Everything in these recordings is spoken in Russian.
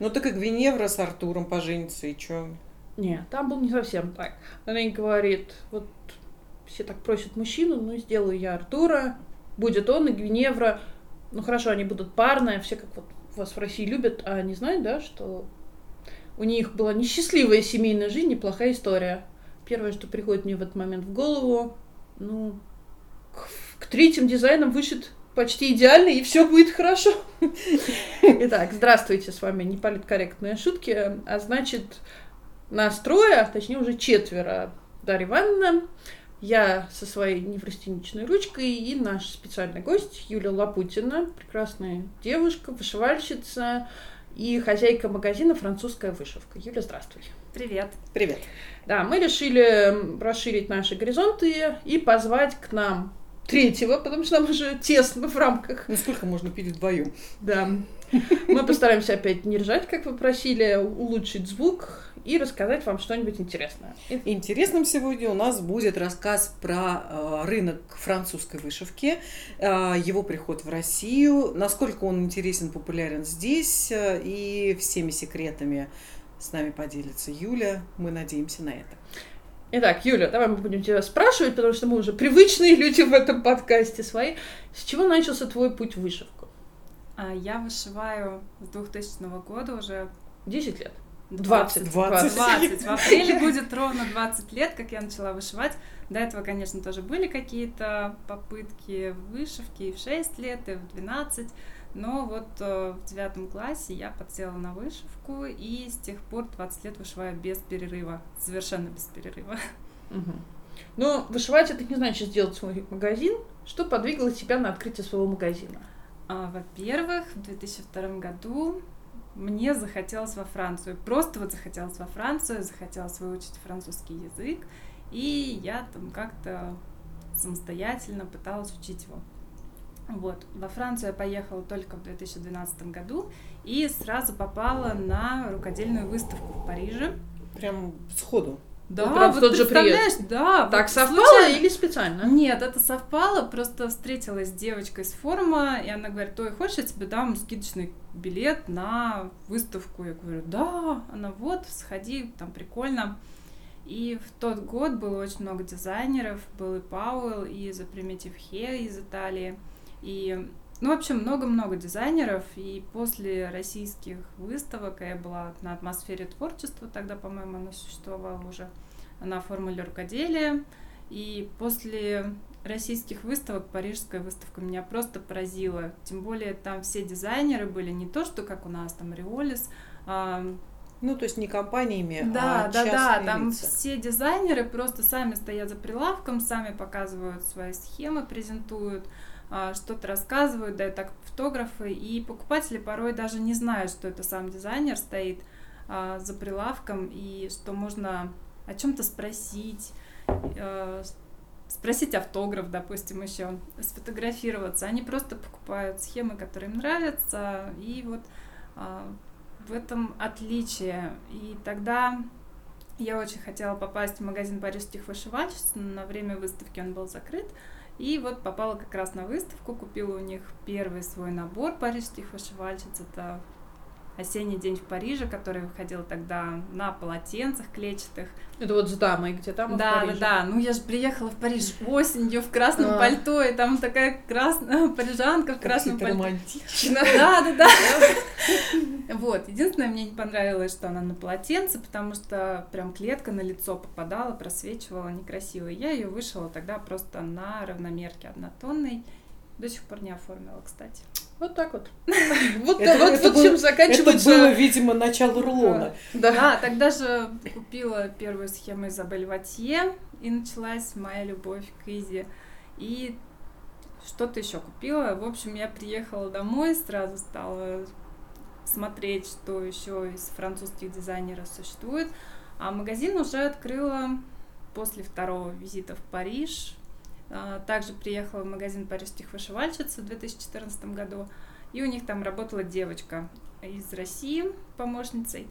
Ну так и Гвиневра с Артуром поженится, и чё? Не, там был не совсем так. Она ей говорит, вот все так просят мужчину, ну сделаю я Артура, будет он и Гвиневра. Ну хорошо, они будут парные, все как вот вас в России любят, а не знают, да, что у них была несчастливая семейная жизнь, неплохая история. Первое, что приходит мне в этот момент в голову, ну, к, к третьим дизайнам вышит почти идеально, и все будет хорошо. Итак, здравствуйте, с вами неполиткорректные шутки, а значит, нас трое, а точнее уже четверо. Дарья Ивановна, я со своей неврастеничной ручкой и наш специальный гость Юлия Лапутина, прекрасная девушка, вышивальщица и хозяйка магазина «Французская вышивка». Юля, здравствуй. Привет. Привет. Да, мы решили расширить наши горизонты и позвать к нам третьего, потому что нам уже тесно в рамках. Ну сколько можно пить вдвоем? Да. Мы постараемся опять не ржать, как вы просили, улучшить звук и рассказать вам что-нибудь интересное. Интересным сегодня у нас будет рассказ про э, рынок французской вышивки, э, его приход в Россию, насколько он интересен, популярен здесь э, и всеми секретами с нами поделится Юля. Мы надеемся на это. Итак, Юля, давай мы будем тебя спрашивать, потому что мы уже привычные люди в этом подкасте свои. С чего начался твой путь в вышивку? А, я вышиваю с 2000 года уже 10 лет. 20. 20. 20. В апреле будет ровно 20 лет, как я начала вышивать. До этого, конечно, тоже были какие-то попытки вышивки и в 6 лет, и в 12. Но вот э, в девятом классе я подсела на вышивку, и с тех пор 20 лет вышиваю без перерыва, совершенно без перерыва. Угу. Но вышивать это не значит сделать свой магазин. Что подвигало тебя на открытие своего магазина? А, во-первых, в 2002 году мне захотелось во Францию. Просто вот захотелось во Францию, захотелось выучить французский язык, и я там как-то самостоятельно пыталась учить его. Вот. Во Францию я поехала только в 2012 году и сразу попала на рукодельную выставку в Париже. Прям сходу. Да, Ну, прям в вот тот же представляешь, приезд. да. Так вот совпало случайно. или специально? Нет, это совпало, просто встретилась с девочкой из форума, и она говорит, ой, хочешь, я тебе дам скидочный билет на выставку? Я говорю, да, она вот, сходи, там прикольно. И в тот год было очень много дизайнеров, был и Пауэлл, и The Primitive Hair из Италии, и, ну, в общем, много-много дизайнеров, и после российских выставок, а я была на атмосфере творчества, тогда, по-моему, она существовала уже, на формуле рукоделия, и после российских выставок парижская выставка меня просто поразила. Тем более там все дизайнеры были не то, что как у нас там Риолис. а, Ну, то есть не компаниями, да, а да, да, там лица. все дизайнеры просто сами стоят за прилавком, сами показывают свои схемы, презентуют, что-то рассказывают, дают так фотографы, и покупатели порой даже не знают, что это сам дизайнер стоит а, за прилавком, и что можно о чем-то спросить, э, спросить автограф, допустим, еще, сфотографироваться. Они просто покупают схемы, которые им нравятся, и вот а, в этом отличие. И тогда я очень хотела попасть в магазин парижских вышивальщиц, но на время выставки он был закрыт. И вот попала как раз на выставку, купила у них первый свой набор парижских вышивальщиц. Это осенний день в Париже, который выходил тогда на полотенцах клетчатых. Это вот с дамой, где там в Да, да, Париже. да. Ну я же приехала в Париж осенью в красном А. пальто, и там такая красная парижанка в красном пальто. романтичные. Да, да, да. Вот. Единственное, мне не понравилось, что она на полотенце, потому что прям клетка на лицо попадала, просвечивала некрасиво. Я ее вышила тогда просто на равномерке однотонной. До сих пор не оформила, кстати. Вот так вот. Вот, Это- вот, это вот было- чем Это заканчивается. было, видимо, начало рулона. Да. Да, тогда же купила первую схему Изабель Ватье, и началась моя любовь к Изи. И что-то еще купила. В общем, я приехала домой, сразу стала смотреть, что еще из французских дизайнеров существует. А магазин уже открыла после второго визита в Париж. А, Также приехала в магазин парижских вышивальщиц в 2014 году. И у них там работала девочка из России помощницей.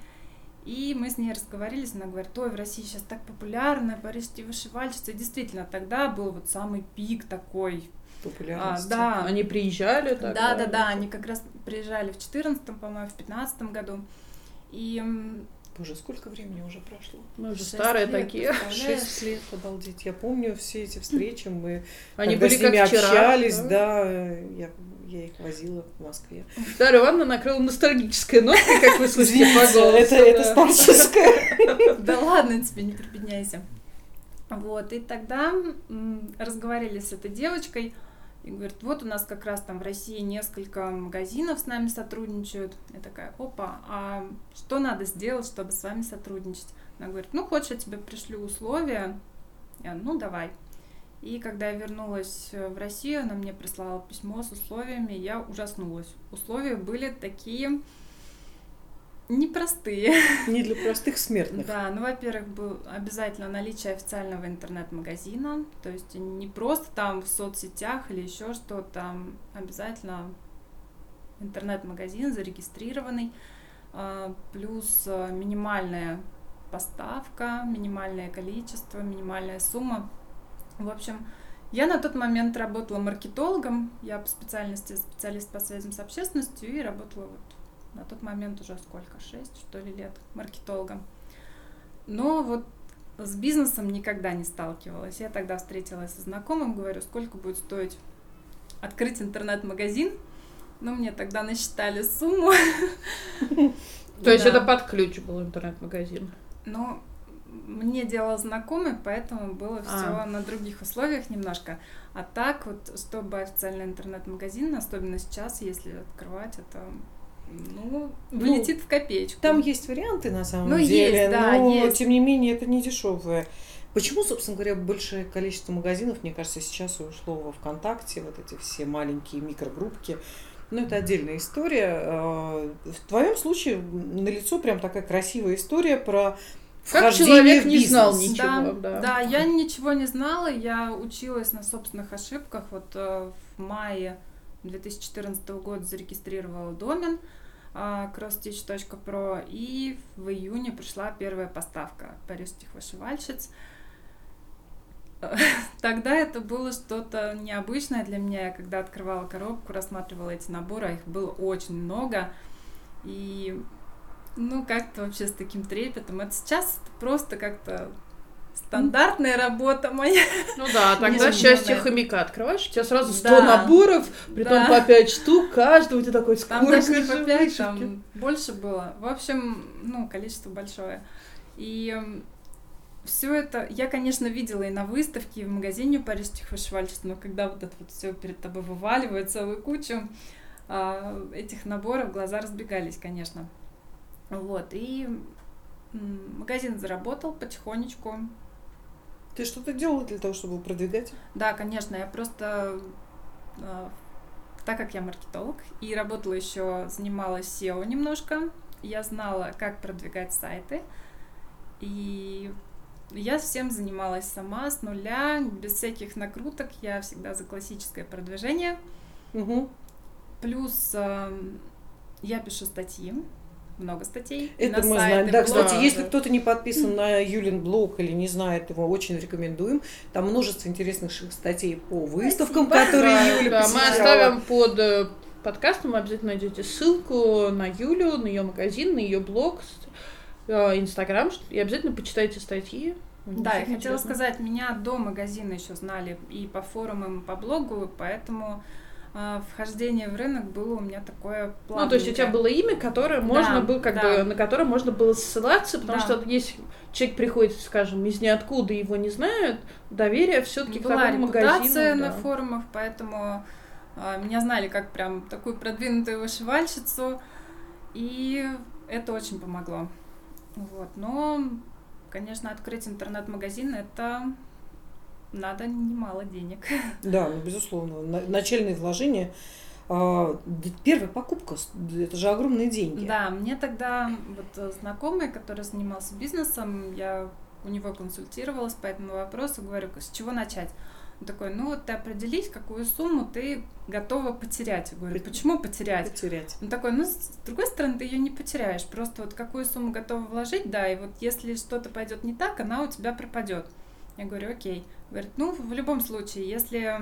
И мы с ней разговорились, она говорит, ой, в России сейчас так популярно, парижские вышивальщицы. И действительно, тогда был вот самый пик такой. А, Популярности. да, Они приезжали так. да, да, да, они как раз приезжали в 14 по-моему, в 15 году. И Боже, сколько времени уже прошло? Мы уже старые лет, такие. Шесть лет, обалдеть. Я помню все эти встречи, мы Они были с ними как вчера. общались, да. да, я, я их возила в Москве. Дарья Ивановна накрыла ностальгической ноткой, как вы слышите по голосу. это, это старческое. Да ладно тебе, не прибедняйся. Вот, и тогда разговаривали с этой девочкой, и говорит, вот у нас как раз там в России несколько магазинов с нами сотрудничают. Я такая, опа, а что надо сделать, чтобы с вами сотрудничать? Она говорит, ну, хочешь, я тебе пришлю условия? Я, ну, давай. И когда я вернулась э, в Россию, она мне прислала письмо с условиями, я ужаснулась. Условия были такие непростые. Не для простых смертных. Да, ну, во-первых, был обязательно наличие официального интернет-магазина, то есть не просто там в соцсетях или еще что-то, там обязательно интернет-магазин зарегистрированный, а, плюс а, минимальная поставка, минимальное количество, минимальная сумма. В общем, я на тот момент работала маркетологом, я по специальности специалист по связям с общественностью и работала вот на тот момент уже сколько, шесть что ли лет маркетологом. Но вот с бизнесом никогда не сталкивалась. Я тогда встретилась со знакомым, говорю, сколько будет стоить открыть интернет-магазин. Ну, мне тогда насчитали сумму. То есть это под ключ был интернет-магазин. Но мне делал знакомый, поэтому было все А. на других условиях немножко. А так вот, чтобы официальный интернет-магазин, особенно сейчас, если открывать, это ну, Ну, вылетит в копеечку. Там есть варианты на самом Ну, деле, есть, да, но есть. тем не менее это не дешевое. Почему, собственно говоря, большее количество магазинов, мне кажется, сейчас ушло во ВКонтакте, вот эти все маленькие микрогруппки. Но это отдельная история. Э, В твоем случае налицо прям такая красивая история про Как человек не знал ничего. да, да. да, я ничего не знала, я училась на собственных ошибках. Вот э, в мае 2014 года зарегистрировала домен э, crosstitch.pro и в июне пришла первая поставка парижских вышивальщиц. Тогда это было что-то необычное для меня. Я когда открывала коробку, рассматривала эти наборы, а их было очень много. И ну, как-то вообще с таким трепетом. Это сейчас просто как-то стандартная работа моя. Ну да, тогда Ежедневная. счастье хомяка открываешь, у тебя сразу 100 Да. наборов, притом Да. по 5 штук, каждого у тебя такой Там сколько даже не по же пять, вышивки. там больше было. В общем, ну, количество большое. И все это, я, конечно, видела и на выставке, и в магазине парижских вышивальщиц, но когда вот это вот все перед тобой вываливает целую кучу а, этих наборов, глаза разбегались, конечно. Вот, и магазин заработал потихонечку. Ты что-то делала для того, чтобы продвигать? Да, конечно, я просто, а, так как я маркетолог и работала еще, занималась SEO немножко, я знала, как продвигать сайты, и я всем занималась сама с нуля, без всяких накруток, я всегда за классическое продвижение, Угу. плюс эм, я пишу статьи, много статей. Это на мы знаем. Да, блоги. кстати, если кто-то не подписан на Юлин блог или не знает его, очень рекомендуем. Там множество интересных статей по выставкам, Спасибо. которые Да, Юля да, мы оставим под э, подкастом, вы обязательно найдете ссылку на Юлю, на ее магазин, на ее блог, э, Инстаграм, и обязательно почитайте статьи. Да, я хотела сказать, меня до магазина еще знали и по форумам, и по блогу, поэтому вхождение в рынок было у меня такое Ну, то есть у тебя было имя, которое Да, можно было, как да. бы, на которое можно было ссылаться, потому Да. что если человек приходит, скажем, из ниоткуда его не знают, доверие все-таки к такому магазину. на да. форумах, поэтому э, меня знали как прям такую продвинутую вышивальщицу, и это очень помогло. Вот, но, конечно, открыть интернет-магазин это надо немало денег. Да, ну, безусловно. На- Начальные вложения. а, Первая покупка, это же огромные деньги. Да, мне тогда вот э, знакомый, который занимался бизнесом, я у него консультировалась по этому вопросу, говорю, с чего начать? Он такой, ну вот ты определись, какую сумму ты готова потерять. Я говорю, почему потерять? Потерять. Он такой, ну, с другой стороны, ты ее не потеряешь. Просто вот какую сумму готова вложить, да, и вот если что-то пойдет не так, она у тебя пропадет. Я говорю, окей. Говорит, ну, в любом случае, если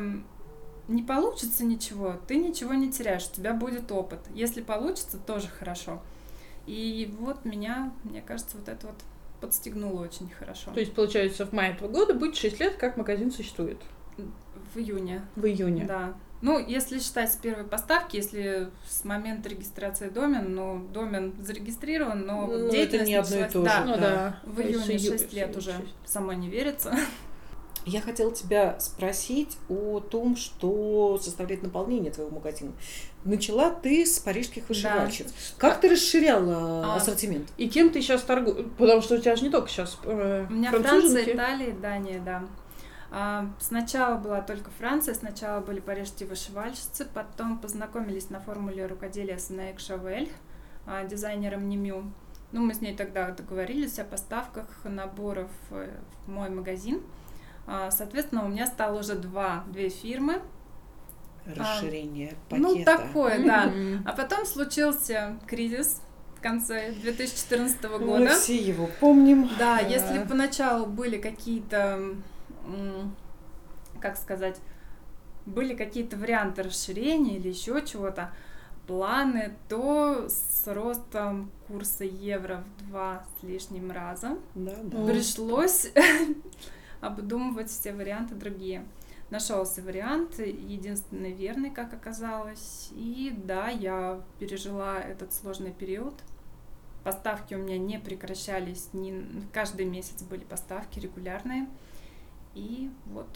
не получится ничего, ты ничего не теряешь, у тебя будет опыт. Если получится, тоже хорошо. И вот меня, мне кажется, вот это вот подстегнуло очень хорошо. То есть, получается, в мае этого года будет 6 лет, как магазин существует. В июне. В июне. Да. Ну, если считать с первой поставки, если с момента регистрации домен, ну, домен зарегистрирован, но Ну, это деятельность не одно и то же. Да, Ну да. в июне ию- 6 лет уже. Сама не верится. Я хотела тебя спросить о том, что составляет наполнение твоего магазина. Начала ты с парижских вышивальщиц. Как ты расширяла А, ассортимент? И кем ты сейчас торгуешь? Потому что у тебя же не только сейчас У меня Франция. Италия, Дания, да. А, Сначала была только Франция, сначала были парижские вышивальщицы, потом познакомились на формуле рукоделия с Нейк Шавель, а, дизайнером Немю. Ну, мы с ней тогда договорились о поставках наборов э, в мой магазин. А, Соответственно, у меня стало уже два, две фирмы. Расширение пакета. Ну, такое, да. А потом случился кризис в конце 2014 Мы года. все его помним. Да, если поначалу были какие-то, как сказать, были какие-то варианты расширения или еще чего-то, планы, то с ростом курса евро в два с лишним раза Да, да. Пришлось обдумывать все варианты другие. Нашелся вариант, единственный верный, как оказалось. И да, я пережила этот сложный период. Поставки у меня не прекращались, ни... каждый месяц были поставки регулярные. И вот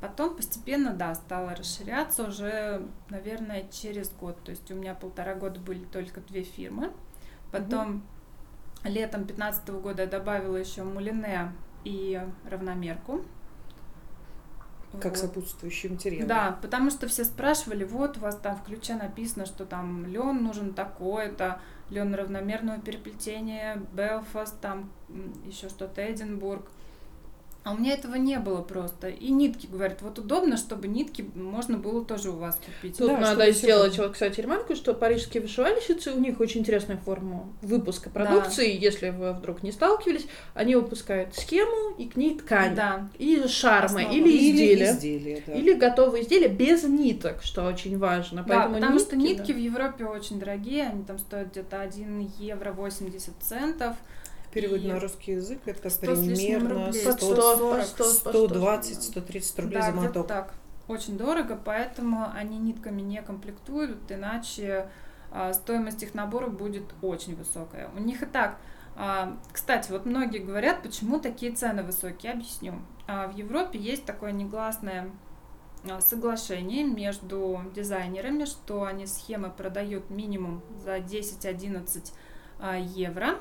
потом постепенно, да, стала расширяться уже, наверное, через год. То есть у меня полтора года были только две фирмы. Потом летом 2015 года я добавила еще мулине и равномерку. Как Вот. сопутствующий материал. Да, потому что все спрашивали, вот у вас там в ключе написано, что там лен нужен такой-то, лен равномерного переплетения, Белфаст, там еще что-то, Эдинбург. А у меня этого не было просто. И нитки, говорят, вот удобно, чтобы нитки можно было тоже у вас купить. Тут Да, надо сделать, всё- вот, кстати, ремарку, что парижские вышивальщицы, у них очень интересная форма выпуска продукции. Если вы вдруг не сталкивались, они выпускают схему и к ней ткань. Да, И шармы, Основа. или Или изделия. изделия, да. Или готовые изделия без ниток, что очень важно. да Поэтому потому что нитки, нитки да. в Европе очень дорогие, они там стоят где-то 1 евро 80 центов. И на русский язык это 100 с лишним примерно рублей. По 100, 100, по 140, 100, по 100, 120, 130 рублей да, за моток. так. Очень дорого, поэтому они нитками не комплектуют, иначе а, стоимость их набора будет очень высокая. У них и так, а, кстати, вот многие говорят, почему такие цены высокие, объясню. А, в Европе есть такое негласное а, соглашение между дизайнерами, что они схемы продают минимум за 10-11 а, евро,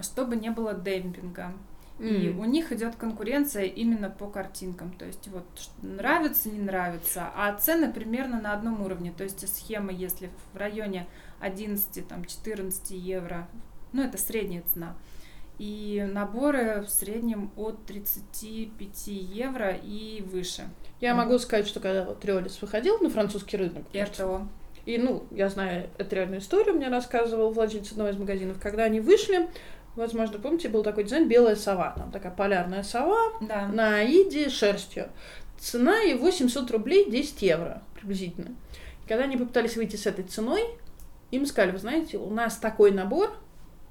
чтобы не было демпинга. И М. у них идет конкуренция именно по картинкам. То есть вот нравится, не нравится. А цены примерно на одном уровне. То есть схема, если в районе 11-14 евро, ну это средняя цена. И наборы в среднем от 35 евро и выше. Я могу сказать, что когда вот Риолис выходил на французский рынок, РТО. и, ну, я знаю, это реальная история, мне рассказывал владелец одного из магазинов, когда они вышли, возможно, помните, был такой дизайн «Белая сова», там такая полярная сова, Да. на Аиде шерстью. Цена его 700 рублей, 10 евро приблизительно. Когда они попытались выйти с этой ценой, им сказали, вы знаете, у нас такой набор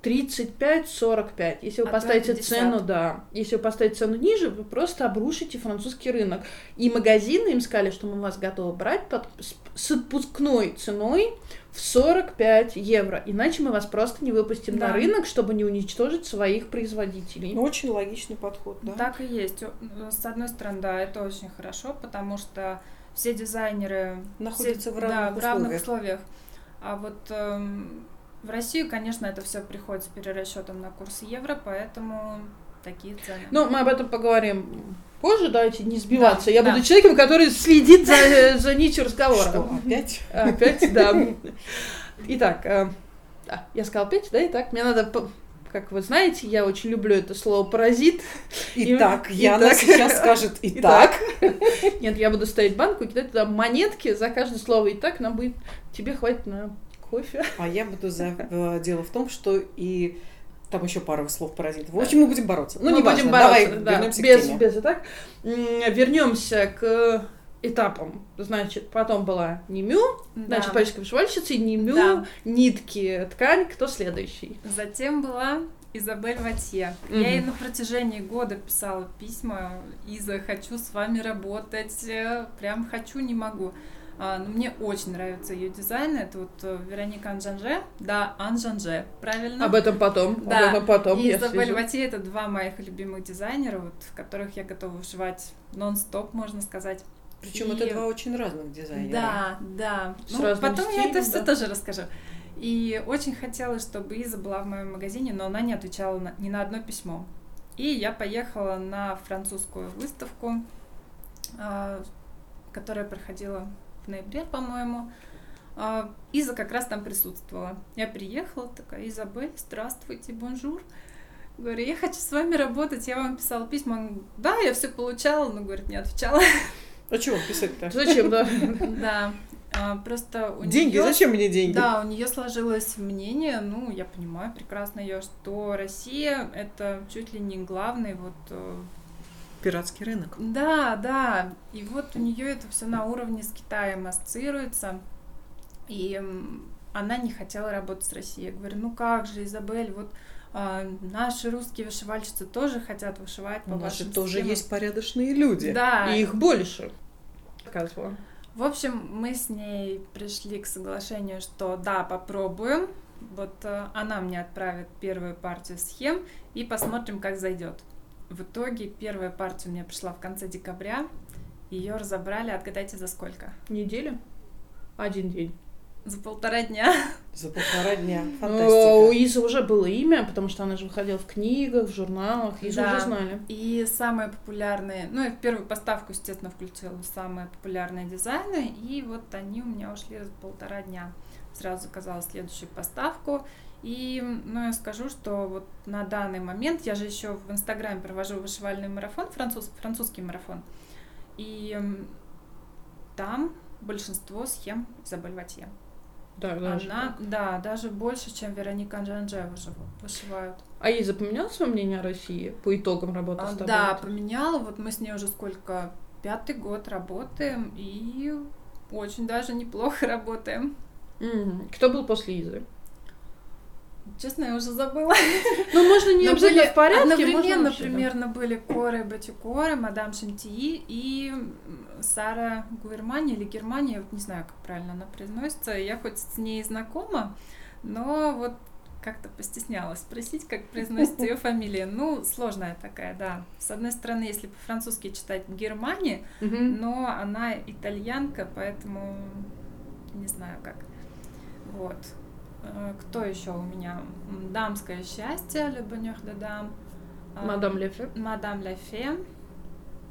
35-45. Если вы А поставите 50. цену, да, если вы поставите цену ниже, вы просто обрушите французский рынок. И магазины им сказали, что мы вас готовы брать под, с, с отпускной ценой в 45 евро. Иначе мы вас просто не выпустим Да. на рынок, чтобы не уничтожить своих производителей. Ну, очень логичный подход, да. Так и есть. О- С одной стороны, да, это очень хорошо, потому что все дизайнеры Находятся все- в равных да, в равных условиях. условиях. А вот эм, в Россию, конечно, это все приходит с перерасчетом на курс евро, поэтому такие цены. Ну, мы об этом поговорим позже, давайте не сбиваться. Да, Я да. буду человеком, который следит за, за нитью разговора. Что, опять? Опять, да. Итак, э, да, я сказала пять, да, итак, мне надо, по- как вы знаете, я очень люблю это слово «паразит». Итак, И- Яна итак. сейчас скажет «Итак». Нет, я буду ставить банку и кидать туда монетки за каждое слово «итак», нам будет, тебе хватит на кофе. А я буду за... Дело в том, что и там еще пару слов паразитов. В общем, мы будем бороться. Ну, Мы не будем важно. бороться, Давай да, вернемся без, к теме. без итак. М, Вернемся к этапом. Значит, потом была Немю, Да. значит, парижская вышивальщица, и Немю, Да. нитки, ткань. Кто следующий? Затем была Изабель Ватье. Мгм. Я ей на протяжении года писала письма. Иза, хочу с вами работать. э, Прям хочу, не могу. А, но мне очень нравится ее дизайн. Это вот э, Вероника Анжанже. Да, Анжанже, правильно. Об этом потом. Да. Об этом потом. И я Изабель. Ватье это два моих любимых дизайнера, вот, в которых я готова вышивать нон-стоп, можно сказать. Причем И- это два очень разных дизайнера. Да, да. С Ну, потом я стилем, это все да. тоже расскажу. И очень хотелось, чтобы Иза была в моем магазине, но она не отвечала на- ни на одно письмо. И я поехала на французскую выставку, а, которая проходила ноябре, по-моему. А, Иза как раз там присутствовала. Я приехала, такая, Изабель, здравствуйте, bonjour. Говорю, я хочу с вами работать, я вам писала письма. Говорит, Да, я все получала, но, говорит, не отвечала. А чего писать-то? Зачем, да? Да, а, просто у Деньги, неё- зачем мне деньги? Да, у нее сложилось мнение, ну, я понимаю прекрасно ее, что Россия это чуть ли не главный вот. Э, Пиратский рынок. Да, да. И вот у нее это все на уровне с Китаем ассоциируется. И она не хотела работать с Россией. Я говорю, ну как же, Изабель, вот а, наши русские вышивальщицы тоже хотят вышивать по У нас же вашим тоже схемам». есть порядочные люди. Да. И их больше. Оказывается. В общем, мы с ней пришли к соглашению, что да, попробуем. Вот э, она мне отправит первую партию схем и посмотрим, как зайдет. В итоге первая партия у меня пришла в конце декабря. Ее разобрали, отгадайте за сколько? Неделя? Один день. За полтора дня. За полтора дня. Ну, у Фантастика. Изы уже было имя, потому что она же выходила в книгах, в журналах, Изу Да. уже знали. И самые популярные, ну, я в первую поставку, естественно, включила самые популярные дизайны, и вот они у меня ушли за полтора дня. Сразу заказала следующую поставку. И, ну, я скажу, что вот на данный момент, я же еще в Инстаграме провожу вышивальный марафон, француз, французский марафон, и там большинство схем Изабель Ватье. Да, даже Она, так. да, даже больше, чем Вероника Анжанже вышивают. А Иза поменяла свое мнение о России по итогам работы А, с тобой? Да, поменяла. Вот мы с ней уже сколько, пятый год работаем и очень даже неплохо работаем. Кто был после Изы? Честно, я уже забыла. Ну, можно не Но обязательно в порядке, одновременно вообще, да. примерно были Коры Батюкоры, Мадам Шантии и Сара Гуермани или Германия, я вот не знаю, как правильно она произносится. Я хоть с ней знакома, но вот как-то постеснялась спросить, как произносится ее фамилия. Ну, сложная такая, да. С одной стороны, если по-французски читать Германия, Мгм. но она итальянка, поэтому не знаю как. Вот. Э, Кто еще у меня? Дамское счастье, Le Bonheur de Dame. А, Мадам Лефе. Мадам Лафе.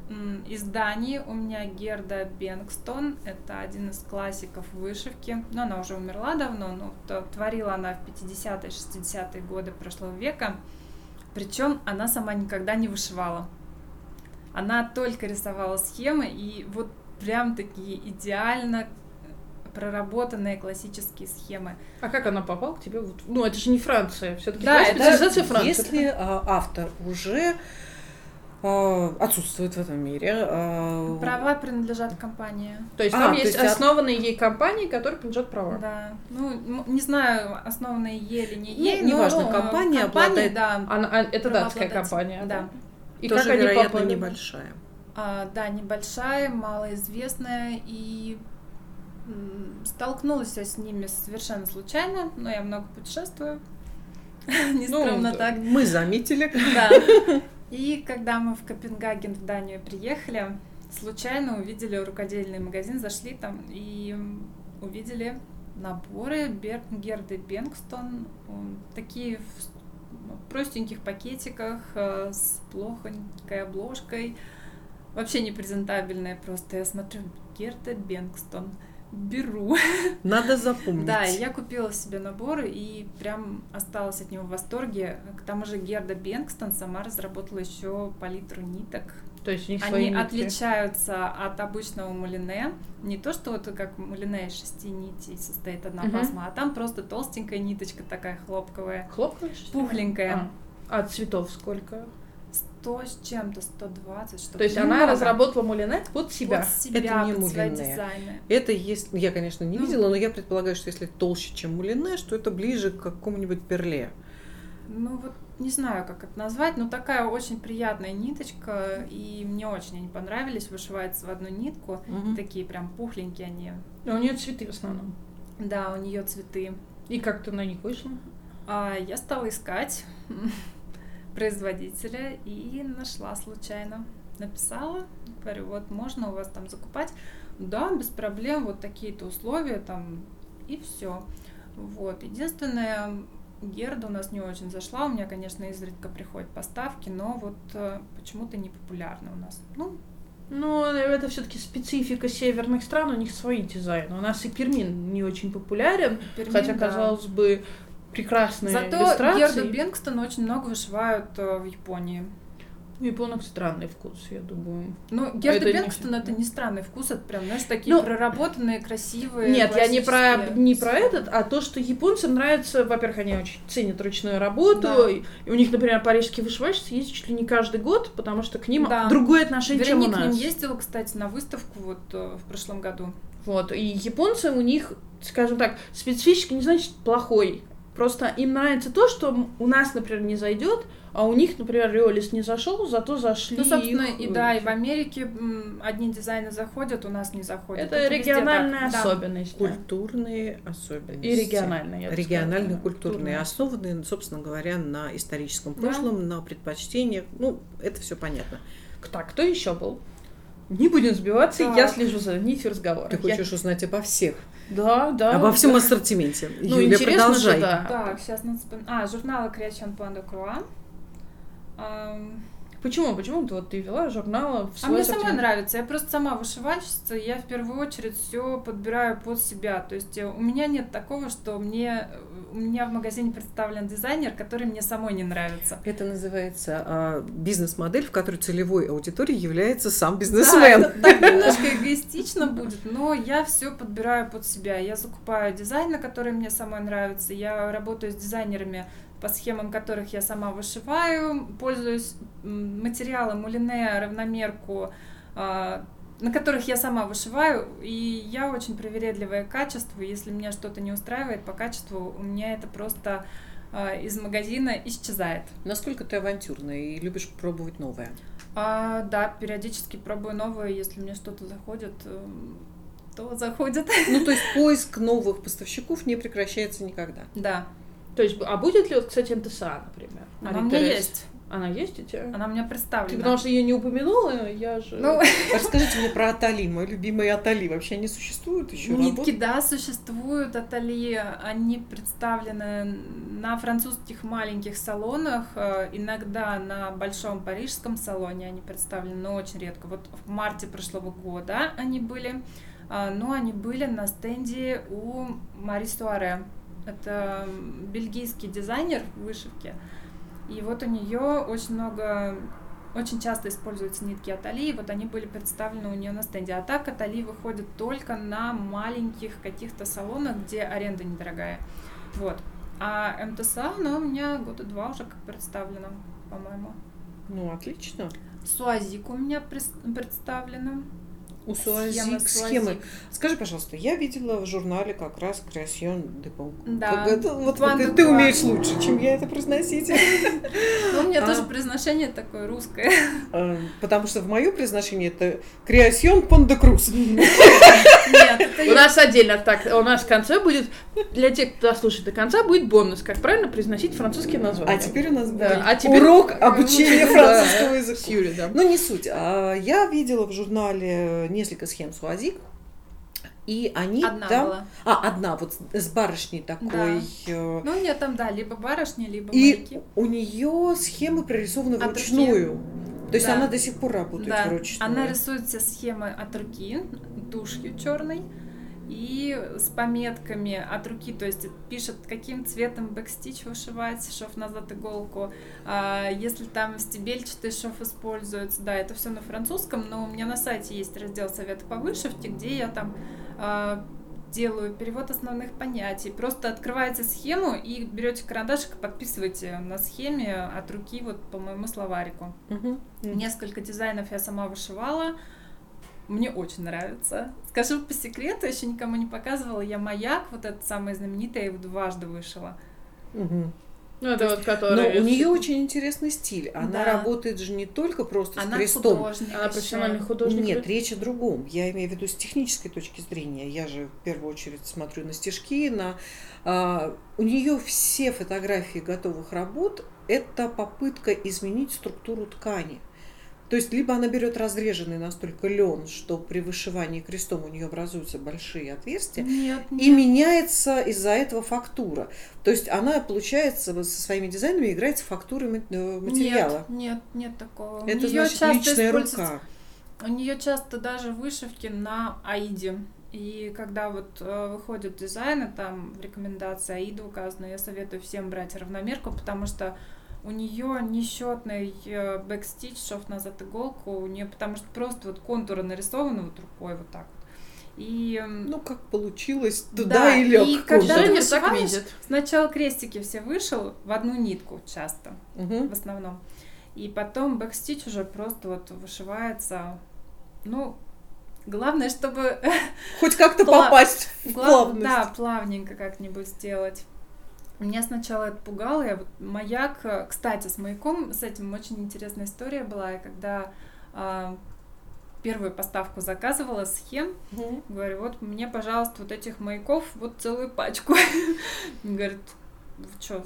М, Из Дании у меня Герда Бенгстон. Это один из классиков вышивки. Но она уже умерла давно, но то- творила она в 50-е, 60-е годы прошлого века. Причем она сама никогда не вышивала. Она только рисовала схемы, и вот прям такие идеально проработанные классические схемы. А как она попала к тебе? Ну, это же не Франция. Все-таки Да, это специализация Франции. Если а, автор уже а, отсутствует в этом мире, а, Права принадлежат компании. То есть А, там то есть есть от- основанные ей компании, которые принадлежат права. Да. Ну, не знаю, основанные е или не Ну, е, неважно, но, э, компания обладает- да. Она- а, это датская компания. Да. И тоже, как они вероятно, попали? небольшая. А, да, небольшая, малоизвестная, и столкнулась я с ними совершенно случайно, но я много путешествую. Не Ну, скромно так. Мы заметили. Да. И когда мы в Копенгаген, в Данию приехали, случайно увидели рукодельный магазин, зашли там и увидели наборы Бер- Герды Бенгстон, м, такие в ну, простеньких пакетиках э, с плохонькой обложкой, вообще непрезентабельные просто. Я смотрю, Герда Бенгстон, беру. Надо запомнить. Да, я купила себе набор и прям осталась от него в восторге. К тому же Герда Бенгстон сама разработала еще палитру ниток. То есть у них Они отличаются от обычного мулине. Не то, что вот как мулине из шести нитей состоит одна Мгм. пасма, а там просто толстенькая ниточка такая хлопковая, Хлопковая? пухленькая. А, а цветов сколько? 100 с чем-то, 120, что То есть она разработала мулине под себя. Под себя, Это не под свои мулине. дизайны. Это есть, я, конечно, не Ну. видела, но я предполагаю, что если толще, чем мулине, что это ближе к какому-нибудь перле. Ну вот не знаю, как это назвать, но такая очень приятная ниточка, и мне очень они понравились, вышивается в одну нитку, Мгм. такие прям пухленькие они. У нее цветы в основном. Да, у нее цветы. И как ты на них вышла? А я стала искать производителя и нашла случайно. Написала, говорю, вот можно у вас там закупать. Да, без проблем, вот такие-то условия там, и все. Вот. Единственное, Герда у нас не очень зашла. У меня, конечно, изредка приходят поставки, но вот э, почему-то не популярна у нас. Ну, Ну, это все-таки специфика северных стран, у них свои дизайны. У нас и Пермин не очень популярен, Пермин, хотя, да. казалось бы, прекрасные Зато иллюстрации. Герду Бенгстон очень много вышивают э, в Японии. У японок странный вкус, я думаю. Ну, Герда Это не- Бенгстон это не странный вкус, это прям, знаешь, такие Ну, проработанные, красивые. Нет, я не про, не про этот, а то, что японцам нравится, во-первых, они очень ценят ручную работу, Да. и у них, например, парижские вышивальщицы ездят чуть ли не каждый год, потому что к ним Да. другое отношение, чем у Вероника к ним нас. ездила, кстати, на выставку вот э, в прошлом году. Вот, и японцы у них, скажем так, специфически не значит плохой. Просто им нравится то, что у нас, например, не зайдет, а у них, например, Риолис не зашел, зато зашли. Ну, собственно, их, и да, и в Америке одни дизайны заходят, у нас не заходят. Это везде региональная да. особенность. да. Культурные особенности. И региональная, я бы Региональные, сказала, культурные, культурная. основанные, собственно говоря, на историческом Да. прошлом, на предпочтениях. Ну, это все понятно. Так, кто еще был? Не будем сбиваться, Так. я слежу за нитью разговора. Ты Я- хочешь узнать обо всех, Да, да. обо всем ассортименте. Ну, Юля, интересно продолжай. же, да. Так, сейчас надо А, журнала Creation Point de Почему? Почему ты вот ты вела журналы в А свой мне самой ассортимент? нравится. Я просто сама вышивальщица, я в первую очередь все подбираю под себя. То есть э, у меня нет такого, что мне э, у меня в магазине представлен дизайнер, который мне самой не нравится. Это называется а, бизнес-модель, в которой целевой аудиторией является сам Да, бизнесмен. это так немножко эгоистично будет, но я все подбираю под себя. Я закупаю дизайны, которые мне самой нравятся. Я работаю с дизайнерами, по схемам которых я сама вышиваю, пользуюсь материалом мулине, равномерку, а, на которых я сама вышиваю, и я очень привередливая к качеству. Если меня что-то не устраивает по качеству, у меня это просто а, из магазина исчезает. Насколько ты авантюрная и любишь пробовать новое? А, да, периодически пробую новое, если мне что-то заходит, эм, то заходит. Ну, то есть поиск новых поставщиков не прекращается никогда. Да, То есть, а будет ли, вот, кстати, МТСА, например? она у меня есть. Она есть у тебя? Она у меня Ты представлена. потому что ее не упомянула, я же... Ну, Расскажите мне про Атали, мой любимый Атали. Вообще они существуют еще? нитки, работают? да, существуют, Атали, они представлены на французских маленьких салонах, э, иногда на большом парижском салоне они представлены, но очень редко. Вот в марте прошлого года они были, а, но они были на стенде у Мари Суаре. Это бельгийский дизайнер вышивки. И вот у нее очень много, очень часто используются нитки Атали, и вот они были представлены у нее на стенде. А так Атали выходит только на маленьких каких-то салонах, где аренда недорогая. Вот. А МТСА, она у меня года два уже как представлена, по-моему. Ну, отлично. Суазик у меня представлена. У Суазик схемы. Суазик. Скажи, пожалуйста, я видела в журнале как раз Creation de Pau. Да. Это- вот ты, де ты умеешь лучше, чем я это произносить. Ну, у меня А. тоже произношение такое русское. Э, Потому что в мое произношение это Pont de Cruz. Нет, У нас отдельно так, у нас в конце будет, для тех, кто дослушает до конца, будет бонус, как правильно произносить французские названия. А теперь у нас Да, будет а теперь- урок обучения Да, французского С языка. Юлей, да. Ну, не суть. А, Я видела в журнале несколько схем Суазик, и они Одна там... была. А, одна, вот с- барышней такой. э, Ну, нет, там, да, либо барышни, либо И моряки. у нее схемы прорисованы руки. вручную. То есть Да. она до сих пор работает Да, вручную. она рисует все схемы от руки, тушью черной, и с пометками от руки, то есть пишет, каким цветом бэкстич вышивать, шов назад иголку, а, если там стебельчатый шов используется, да, это все на французском, но у меня на сайте есть раздел советы по вышивке, где я там а, делаю перевод основных понятий. Просто открываете схему и берете карандашик и подписываете на схеме от руки вот по моему словарику. Мгм. Несколько дизайнов я сама вышивала. Мне очень нравится. Скажу по секрету, еще никому не показывала. Я маяк, вот этот самый знаменитый, я его дважды вышила. Мгм. Ну, это То вот, Но который... у нее очень интересный стиль. Она Да. работает же не только просто с Она крестом. художник. Она профессиональный художник. Нет, речь о другом. Я имею в виду с технической точки зрения. Я же в первую очередь смотрю на стежки, на а, у нее все фотографии готовых работ это попытка изменить структуру ткани. То есть либо она берет разреженный настолько лен, что при вышивании крестом у нее образуются большие отверстия, Нет, и нет. меняется из-за этого фактура. То есть она, получается, со своими дизайнами играет с фактурой э, материала. Нет, нет, нет такого. У Это неё значит личная рука. У нее часто даже вышивки на Аиде. И когда вот э, выходят дизайны, там в рекомендации Аида указано, я советую всем брать равномерку, потому что у нее несчетный backstitch, шов назад иголку, у нее потому что просто вот контуры нарисованы вот рукой вот так вот. И м, Ну, как получилось, туда Да, и лег. и когда ты так вышиваешь, видит. сначала крестики все вышел в одну нитку часто, Мгм. в основном. И потом backstitch уже просто вот вышивается. Ну, главное, чтобы Хоть как-то Пла- попасть в Гла- плавность. Да, плавненько как-нибудь сделать. Меня сначала это пугало. Я вот маяк, э, кстати, с маяком, с этим очень интересная история была. Я когда а, первую поставку заказывала схем, Мгм. говорю, вот мне, пожалуйста, вот этих маяков, вот целую пачку. Говорит, что,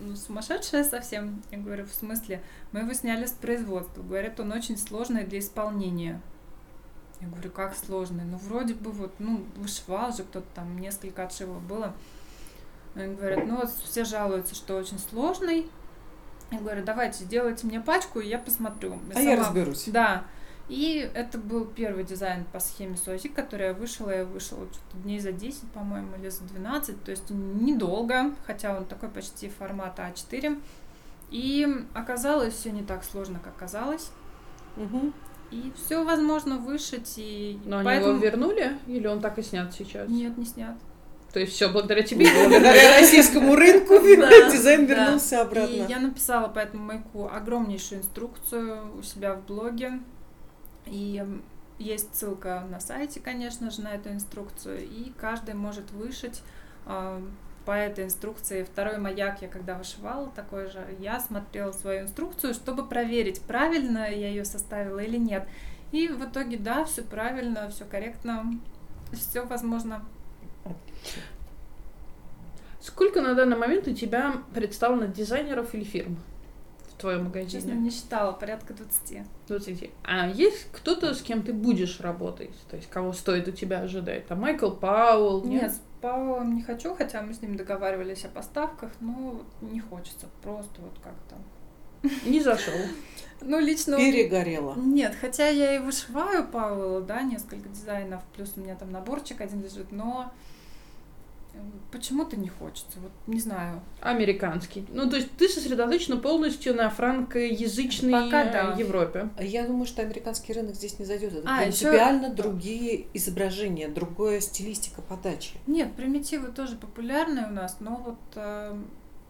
ну, сумасшедшая совсем? Я говорю, в смысле? Мы его сняли с производства. Говорят, он очень сложный для исполнения. Я говорю, как сложный? Ну, вроде бы вот, ну, вышивал же кто-то там, несколько отшивов было. Они говорят, ну, вот все жалуются, что очень сложный. Я говорю, давайте, сделайте мне пачку, и я посмотрю. А я сама- разберусь. Да. И это был первый дизайн по схеме Сози, который я вышла. Я вышла что-то дней за 10, по-моему, или за 12. То есть недолго, хотя он такой почти формата А4. И оказалось все не так сложно, как казалось. Мгм. И все возможно вышить. И Но они поэтому... его вернули? Или он так и снят сейчас? Нет, не снят. То есть все благодаря тебе? Благодаря российскому рынку дизайн вернулся обратно. И я написала по этому маяку огромнейшую инструкцию у себя в блоге. И есть ссылка на сайте, конечно же, на эту инструкцию. И каждый может вышить а, по этой инструкции. Второй маяк я когда вышивала такой же, я смотрела свою инструкцию, чтобы проверить, правильно я ее составила или нет. И в итоге, да, все правильно, все корректно, все возможно. Сколько на данный момент у тебя представлено дизайнеров или фирм в твоем Честно, магазине? не считала, порядка 20. 20. А есть кто-то, с кем ты будешь работать? То есть кого стоит у тебя ожидать? Там Майкл Пауэлл? Нет, с Павлом не хочу, хотя мы с ним договаривались о поставках, но не хочется, просто вот как-то. Не зашел. Ну, лично... Перегорело. Нет, хотя я и вышиваю Павла, да, несколько дизайнов, плюс у меня там наборчик один лежит, но почему-то не хочется, вот не знаю. Американский. Ну, то есть ты сосредоточена полностью на франкоязычной Пока да. Европе. Я думаю, что американский рынок здесь не зайдет. Это А, принципиально другие изображения, другая стилистика подачи. Нет, примитивы тоже популярны у нас, но вот э,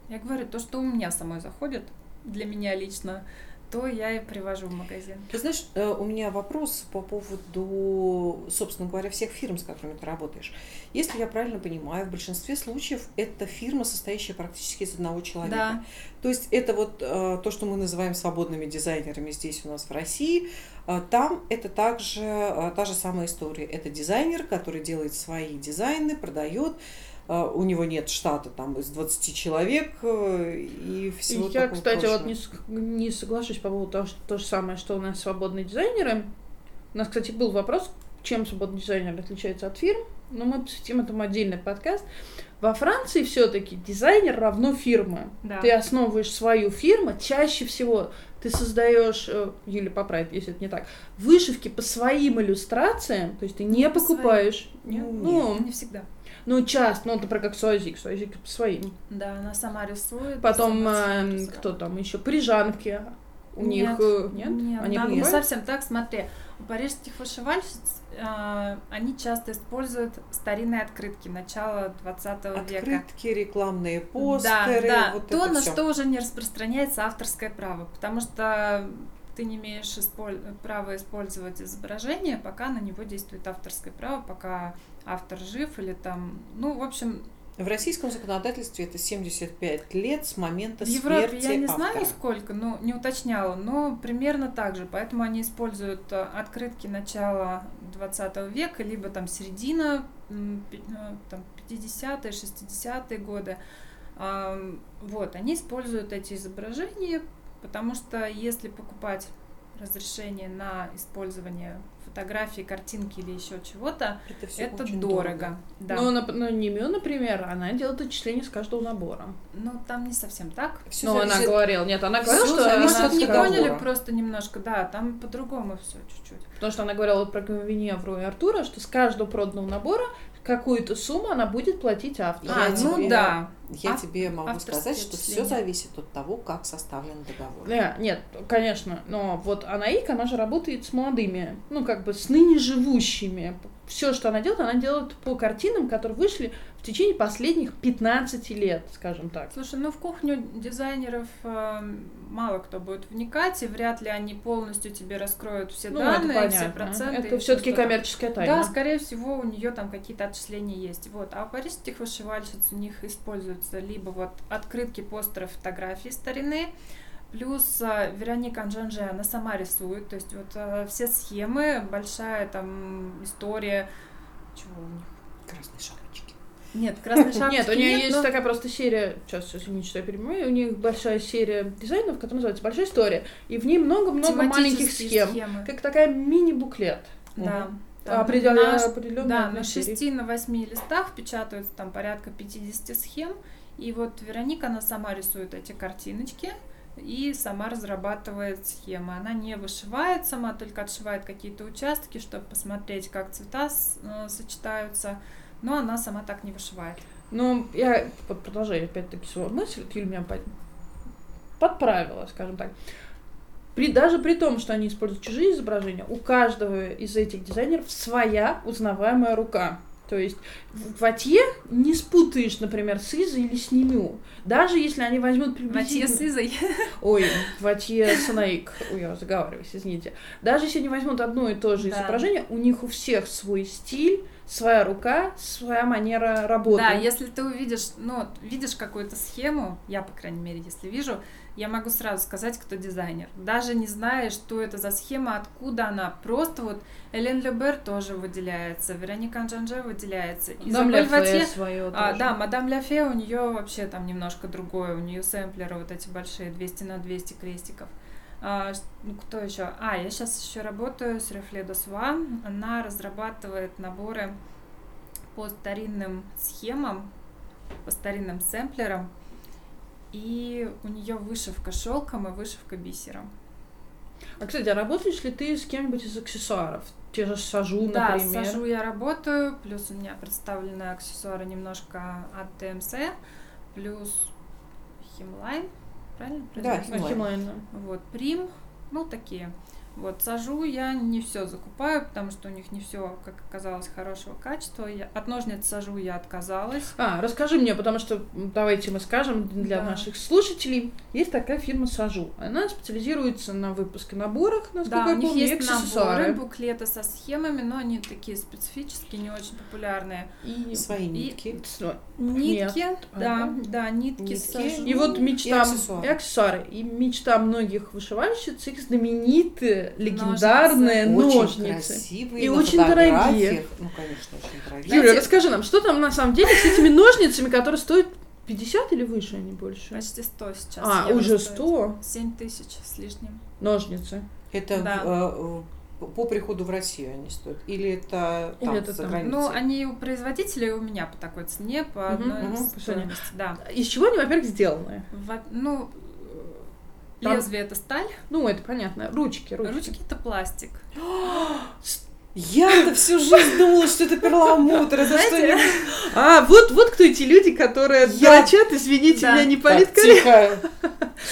я говорю, то, что у меня самой заходит, для меня лично, то я и привожу в магазин. Ты знаешь, э, у меня вопрос по поводу, собственно говоря, всех фирм, с которыми ты работаешь. Если я правильно понимаю, в большинстве случаев это фирма, состоящая практически из одного человека. Да, То есть это вот э, то, что мы называем свободными дизайнерами здесь у нас в России. Э, там это также та же самая история. Это дизайнер, который делает свои дизайны, продает. Э, у него нет штата там из 20 человек э, и всего Я, такого кстати, вот прочего. не, с- не соглашусь по поводу того, что то же самое, что у нас свободные дизайнеры. У нас, кстати, был вопрос, чем свободный дизайнер отличается от фирм, но мы посвятим этому отдельный подкаст. Во Франции все-таки дизайнер равно фирма. да. Ты основываешь свою фирму, чаще всего ты создаешь, э, Юля поправит, если это не так, вышивки по своим иллюстрациям, то есть ты не своим. покупаешь. Нет. Ну, Не всегда. Ну, часто, ну, например, как Суазик, Суазик по своим. Да, она сама рисует. Потом сама э, кто там еще? Прижанки. У них э, нет? Нет, Они там не совсем так, смотри. У парижских вышивальщиц э, они часто используют старинные открытки начала 20 века. Открытки, рекламные постеры. да, да. вот то, это на всё. что уже не распространяется авторское право, потому что ты не имеешь исполь- права использовать изображение, пока на него действует авторское право, пока автор жив или там, ну, в общем, В российском законодательстве это 75 лет с момента в Европе смерти я не автора. знаю сколько, но не уточняла, но примерно так же, поэтому они используют э, открытки начала 20 века, либо там середина, э, там 50-е, 60-е годы. Вот, они используют эти изображения, потому что если покупать разрешение на использование фотографии, картинки или еще чего-то, Это, это очень дорого. Да. Ну, на, на Нимю, например, она делает отчисление с каждого набора. Но там не совсем так. Всё Ну, она зависит- говорила, нет, она говорила, Всё что зависит она от Может, не поняли просто немножко, да, там по-другому все чуть-чуть. Потому что она говорила вот про Веневру и Артура, что с каждого проданного набора какую-то сумму она будет платить автору. А, Я ну тебе- да. Я Ав- тебе могу сказать, что все зависит от того, как составлен договор. Да, нет, конечно, но вот Анаик, она же работает с молодыми, ну, как бы с ныне живущими. Все, что она делает, она делает по картинам, которые вышли в течение последних 15 лет, скажем так. Слушай, ну в кухню дизайнеров э, мало кто будет вникать, и вряд ли они полностью тебе раскроют все Ну, это данные, все понятно. проценты. Это все-таки что-то. коммерческая тайна. Да, скорее всего, у нее там какие-то отчисления есть. Вот. А у парижских вышивальщиц у них используются либо вот открытки, постеры, фотографии старины, плюс э, Вероника Анжанже, она сама рисует, то есть вот э, все схемы, большая там история, чего у них? Красные шапочки. Нет, красной шапочки Нет, у нее нет, есть но- такая просто серия, сейчас, извините, что я перебиваю, у них большая серия дизайнов, которая называется «Большая история», и в ней много-много маленьких схем, схемы. как такая мини-буклет. Да. Там Определенно, на- определенно Да, на серии. 6 на 8 листах печатаются там порядка 50 схем. И вот Вероника, она сама рисует эти картиночки и сама разрабатывает схемы. Она не вышивает сама, только отшивает какие-то участки, чтобы посмотреть, как цвета э, сочетаются. Но она сама так не вышивает. Ну, я под продолжение опять-таки свою мысль, Юля меня под- подправила, скажем так. При, даже при том, что они используют чужие изображения, у каждого из этих дизайнеров своя узнаваемая рука. То есть в Ватье не спутаешь, например, с Изой или с Немю. Даже если они возьмут приблизительно... с Изой. Ой, Ватье Санаик. Ой, я заговариваюсь, извините. Даже если они возьмут одно и то же Да. изображение, у них у всех свой стиль, своя рука, своя манера работы. Да, если ты увидишь, ну, видишь какую-то схему, я, по крайней мере, если вижу, я могу сразу сказать, кто дизайнер. Даже не зная, что это за схема, откуда она. Просто вот Элен Лебер тоже выделяется, Вероника Анжанже выделяется. Дам Изабель Ватье- Ля свое а, тоже. да, мадам Ляфе у нее вообще там немножко другое. У нее сэмплеры вот эти большие, 200 на 200 крестиков. А, ну, кто еще? А, я сейчас еще работаю с Рефле Досва. Она разрабатывает наборы по старинным схемам, по старинным сэмплерам. И у нее вышивка шелком и вышивка бисером. А, кстати, а работаешь ли ты с кем-нибудь из аксессуаров? Те же сажу, Да, например. сажу я работаю, плюс у меня представлены аксессуары немножко от ТМС, плюс Химлайн, правильно? Да, Химлайн. Да. Вот, Прим, ну такие. Вот, сажу я не все закупаю, потому что у них не все, как оказалось, хорошего качества. Я, от ножниц сажу я отказалась. А, расскажи мне, потому что давайте мы скажем для Да. наших слушателей. Есть такая фирма Сажу. Она специализируется на выпуске наборах, насколько да, я у них помню, есть наборы, буклеты со схемами, но они такие специфические, не очень популярные. И Свои И- нитки. с- Нитки, а, да, да, нитки, Нитки. сажу. И вот мечта И аксессуары. и аксессуары. И мечта многих вышивальщиц их знаменитые, легендарные Очень ножницы. красивые, И на очень дорогие. Ну, конечно, очень дорогие. Юля, Знаете- расскажи нам, что там на самом деле с этими ножницами, которые стоят 50 или выше, они больше? Почти 100 сейчас. А, уже стоит. 100 7 тысяч с лишним. ножницы. Это Да. э, по приходу в Россию они стоят? Или это Или там, это за там? границей? Ну, они у производителей, у меня по такой цене, по одной мгм, стоимости, да. Из чего они, во-первых, сделаны? Во- ну, Там- лезвие это сталь, Ну, это понятно. Ручки, ручки. ручки это пластик. Я-то всю жизнь думала, что это перламутр. Это что Знаете, А, вот, вот кто эти люди, которые Я- дрочат, извините Да. меня, не политкорректно. тихо.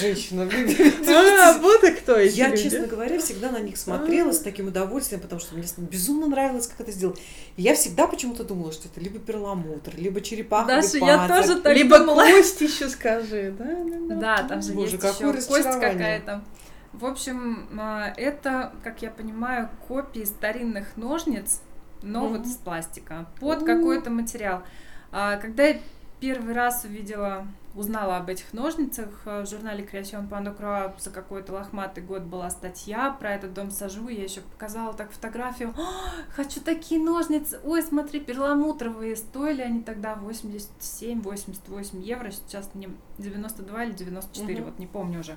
женщина. А, вот и кто эти Я, люди. честно говоря, всегда на них смотрела с таким удовольствием, потому что мне безумно нравилось, как это сделать. Я всегда почему-то думала, что это либо перламутр, либо черепаха. Даша, я тоже так Либо думала. кость еще скажи, да? Да, там же Боже, есть еще кость какая-то. В общем, а, это, как я понимаю, копии старинных ножниц, но Мгм. вот из пластика, под какой-то материал. А, Когда я первый раз увидела, узнала об этих ножницах, а, в журнале Creation Panda Croix за какой-то лохматый год была статья про этот дом сажу, я еще показала так фотографию, «А, хочу такие ножницы, ой, смотри, перламутровые, стоили они тогда 87-88 евро, сейчас мне 92 или 94, Мгм. вот не помню уже.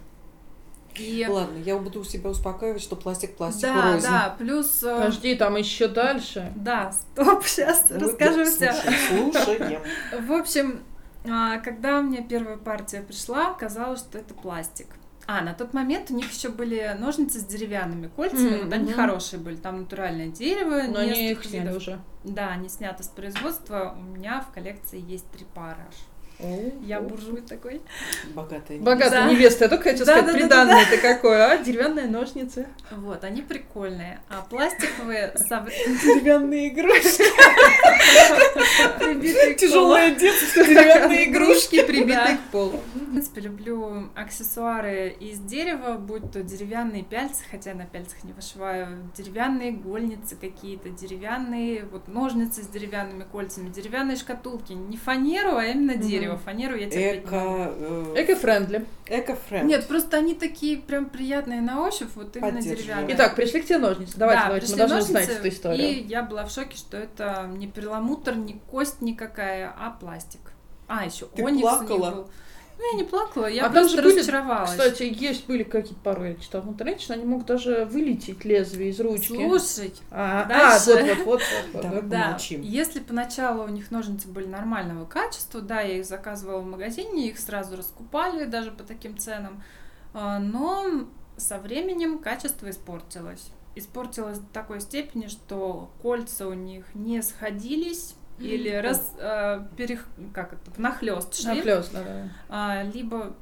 И Ладно, я буду себя успокаивать, что пластик пластику да, рознь. да, плюс... э, Подожди, там еще дальше. Да, стоп, сейчас Вот, расскажу да, все. слушай, Слушаем. В общем, а, когда у меня первая партия пришла, казалось, что это пластик. А, на тот момент у них еще были ножницы с деревянными кольцами, вот они хорошие были, там натуральное дерево. Но они их сняли уже. Да, они сняты с производства. У меня в коллекции есть три пары аж. Я буржуй такой. Богатая. Богатая Да. невеста, я только Да, сказать, да, да, приданное это какое, а? Деревянные ножницы. Вот, они прикольные. А пластиковые Деревянные игрушки. Тяжелое детство, деревянные игрушки. прибитые к полу. В принципе, люблю аксессуары из дерева, будь то деревянные пяльцы, хотя на пяльцах не вышиваю, деревянные игольницы какие-то, деревянные вот ножницы с деревянными кольцами, деревянные шкатулки. Не фанеру, а именно Мгм. Дерево. Фанеру я терпеть не могу. Эко... э, Эко-френдли. Эко-френд. Нет, просто они такие прям приятные на ощупь, вот именно деревянные. Итак, пришли к тебе ножницы. Давайте, Да, давайте, мы должны ножницы, узнать эту историю. И я была в шоке, что это не перламутр, не кость никакая, а пластик. А, еще Ты оникс у них плакала? был. Ну, я не плакала, я А там просто же были, разочаровалась. Кстати, есть были какие-то порой, я читала в интернете, что они могут даже вылететь лезвие из ручки. Слушай, А, а, дальше. вот, вот, вот, вот, Давай вот. да, помолчим. если поначалу у них ножницы были нормального качества, да, я их заказывала в магазине, их сразу раскупали даже по таким ценам, а, но со временем качество испортилось. Испортилось до такой степени, что кольца у них не сходились или раз, а, перех- как это, внахлёст шли. Нахлёст, да, да. А, либо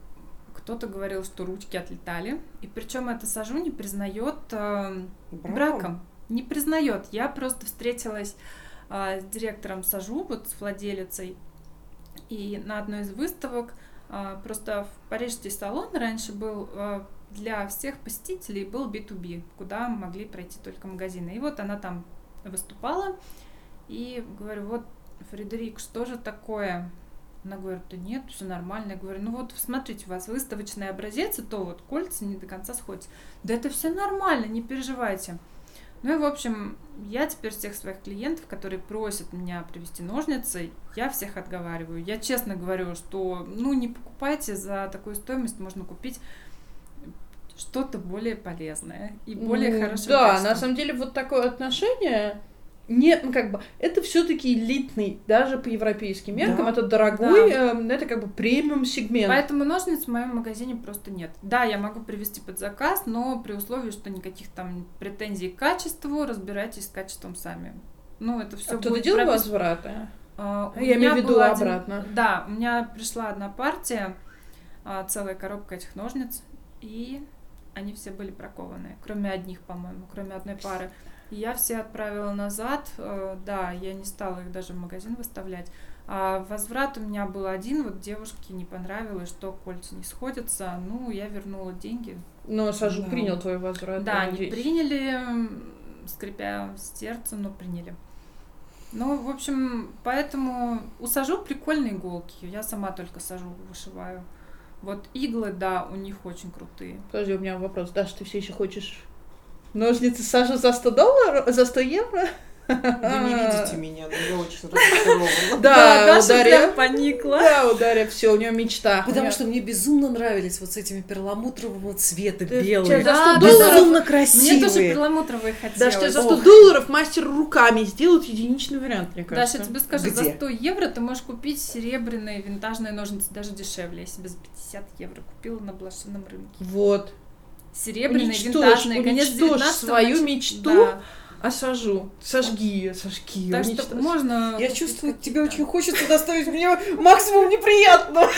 кто-то говорил, что ручки отлетали. И причем это сажу не признает а, браком. Не признает. Я просто встретилась а, с директором сажу, вот с владелицей. И на одной из выставок а, просто в парижский салон раньше был а, для всех посетителей был B2B, куда могли пройти только магазины. И вот она там выступала. И говорю, вот, Фредерик, что же такое? Она говорит, да нет, все нормально. Я говорю, ну вот смотрите, у вас выставочный образец, и то вот кольца не до конца сходятся. Да это все нормально, не переживайте. Ну и, в общем, я теперь всех своих клиентов, которые просят меня привезти ножницы, я всех отговариваю. Я честно говорю, что, ну, не покупайте за такую стоимость, можно купить что-то более полезное и более Ну, хорошее Да, качество. на самом деле вот такое отношение не, ну как бы, это все-таки элитный, даже по европейским меркам, Да. это дорогой, эм, это как бы премиум сегмент. Поэтому ножниц в моем магазине просто нет. Да, я могу привезти под заказ, но при условии, что никаких там претензий к качеству, разбирайтесь с качеством сами. Ну, это все а кто-то делал возвраты? А, у Я имею в виду один- обратно. Да, у меня пришла одна партия, а, целая коробка этих ножниц, и они все были бракованы, кроме одних, по-моему, кроме одной пары. Я все отправила назад, э, да, я не стала их даже в магазин выставлять. А возврат у меня был один, вот девушке не понравилось, что кольца не сходятся, ну, я вернула деньги. Но Сажу Да. принял твой возврат. Да, они надеюсь. приняли, скрипя сердце, но приняли. Ну, в общем, поэтому усажу прикольные иголки. Я сама только сажу, вышиваю. Вот иглы, да, у них очень крутые. Подожди, у меня вопрос. Даша, ты все еще хочешь ножницы Сажу за 100 долларов? За 100 евро? Вы не видите меня, но я очень разочарована. Да, Даша прям поникла. Да, у Дарья все, у нее мечта. Потому что мне безумно нравились вот с этими перламутрового цвета Ты- белые. тебе за 100 Да, Безумно Мне красивые. тоже перламутровые хотелось. Даже тебе за 100 Ох. долларов мастер руками сделают единичный вариант, мне Даша, кажется. я тебе скажу, за Где? 100 евро ты можешь купить серебряные винтажные ножницы, даже дешевле. Я себе за 50 евро купила на блошином рынке. Вот. Серебряные, Уничтожь, винтажные, конец уничтожь 19 свою мечту. Да. Осажу. Сожги, сожги. Так что можно... Я чувствую, тебе очень хочется доставить мне максимум неприятного.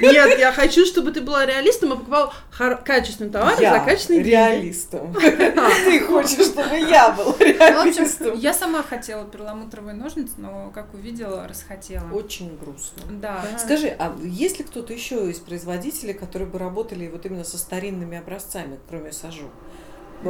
Нет, я хочу, чтобы ты была реалистом и покупал хор- качественный товар Я за качественные деньги. реалистом. Ты хочешь, чтобы я был Ну, реалистом. я сама хотела перламутровые ножницы, но, как увидела, расхотела. Очень грустно. Да. Да. Скажи, а есть ли кто-то еще из производителей, которые бы работали вот именно со старинными образцами, кроме Сажу?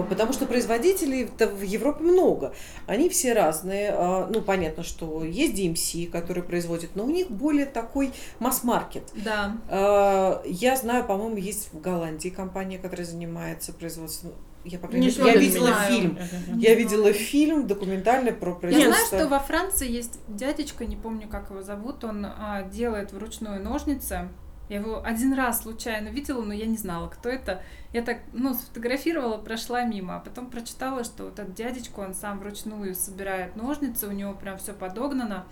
Потому что производителей в Европе много. Они все разные. А, Ну, понятно, что есть DMC, который производит, но у них более такой масс-маркет. Да. А, Я знаю, по-моему, есть в Голландии компания, которая занимается производством. Я, по крайней Не мере, я видела меня. фильм. Я видела фильм документальный про Я производство. знаю, что во Франции есть дядечка, не помню, как его зовут, он а, делает вручную ножницы. Я его один раз случайно видела, но я не знала, кто это. Я так, ну, сфотографировала, прошла мимо, а потом прочитала, что вот этот дядечка, он сам вручную собирает ножницы, у него прям все подогнано,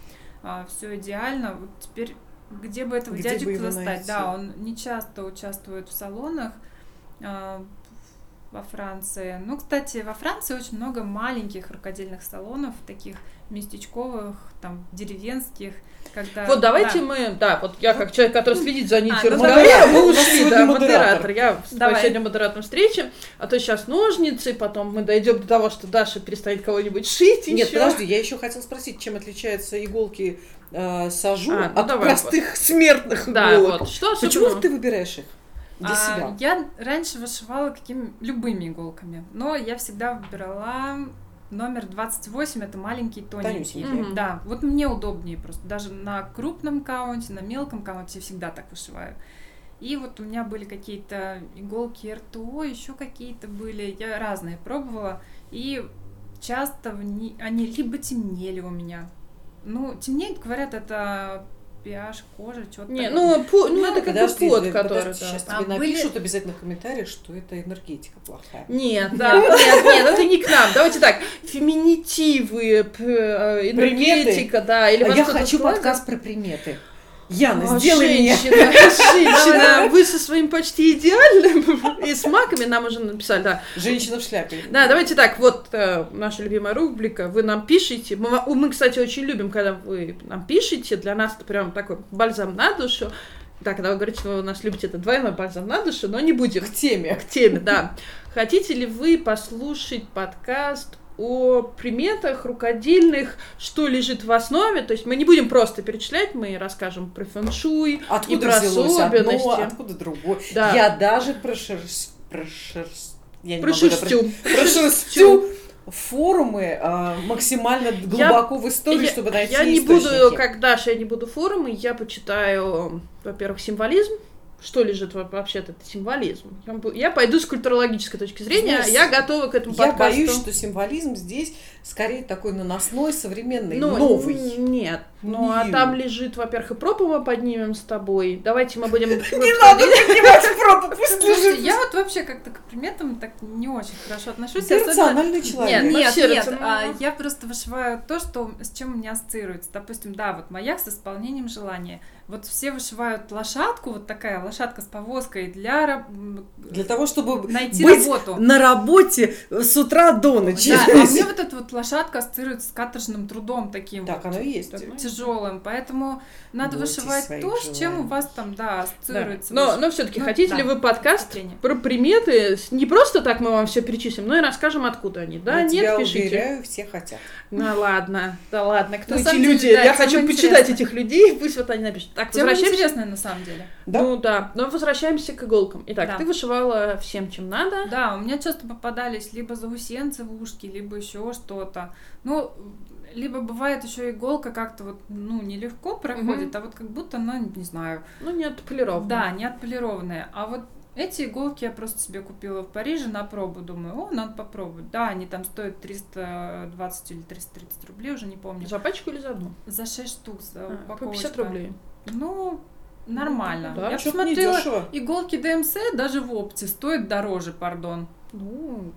все идеально. Вот теперь где бы этого Где дядечку достать? найти? Да, он не часто участвует в салонах а, во Франции. Ну, кстати, во Франции очень много маленьких рукодельных салонов, таких местечковых, там, деревенских, когда... Вот давайте да. мы, да, вот я как человек, который следит за нитью ну разговора, давай. мы ушли, да, модератор. модератор. Я Давай. сегодня модератором встречи, а то сейчас ножницы, потом мы дойдем до того, что Даша перестанет кого-нибудь шить Нет, еще. подожди, я еще хотела спросить, чем отличаются иголки э, сажу А, ну от давай, простых смертных Да, иголок? вот, что Почему особенного? ты выбираешь их для А, себя? Я раньше вышивала какими любыми иголками, но я всегда выбирала номер 28, это маленький. Мгм. Да, вот мне удобнее просто. Даже на крупном каунте, на мелком каунте я всегда так вышиваю. И вот у меня были какие-то иголки РТО, еще какие-то были. Я разные пробовала. И часто в они либо темнели у меня. Ну, темнеет, говорят, это pH кожи, что-то Не, ну, по- ну, это как бы Подожди, пот, да, который, подожди, да. сейчас А тебе были- напишут обязательно в комментариях, что это энергетика плохая. Нет, да, нет, нет, это не к нам. Давайте так, феминитивы, э, энергетика, да, или А я хочу подкаст про приметы. Яна, О, сделай меня. женщина, женщина, вы со своим почти идеальным и с маками нам уже написали, да. Женщина в шляпе. Да, давайте так, вот э, наша любимая рубрика, вы нам пишите. Мы, мы, кстати, очень любим, когда вы нам пишете, для нас это прям такой бальзам на душу. Да, когда вы говорите, что вы нас любите, это двойной бальзам на душу, но не будем К теме. к теме, да. Хотите ли вы послушать подкаст о приметах рукодельных, что лежит в основе. То есть мы не будем просто перечислять, мы расскажем про фэншуй, Откуда и про особенности. одно, откуда другое. Да. Я даже прошерс... прошерс... Я не могу это Прошерстю. прошерстю форумы а, максимально глубоко в историю, Я- чтобы найти Я не источники. буду, как Даша, я не буду форумы, я почитаю, во-первых, символизм, что лежит во- вообще-то это символизм. Я Я пойду с культурологической точки зрения, Знаешь, я готова к этому Я подкасту. боюсь, что символизм здесь скорее такой наносной, современный, Ну, новый. Нет. Ну, а там лежит, во-первых, и пропу мы поднимем с тобой. Давайте мы будем... Не надо поднимать пробу, пусть лежит. я вот вообще как-то к приметам так не очень хорошо отношусь. особенно- Рациональный человек. Нет, Нет, вообще нет, а, я просто вышиваю то, что, с чем у меня ассоциируется. Допустим, да, вот маяк с исполнением желания. Вот все вышивают лошадку, вот такая лошадка с повозкой для Для того, чтобы найти быть работу. на работе с утра до ночи. Да, а мне вот эта вот лошадка ассоциируется с каторжным трудом таким Так, вот оно и есть. Тяжелым, поэтому надо Бойтесь вышивать то, с чем у вас там, да, Да. ассоциируется. Но, выш- но все-таки, Ну, хотите да, ли вы подкаст про приметы? Не просто так мы вам все перечислим, но и расскажем, откуда они. Да, Я нет, тебя пишите. уверяю, все хотят. Ну ладно, да ладно, кто На эти деле, люди? да, Я хочу почитать интересная. этих людей, пусть вот они напишут. Так, Тема возвращаемся. интересная на самом деле. Да? Ну да, но возвращаемся к иголкам. Итак, Да. ты вышивала всем, чем надо. Да, у меня часто попадались либо заусенцы в ушки, либо еще что-то. Ну, либо бывает еще иголка как-то вот, ну, нелегко проходит, а вот как будто она, не знаю, Ну, не отполировано. да, не отполированная. А вот эти иголки я просто себе купила в Париже на пробу. Думаю, о, надо попробовать. Да, они там стоят 320 или 330 рублей, уже не помню. За пачку или за одну? За 6 штук, за А, по упаковочка. 50 рублей. Ну, нормально. Да, я посмотрела, иголки ДМС даже в опте стоят дороже, пардон. Ну,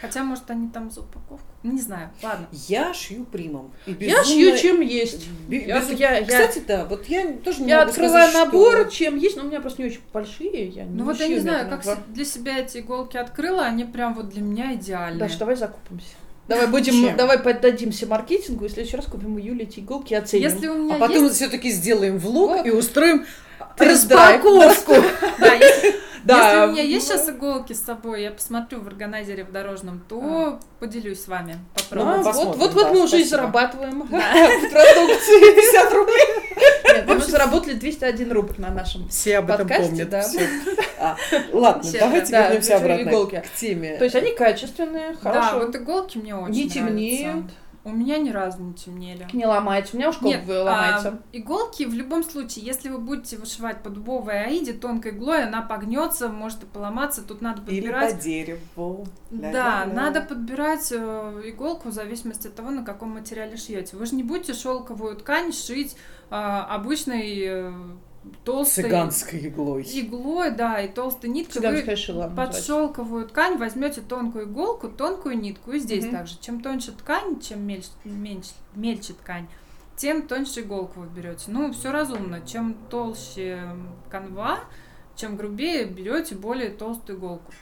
Хотя, может, они там за упаковку. Ну, не знаю. Ладно. Я шью примом. И я безумно- шью чем есть. бе- Я, я, я- Кстати, да, вот я тоже не я могу открываю сказать, набор, что- чем есть, но у меня просто не очень большие. Я Ну вот я не знаю, как се- для себя эти иголки открыла, они прям вот для меня идеальные. Даш, давай закупимся. Давай будем, Чем? давай поддадимся маркетингу, и в следующий раз купим у Юли эти иголки и оценим. Если у меня А потом есть... все-таки сделаем влог Вот. и устроим распаковку. Да, если, Да. если у меня есть сейчас иголки с собой, я посмотрю в органайзере в дорожном, то поделюсь с вами. А, Попробуем. Ну, вот, вот, вот да, мы уже и зарабатываем в продукции. 50 рублей. Нет, мы заработали 201 рубль на нашем. Все об этом Подкасте, помнят. да. всё. А, ладно, давайте Да, вернемся обратно иголки. к теме. То есть они качественные, Да, хорошо, вот иголки мне очень не нравятся. темнеют, У меня ни разу не темнели. не ломаются. У меня уж Нет, колб ломается. а, иголки в любом случае, если вы будете вышивать по дубовой аиде тонкой иглой, она погнется, может и поломаться. Тут надо Или подбирать. по дереву. Да, Ля-ля-ля. надо подбирать э, иголку в зависимости от того, на каком материале шьете. Вы же не будете шелковую ткань шить э, обычной э, толстой Цыганской иглой. иглой, да, и толстой ниткой. Вы Цыганская шила. под называется. шелковую ткань возьмете тонкую иголку, тонкую нитку. И здесь Мгм. также. Чем тоньше ткань, чем мельче, меньше- мельче ткань, тем тоньше иголку вы берете. Ну, все разумно. Чем толще канва, чем грубее берете более толстую иголку.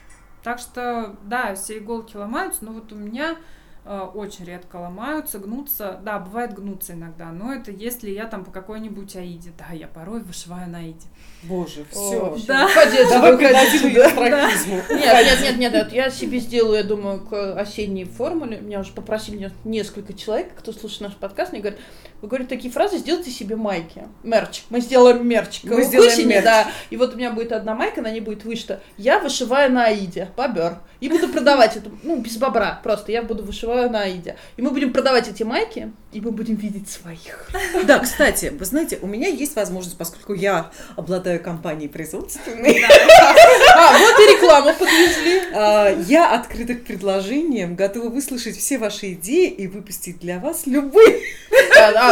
Так что, да, все иголки ломаются, но вот у меня очень редко ломаются, гнутся. Да, бывает гнутся иногда, но это если я там по какой-нибудь аиде. Да, я порой вышиваю на аиде. Боже, О, все. Да. Давай ее да. Нет, нет, нет, нет, нет, я себе сделаю, я думаю, к осенней формуле. Меня уже попросили не- несколько человек, кто слушает наш подкаст, мне говорят, вы говорите такие фразы, сделайте себе майки. Мерч. Мы сделаем мерч. Мы сделаем Осени, мерч. Да. И вот у меня будет одна майка, на ней будет вышито «Я вышиваю на Аиде». Бобер. И буду продавать это, ну, без бобра, просто я буду вышиваю на Аиде. И мы будем продавать эти майки, и мы будем видеть своих. Да, кстати, вы знаете, у меня есть возможность, поскольку я обладаю компанией производственной, А, вот и рекламу подвезли. а, я открыта к предложениям, готова выслушать все ваши идеи и выпустить для вас любые.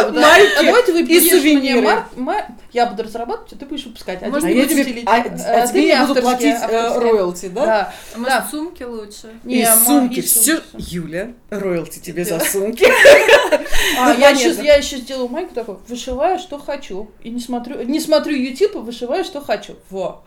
А, а, да. Майки А давай ты и мне сувениры. мар- ма- Я буду разрабатывать, а ты будешь выпускать. А Может, А ты я тебе, делить. а, А а тебе я буду авторские, платить э, роялти, да? Да. А может, Да. сумки лучше? Не, и сумки, и все. Юля, роялти тебе за сумки. А, Ну, я, еще, я еще сделаю майку такой, вышиваю, что хочу. И не смотрю, не смотрю YouTube, а вышиваю, что хочу. Во.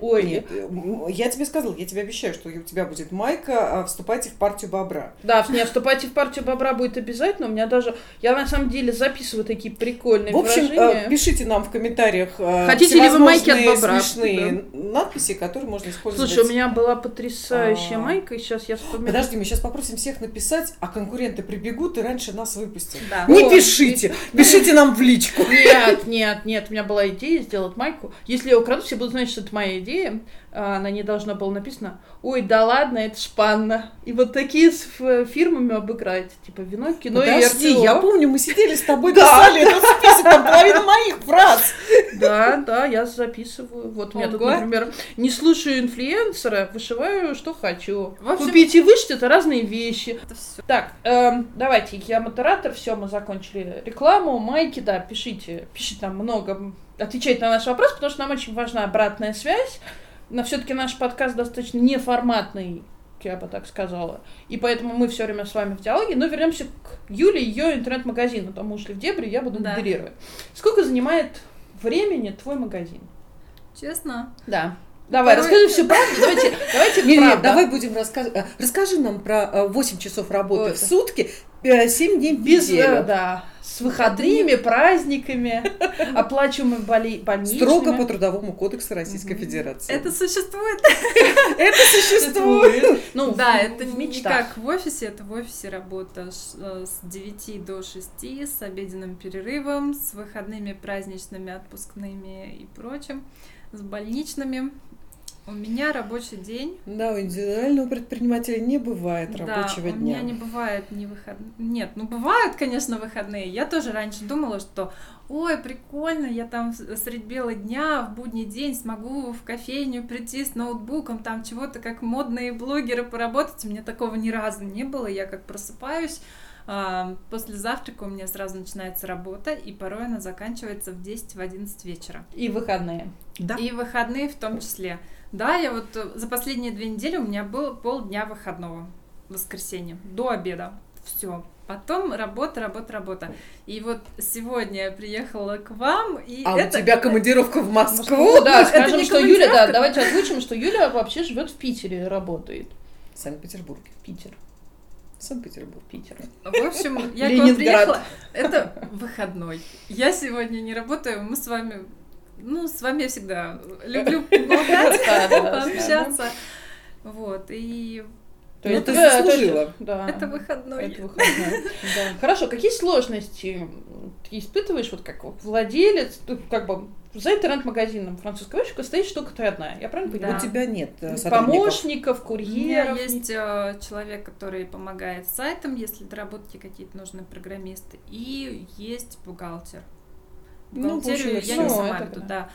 Ой, Нет, э, я тебе сказала, я тебе обещаю, что у тебя будет майка, а, вступайте в партию бобра. Да, не вступайте в партию бобра будет обязательно. У меня даже, я на самом деле записываю такие прикольные В общем, выражения. э, пишите нам в комментариях э, Хотите ли вы майки от бобра? смешные надписи, которые можно использовать. Слушай, у меня была потрясающая А. майка, и сейчас я вспоминаю. Подожди, мы сейчас попросим всех написать, а конкуренты прибегут и раньше нас выпустят. Да. Не О, пишите, пишите нам в личку. Нет, нет, нет, у меня была идея сделать майку. Если я украду, все будут знать, что это моя идея. А, На ней должно было написано «Ой, да ладно, это шпанна». И вот такие с фирмами обыграть. Типа вино, кино и Подожди, РТО. я помню, мы сидели с тобой, писали этот список, там половина моих фраз. Да, да, я записываю. Вот у меня тут, например, не слушаю инфлюенсера, вышиваю, что хочу. Купить и вышить это разные вещи. Так, эм, давайте, я модератор, все, мы закончили рекламу, майки, да, пишите, пишите нам много, отвечайте на наш вопрос, потому что нам очень важна обратная связь. Но все-таки наш подкаст достаточно неформатный, я бы так сказала. И поэтому мы все время с вами в диалоге. Но вернемся к Юле и ее интернет-магазину. Там мы ушли в дебри, я буду Да. модерировать. Сколько занимает времени твой магазин? Честно. Да. Давай, Порой- расскажи всю правду. Давайте, давайте Не, не, правда. давай будем рассказывать. Расскажи нам про 8 часов работы Вот. в сутки, 7 дней в Без, э, неделю. да, с выходными, праздниками, оплачиваемыми боли, больничными. Строго по Трудовому кодексу Российской Мгм. Федерации. Это существует. это существует. Ну, Да, это не мечтах. как в офисе, это в офисе работа э, с 9 до 6, с обеденным перерывом, с выходными праздничными, отпускными и прочим, с больничными. У меня рабочий день. Да, у индивидуального предпринимателя не бывает рабочего да, у дня. меня не бывает ни выходных. Нет, ну бывают, конечно, выходные. Я тоже раньше думала, что ой, прикольно, я там средь бела дня в будний день смогу в кофейню прийти с ноутбуком, там чего-то как модные блогеры поработать. У меня такого ни разу не было. Я как просыпаюсь, а, после завтрака у меня сразу начинается работа, и порой она заканчивается в 10-11 вечера. И выходные. Да. И выходные в том числе. Да, я вот э, за последние две недели у меня было полдня выходного в воскресенье до обеда. Все. Потом работа, работа, работа. И вот сегодня я приехала к вам, и А это... у тебя командировка в Москву? Москву, да, это скажем, что Юля, да, давайте озвучим, что Юля вообще живет в Питере, работает. В Санкт-Петербурге. Питер. Санкт-Петербург. Питер. В общем, я к вам приехала. Это выходной. Я сегодня не работаю, мы с вами... Ну, с вами я всегда люблю поболтать, Да, да, пообщаться. Вот, и То Ну, есть ты да, то заслужила. Да. это выходной. Это выходной. Да. Хорошо, какие сложности ты испытываешь, вот как владелец, ты как бы за интернет-магазином французского вышивка стоишь только ты одна, я правильно Да. понимаю? У тебя нет э, сотрудников. Помощников, У меня курьеров. есть э, человек, который помогает с сайтом, если доработки какие-то нужны программисты, и есть бухгалтер. Ну, Бухгалтерию получилось. я не Ну, сама это веду, да. да.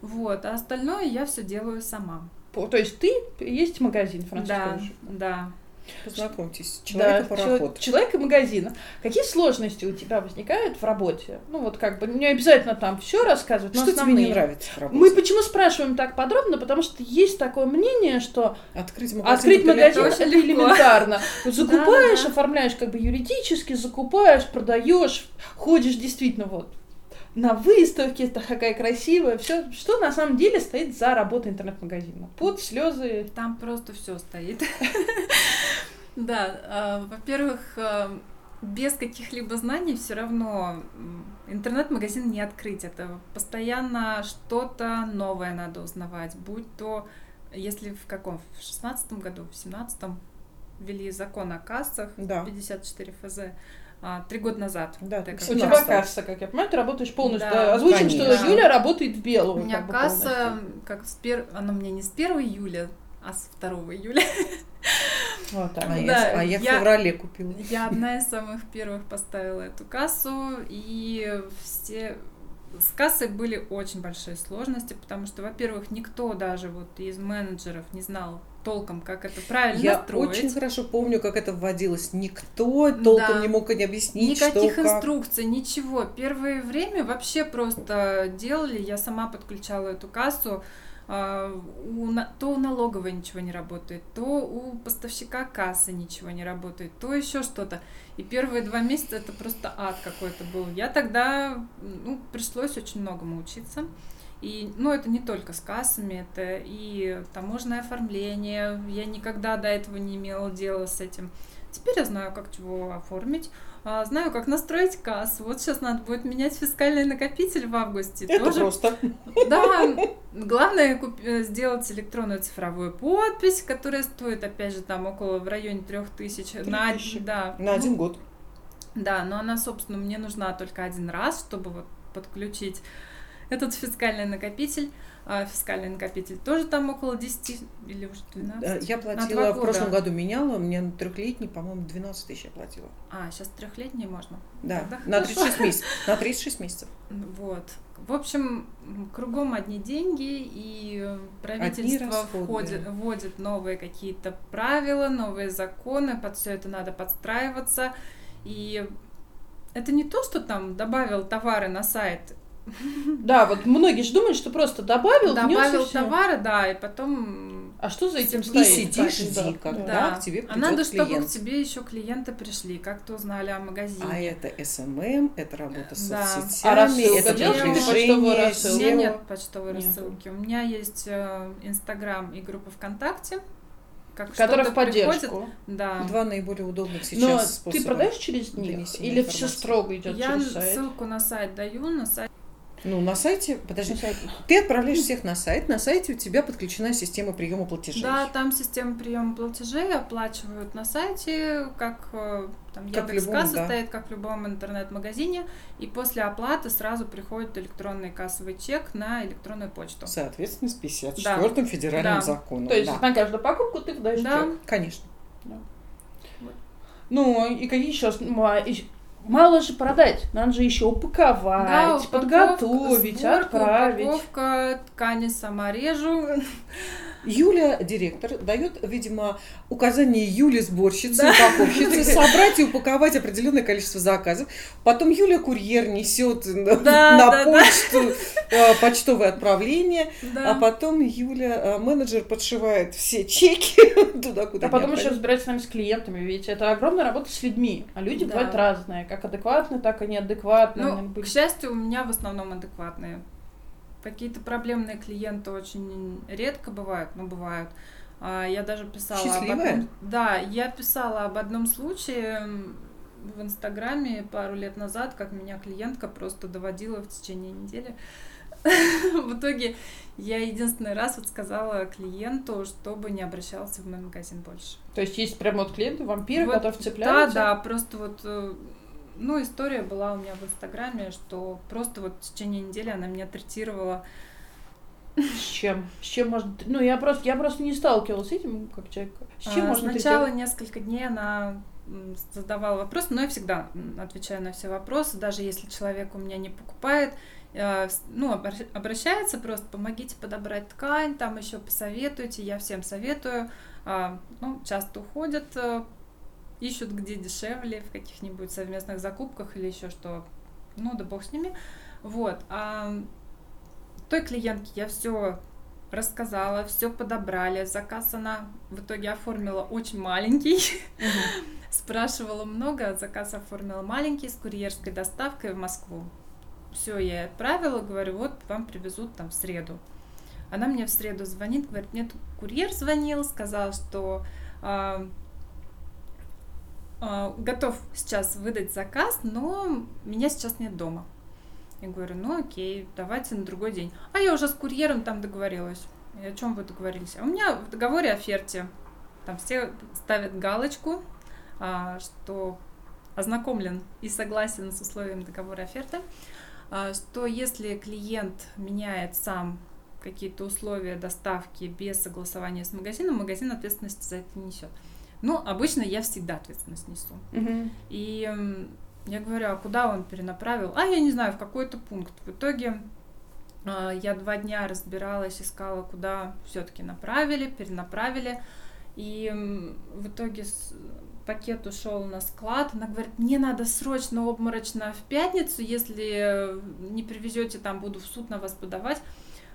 Вот, а остальное я все делаю сама. По- То есть ты есть магазин французского Да, да. Познакомьтесь, Да, человек-пароход. чело- человек и магазин. Какие сложности у тебя возникают в работе? Ну вот как бы не обязательно там все рассказывать, но Что тебе основные. не нравится в работе? Мы почему спрашиваем так подробно? Потому что есть такое мнение, что Открыть магазин. открыть это магазин это легко. элементарно. Закупаешь, оформляешь как бы юридически, закупаешь, продаешь, ходишь действительно вот на выставке, это какая красивая, все, что на самом деле стоит за работой интернет-магазина. Пот, слезы. Там просто все стоит. Да, а, во-первых, а, без каких-либо знаний все равно интернет-магазин не открыть. Это постоянно что-то новое надо узнавать. Будь то, если в каком, в шестнадцатом году, в семнадцатом ввели закон о кассах, Да. 54 ФЗ, а, три года назад. Да, как У тебя касса, как я понимаю, ты работаешь полностью. Да, Озвучим, что конечно. Юля работает в У белую. меня как бы касса, полностью. как с пер... она у меня не с 1 июля, а с 2 июля. Вот так. А, Да, я, а я в феврале купила. Я одна из самых первых поставила эту кассу, и все с кассой были очень большие сложности, потому что, во-первых, никто даже вот из менеджеров не знал толком, как это правильно Я настроить. очень хорошо помню, как это вводилось. Никто толком Да. не мог не объяснить, Никаких что как. инструкций, ничего. Первое время вообще просто делали. Я сама подключала эту кассу. А, у то у налоговой ничего не работает, то у поставщика кассы ничего не работает, то еще что-то. И первые два месяца это просто ад какой-то был. Я тогда, ну, пришлось очень многому учиться. И, ну, это не только с кассами, это и таможенное оформление. Я никогда до этого не имела дела с этим. Теперь я знаю, как чего оформить. А, Знаю, как настроить кассу. Вот сейчас надо будет менять фискальный накопитель в августе. Это Тоже просто. да, главное куп- э, сделать электронную цифровую подпись, которая стоит, опять же, там около в районе трех тысяч. На, од- 3000. да, На ну, один год. Да, но она, собственно, мне нужна только один раз, чтобы вот подключить этот фискальный накопитель. А фискальный накопитель тоже там около 10 или уже 12. Э, Я платила, в прошлом году меняла, мне на трехлетний, по-моему, 12 тысяч я платила. А, сейчас трехлетний можно. Да, Тогда на хорошо. 36 месяцев. На 36 месяцев. Вот. В общем, кругом одни деньги, и правительство входит, вводит новые какие-то правила, новые законы, под все это надо подстраиваться. И это не то, что там добавил товары на сайт, Да, вот многие же думают, что просто добавил, и добавил товары, да, и потом А что за этим И стоит? сидишь, Да, жди, да, когда да. к тебе а надо, придет чтобы клиент. к тебе еще клиенты пришли, как-то узнали о магазине. А это SMM, это работа с Да. соцсетями, А рассылка это? Ты продвижение, рассылку? У меня нет почтовой Нет. рассылки. У меня есть э, Инстаграм и группа ВКонтакте. Как Которая в что-то приходит, поддержку. Да. Два наиболее удобных Но сейчас ты способа. продаешь через них? Или все информации. строго идет Я через сайт? ссылку на сайт даю, на сайт. Ну, на сайте, подожди, На сайт. ты отправляешь всех на сайт, на сайте у тебя подключена система приема платежей. Да, там система приема платежей оплачивают на сайте, как э, там Как в Яндекс любом, касса да. стоит, как в любом интернет-магазине, и после оплаты сразу приходит электронный кассовый чек на электронную почту. Соответственно, с 54-м федеральным Да. законом. То есть да. на каждую покупку ты выдаешь Да. чек. Конечно. Ну, и какие еще? Мало же продать, надо же еще упаковать, Да, упаковка, подготовить, сборка, отправить. Упаковка, ткани сама режу. Юля, директор, дает, видимо, указание Юле, сборщице, Да. упаковщице, собрать и упаковать определенное количество заказов. Потом Юля курьер несет на, Да, на да, да. почту э, почтовое отправление, Да. а потом Юля, э, менеджер, подшивает все чеки туда, куда А потом еще разбираться с нами с клиентами, ведь это огромная работа с людьми. А люди Да. бывают разные, как адекватные, так и неадекватные. Ну, к счастью, у меня в основном адекватные. Какие-то проблемные клиенты очень редко бывают, но бывают. А, я даже писала Счастливая? об одном... Да, я писала об одном случае в Инстаграме пару лет назад, как меня клиентка просто доводила в течение недели. В итоге я единственный раз вот сказала клиенту, чтобы не обращался в мой магазин больше. То есть есть прям вот клиенты, вампиры, Вот, которые цепляются? Да, да, просто вот, э, ну, история была у меня в Инстаграме, что просто вот в течение недели она меня третировала. С чем? С чем можно... Ну, я просто, я просто не сталкивалась с этим, как человек. С чем А, можно Сначала третировать? несколько дней она задавала вопросы, но я всегда отвечаю на все вопросы, даже если человек у меня не покупает, э, ну, обра- обращается просто, помогите подобрать ткань, там еще посоветуйте, я всем советую. А, Ну, часто уходят, э, ищут где дешевле, в каких-нибудь совместных закупках или еще что. Ну, да бог с ними. Вот. А той клиентке я все рассказала, все подобрали. Заказ она в итоге оформила очень маленький. Спрашивала много, заказ оформила маленький с курьерской доставкой в Москву. Все, я ей отправила, говорю, вот вам привезут там в среду. Она мне в среду звонит, говорит, мне тут курьер звонил, сказал, что а, готов сейчас выдать заказ, но меня сейчас нет дома. Я говорю, ну окей, давайте на другой день. А я уже с курьером там договорилась. И о чем вы договорились? А у меня в договоре оферте. Там все ставят галочку, а, что ознакомлен и согласен с условием договора оферты, а, что если клиент меняет сам какие-то условия доставки без согласования с магазином, магазин ответственности за это не несет. Ну, обычно я всегда ответственность несу. Мгм. И я говорю, а куда он перенаправил? А, я не знаю, в какой-то пункт. В итоге а, я два дня разбиралась, искала, куда все-таки направили, перенаправили. И в итоге пакет ушел на склад. Она говорит, мне надо срочно, обморочно в пятницу, если не привезете, там буду в суд на вас подавать.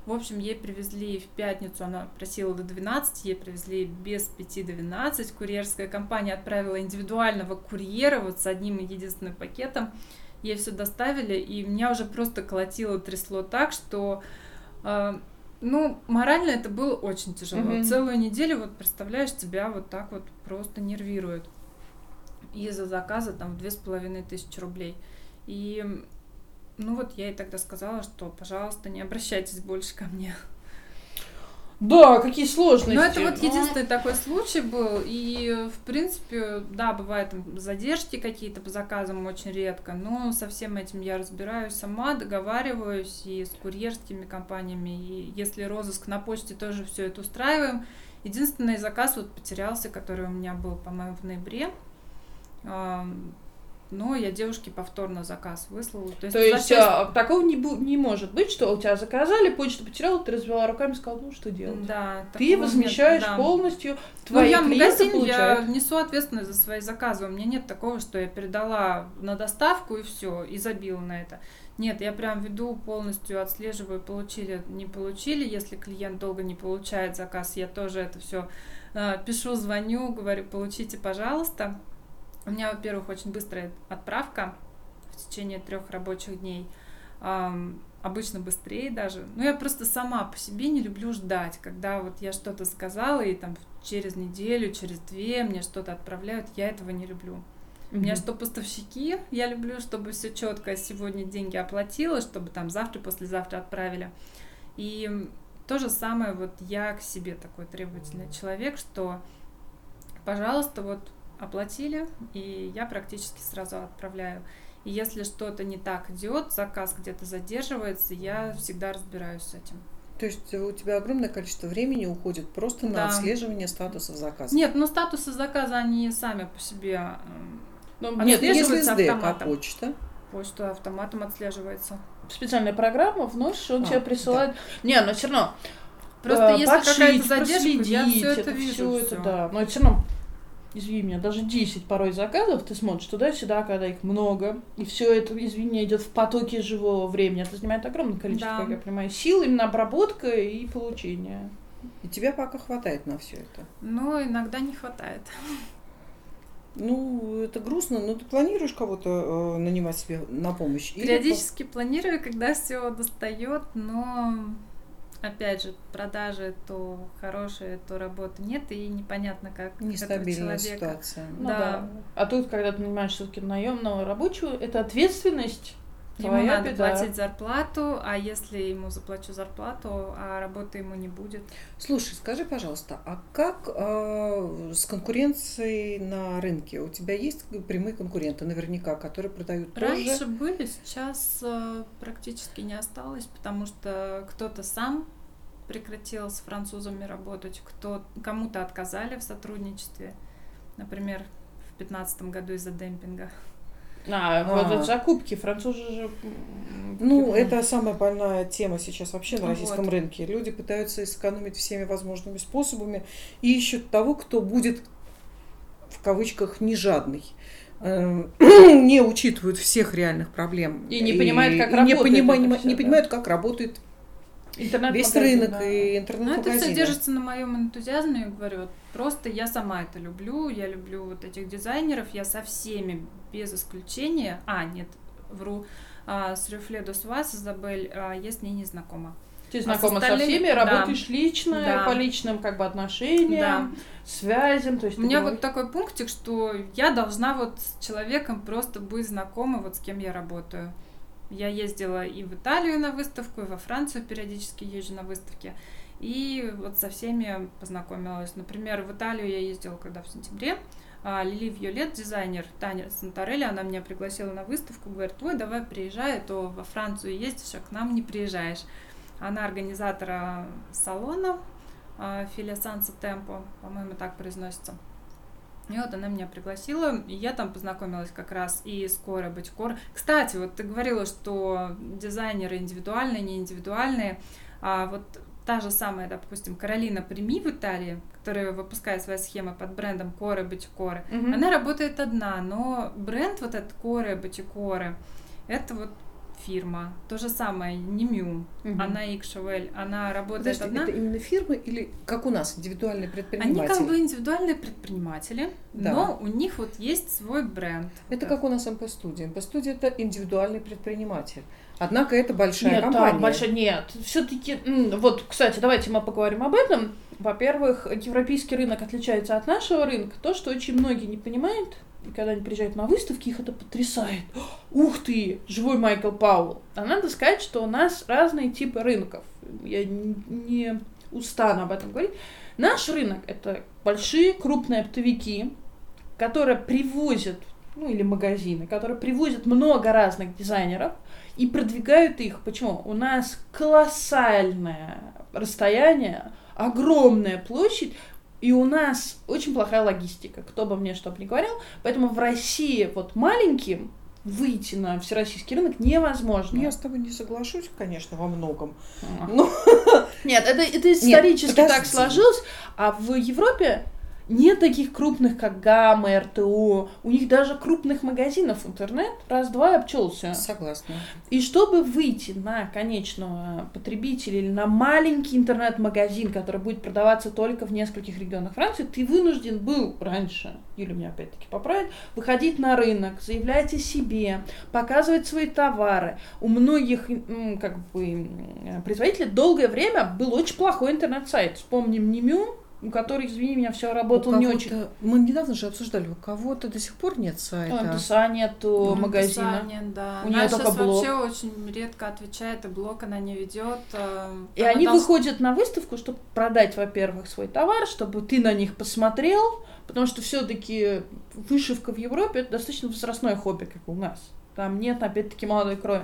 В общем, ей привезли в пятницу, она просила до 12, ей привезли без 5 до 12. Курьерская компания отправила индивидуального курьера вот с одним единственным пакетом. Ей все доставили, и меня уже просто колотило, трясло так, что, э, ну, морально это было очень тяжело. Мгм. Целую неделю, вот представляешь, тебя вот так вот просто нервирует из-за заказа там в две с половиной тысячи рублей. И ну вот я ей тогда сказала, что, пожалуйста, не обращайтесь больше ко мне. Да, какие сложности. Но это вот Ну, единственный такой случай был. И, в принципе, да, бывают там задержки какие-то по заказам очень редко, но со всем этим я разбираюсь сама, договариваюсь и с курьерскими компаниями. И если розыск на почте, тоже все это устраиваем. Единственный заказ вот потерялся, который у меня был, по-моему, в ноябре. Но я девушке повторно заказ выслала. То есть, То есть а, такого не, бу- не может быть, что у тебя заказали, почту потеряла, ты развела руками и сказала, ну что делать? Да, Ты такого нет, возмещаешь да. полностью, Ну, твои я клиенты магазин, я несу ответственность за свои заказы. У меня нет такого, что я передала на доставку и все, и забила на это. Нет, я прям веду полностью, отслеживаю, получили, не получили. Если клиент долго не получает заказ, я тоже это все пишу, звоню, говорю, получите, пожалуйста. У меня, во-первых, очень быстрая отправка в течение трех рабочих дней. Обычно быстрее даже. Но я просто сама по себе не люблю ждать, когда вот я что-то сказала, и там через неделю, через две мне что-то отправляют, я этого не люблю. У меня что поставщики, я люблю, чтобы все четко сегодня деньги оплатила, чтобы там завтра, послезавтра отправили. И то же самое вот я к себе такой требовательный человек, что, пожалуйста, вот оплатили, и я практически сразу отправляю. И если что-то не так идет, заказ где-то задерживается, я всегда разбираюсь с этим. То есть у тебя огромное количество времени уходит просто на Да. отслеживание статусов заказа. Нет, ну статусы заказа, они сами по себе м, Ну, А нет, если есть Если СДЭК, а почта. почта автоматом отслеживается. специальная программа, вносишь, он А, тебе присылает. Не, но все равно. Просто э, если какая-то задержка, я все это вижу. всё всё. это, да. Но все равно, извини меня, даже 10 порой заказов ты смотришь туда-сюда, когда их много, и все это, извини, идет в потоке живого времени. Это занимает огромное количество, Да. как я понимаю, сил, именно обработка и получение. И тебя пока хватает на все это. Но иногда не хватает. Ну, это грустно, но ты планируешь кого-то э, нанимать себе на помощь? Или Периодически планирую, когда все достает, но опять же, продажи то хорошие, то работы нет, и непонятно, как нестабильная ситуация? Ну Да. да. А тут, когда ты нанимаешь все-таки наемного рабочего, это ответственность. Ему твоя надо беда. платить зарплату, а если ему заплачу зарплату, а работы ему не будет. Слушай, скажи, пожалуйста, а как э, с конкуренцией на рынке? У тебя есть прямые конкуренты, наверняка, которые продают Раньше тоже? были, сейчас э, практически не осталось, потому что кто-то сам прекратил с французами работать, кто кому-то отказали в сотрудничестве, например, в 2015 году из-за демпинга. А, вот А. это закупки. Французы же... Ну, типа, это самая больная тема сейчас вообще на Вот. российском рынке. Люди пытаются сэкономить всеми возможными способами и ищут того, кто будет в кавычках не жадный. Э, Не учитывают всех реальных проблем. И не понимают, как и не, работает понима- это всё, не да. понимают, как работает интернет весь рынок и Но это все держится на моем энтузиазме, я говорю, вот просто я сама это люблю, я люблю вот этих дизайнеров, я со всеми без исключения, а, нет, вру, а, с Рюфле Досвас, Изабель, а, я с ней не знакома. Ты А знакома со остальными- всеми, да. работаешь лично, Да. по личным как бы отношениям, связям. То есть У меня говоришь- вот такой пунктик, что я должна вот с человеком просто быть знакома, вот с кем я работаю. Я ездила и в Италию на выставку, и во Францию периодически езжу на выставки. И вот со всеми познакомилась. Например, в Италию я ездила когда в сентябре. а, Лили Виолет, дизайнер Таня Сантарелли, она меня пригласила на выставку, говорит, ой, давай приезжай, а то во Францию ездишь, а к нам не приезжаешь. Она организатора салона а, Филя Санса Темпо, по-моему, так произносится. И вот она меня пригласила, и я там познакомилась как раз и с Кора Батькор. Кстати, вот ты говорила, что дизайнеры индивидуальные, не индивидуальные. А вот та же самая, допустим, Каролина Прими в Италии, которая выпускает свои схемы под брендом Коры Батикоры, Мгм. она работает одна, но бренд вот этот Коры Батикоры, это вот фирма. То же самое, Немю, Мгм. она Икшевель, она работает Подожди, одна. это именно фирмы или как у нас, индивидуальные Они предприниматели? как бы индивидуальные предприниматели, Да. но у них вот есть свой бренд. Это Вот как у нас МП-студия. МП-студия – это индивидуальный предприниматель. Однако это большая Нет, компания. там большая нет. Все-таки, вот, кстати, давайте мы поговорим об этом. Во-первых, европейский рынок отличается от нашего рынка. То, что очень многие не понимают, и когда они приезжают на выставки, их это потрясает. Ух ты, живой Майкл Пауэлл. А надо сказать, что у нас разные типы рынков. Я не устану об этом говорить. Наш рынок — это большие крупные оптовики, которые привозят, ну или магазины, которые привозят много разных дизайнеров и продвигают их. Почему? У нас колоссальное расстояние, огромная площадь, и у нас очень плохая логистика, кто бы мне что бы ни говорил. Поэтому в России вот маленьким выйти на всероссийский рынок невозможно. Я с тобой не соглашусь, конечно, во многом. А. Ну, Нет, это, это исторически так подожди. сложилось, а в Европе нет таких крупных, как Гамма, РТО. У них даже крупных магазинов интернет раз-два обчелся. согласна. И чтобы выйти на конечного потребителя или на маленький интернет-магазин, который будет продаваться только в нескольких регионах Франции, ты вынужден был раньше, или меня опять-таки поправить, выходить на рынок, заявлять о себе, показывать свои товары. У многих как бы, производителей долгое время был очень плохой интернет-сайт. Вспомним Немю, у которых, извини меня, все работало У не очень. Мы недавно же обсуждали, у кого-то до сих пор нет сайта. МТСА нету Ну, магазина. Саня, да. У Она только сейчас блог. вообще очень редко отвечает, и блог она не ведет. э, И она они долж- выходят на выставку, чтобы продать, во-первых, свой товар, чтобы ты на них посмотрел, потому что все-таки вышивка в Европе это достаточно возрастное хобби, как у нас. Там нет, опять-таки, молодой крови.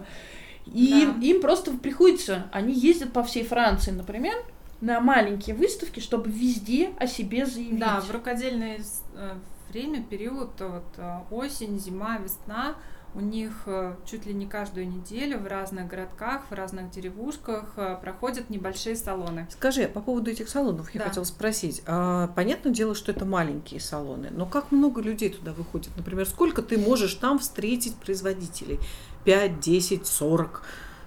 И Да. им просто приходится, они ездят по всей Франции, например, на маленькие выставки, чтобы везде о себе заявить. Да, в рукодельное э, время, период, вот э, осень, зима, весна, у них э, чуть ли не каждую неделю в разных городках, в разных деревушках э, проходят небольшие салоны. Скажи, по поводу этих салонов я Да. хотела спросить. А, понятное дело, что это маленькие салоны, но как много людей туда выходит? Например, сколько ты можешь там встретить производителей? 5, 10, 40?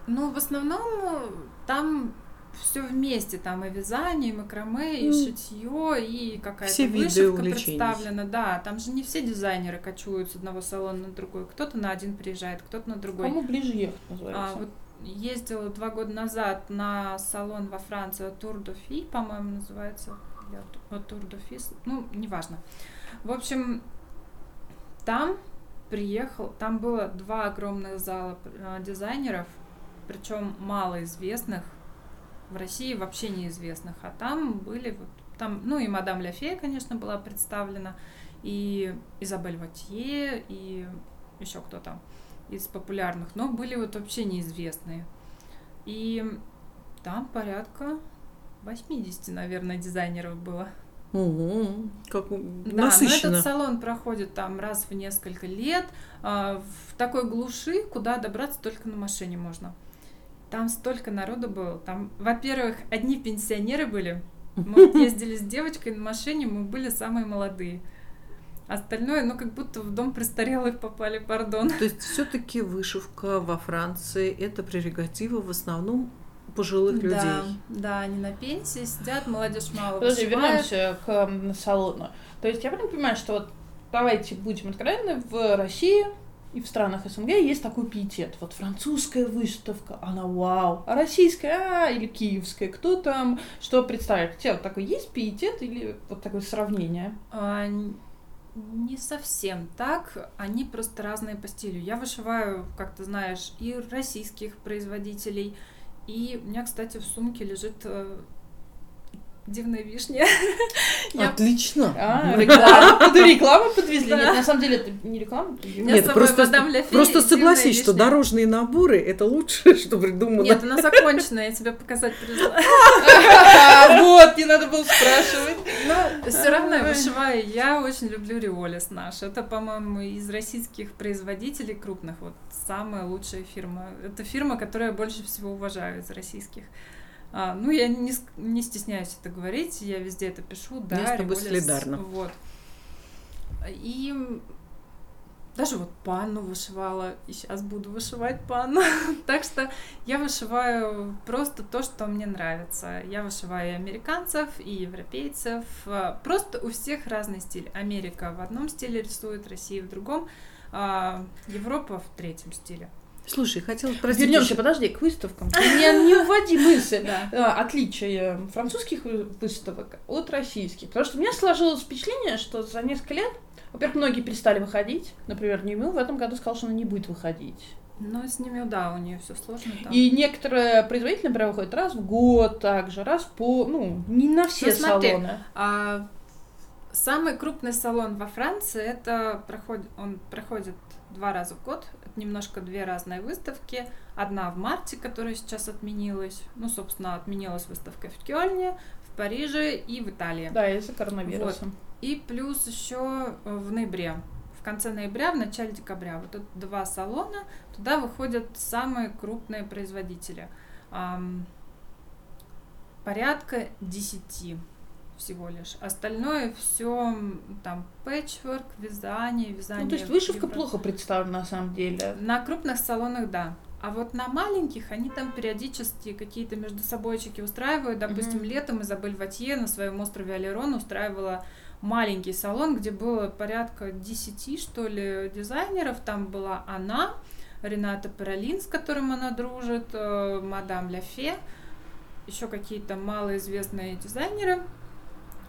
Ну, в основном э, там все вместе, там и вязание, и макраме, и Ну, шитье, и какая-то все вышивка представлена. Да, там же не все дизайнеры кочуют с одного салона на другой. Кто-то на один приезжает, кто-то на другой. Кому ближе ехать называется. А, вот ездила два года назад на салон во Франции Tour de Fille, по-моему, называется. Tour de Fille, ну, неважно. В общем, там приехал, там было два огромных зала э, дизайнеров, причем малоизвестных, в России вообще неизвестных, а там были вот там, ну и мадам Ляфея, конечно, была представлена, и Изабель Ватье, и еще кто-то из популярных, но были вот вообще неизвестные. И там порядка 80, наверное, дизайнеров было. Ого, как Да, насыщенно. но этот салон проходит там раз в несколько лет, а, в такой глуши, куда добраться только на машине можно. Там столько народу было. Там, во-первых, одни пенсионеры были. Мы вот ездили с девочкой на машине, мы были самые молодые. Остальное, ну, как будто в дом престарелых попали, пардон. То есть все-таки вышивка во Франции это прерогатива в основном пожилых Да, людей. да, они на пенсии сидят, молодежь мало Подожди, вышивает. вернемся к салону. То есть я правильно понимаю, что вот давайте будем откровенны, в России и в странах СНГ есть такой пиетет. Вот французская выставка, она вау. А российская, а, или киевская, кто там, что представляет? У тебя вот такой есть пиетет или вот такое сравнение? А, не совсем так, они просто разные по стилю. Я вышиваю, как ты знаешь, и российских производителей, и у меня, кстати, в сумке лежит э, дивная вишня. Отлично. А, реклама. Это рекламу подвезли? Нет, на самом деле это не реклама. Нет, просто, просто согласись, что дорожные наборы это лучшее, что придумано. Нет, она закончена, я тебе показать пришла. А, Вот, не надо было спрашивать. Но все равно я вышиваю. Я очень люблю Риолис наш. Это, по-моему, из российских производителей крупных. Вот самая лучшая фирма. Это фирма, которую я больше всего уважаю из российских. А, ну, я не, не стесняюсь это говорить, я везде это пишу, да, Я с тобой солидарна. Вот. И даже вот панну вышивала, и сейчас буду вышивать панну. так что я вышиваю просто то, что мне нравится. Я вышиваю и американцев, и европейцев. А, Просто у всех разный стиль. Америка в одном стиле рисует, Россия в другом, а Европа в третьем стиле. Слушай, хотела спросить. Вернемся, еще- подожди, к выставкам. Не, не уводи мысль. Да. А, Отличие французских вы- выставок от российских. Потому что у меня сложилось впечатление, что за несколько лет, во-первых, многие перестали выходить. Например, Ньюмил в этом году сказал, что она не будет выходить. Но с ними, да, у нее все сложно там. И некоторые производители, например, выходят раз в год также, раз по... Ну, не на все Ну, смотри, салоны. А самый крупный салон во Франции, это проходит, он проходит два раза в год. Немножко две разные выставки. Одна в марте, которая сейчас отменилась. Ну, собственно, отменилась выставка в Кёльне, в Париже и в Италии. Да, из-за коронавируса. И плюс еще в ноябре. В конце ноября, в начале декабря. Вот это два салона. Туда выходят самые крупные производители. Порядка 10 всего лишь. Остальное все там пэтчворк, вязание, вязание. Ну, то есть вышивка евро- плохо представлена на самом деле. На крупных салонах, да. А вот на маленьких они там периодически какие-то между собойчики устраивают. Допустим, Мгм. летом Изабель Ватье на своем острове Алерон устраивала маленький салон, где было порядка 10, что ли, дизайнеров. Там была она, Рената Паролин, с которым она дружит, э, мадам Ляфе, еще какие-то малоизвестные дизайнеры.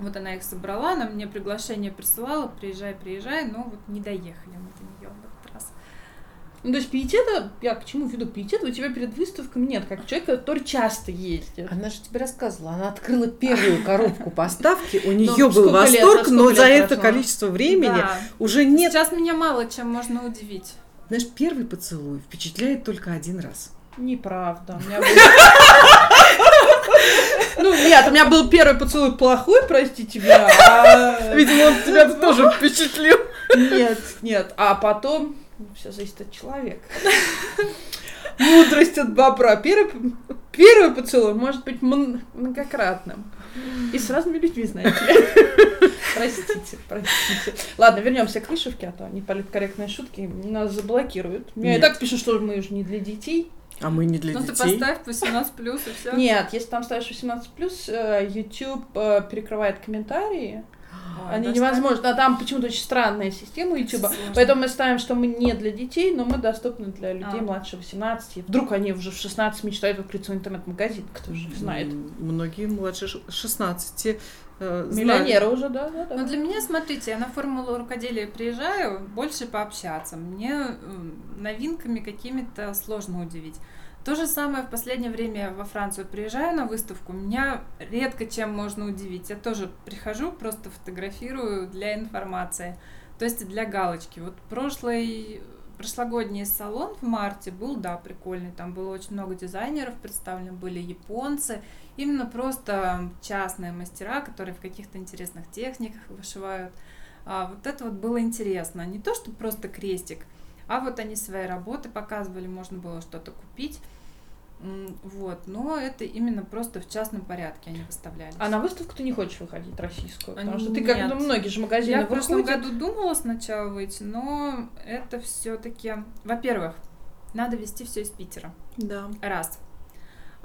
Вот она их собрала, она мне приглашение присылала, приезжай, приезжай, но вот не доехали мы до нее в этот раз. Ну, то есть пиетета, я к чему веду? Пиетета у тебя перед выставками нет, как человека, который часто ездит. Она же тебе рассказывала, она открыла первую коробку поставки, у Ну, нее был восторг, но за это количество времени уже нет. Сейчас меня мало чем можно удивить. Знаешь, первый поцелуй впечатляет только один раз. Неправда. Меня Ну, нет, у меня был первый поцелуй плохой, простите меня. а- Видимо, он тебя тоже впечатлил. Нет, нет. А потом все зависит от человека. Мудрость от бобра. Первый, первый поцелуй может быть мн- многократным. И с разными людьми, знаете. Простите, простите. Ладно, вернемся к вышивке, а то они политкорректные шутки нас заблокируют. Мне и так пишут, что мы уже не для детей. А мы не для Ну ты детей. поставь 18 плюс и все. Нет, если там ставишь 18+, э, YouTube э, перекрывает комментарии. Они невозможно. А там почему-то очень странная система YouTube. Поэтому мы ставим, что мы не для детей, но мы доступны для людей А. младше 18. И Вдруг они уже в 16 мечтают открыть свой интернет-магазин, кто же знает. Многие младше ш- 16 э, знают. Миллионеры уже, да, да, да. Ну, для меня, смотрите, я на формулу рукоделия приезжаю больше пообщаться. Мне м, новинками какими-то сложно удивить. То же самое в последнее время во Францию приезжаю на выставку, меня редко чем можно удивить. Я тоже прихожу, просто фотографирую для информации, то есть для галочки. Вот прошлый, прошлогодний салон в марте был, да, прикольный, там было очень много дизайнеров представлены, были японцы, именно просто частные мастера, которые в каких-то интересных техниках вышивают. А, вот это вот было интересно. Не то, что просто крестик, а вот они свои работы показывали, можно было что-то купить. Вот, но это именно просто в частном порядке они выставлялись. А на выставку ты не хочешь выходить российскую? Потому что ты, как ну, многие же магазины Я в прошлом выходят. году думала сначала выйти, но это все-таки, во-первых, надо вести все из Питера. Да. Раз.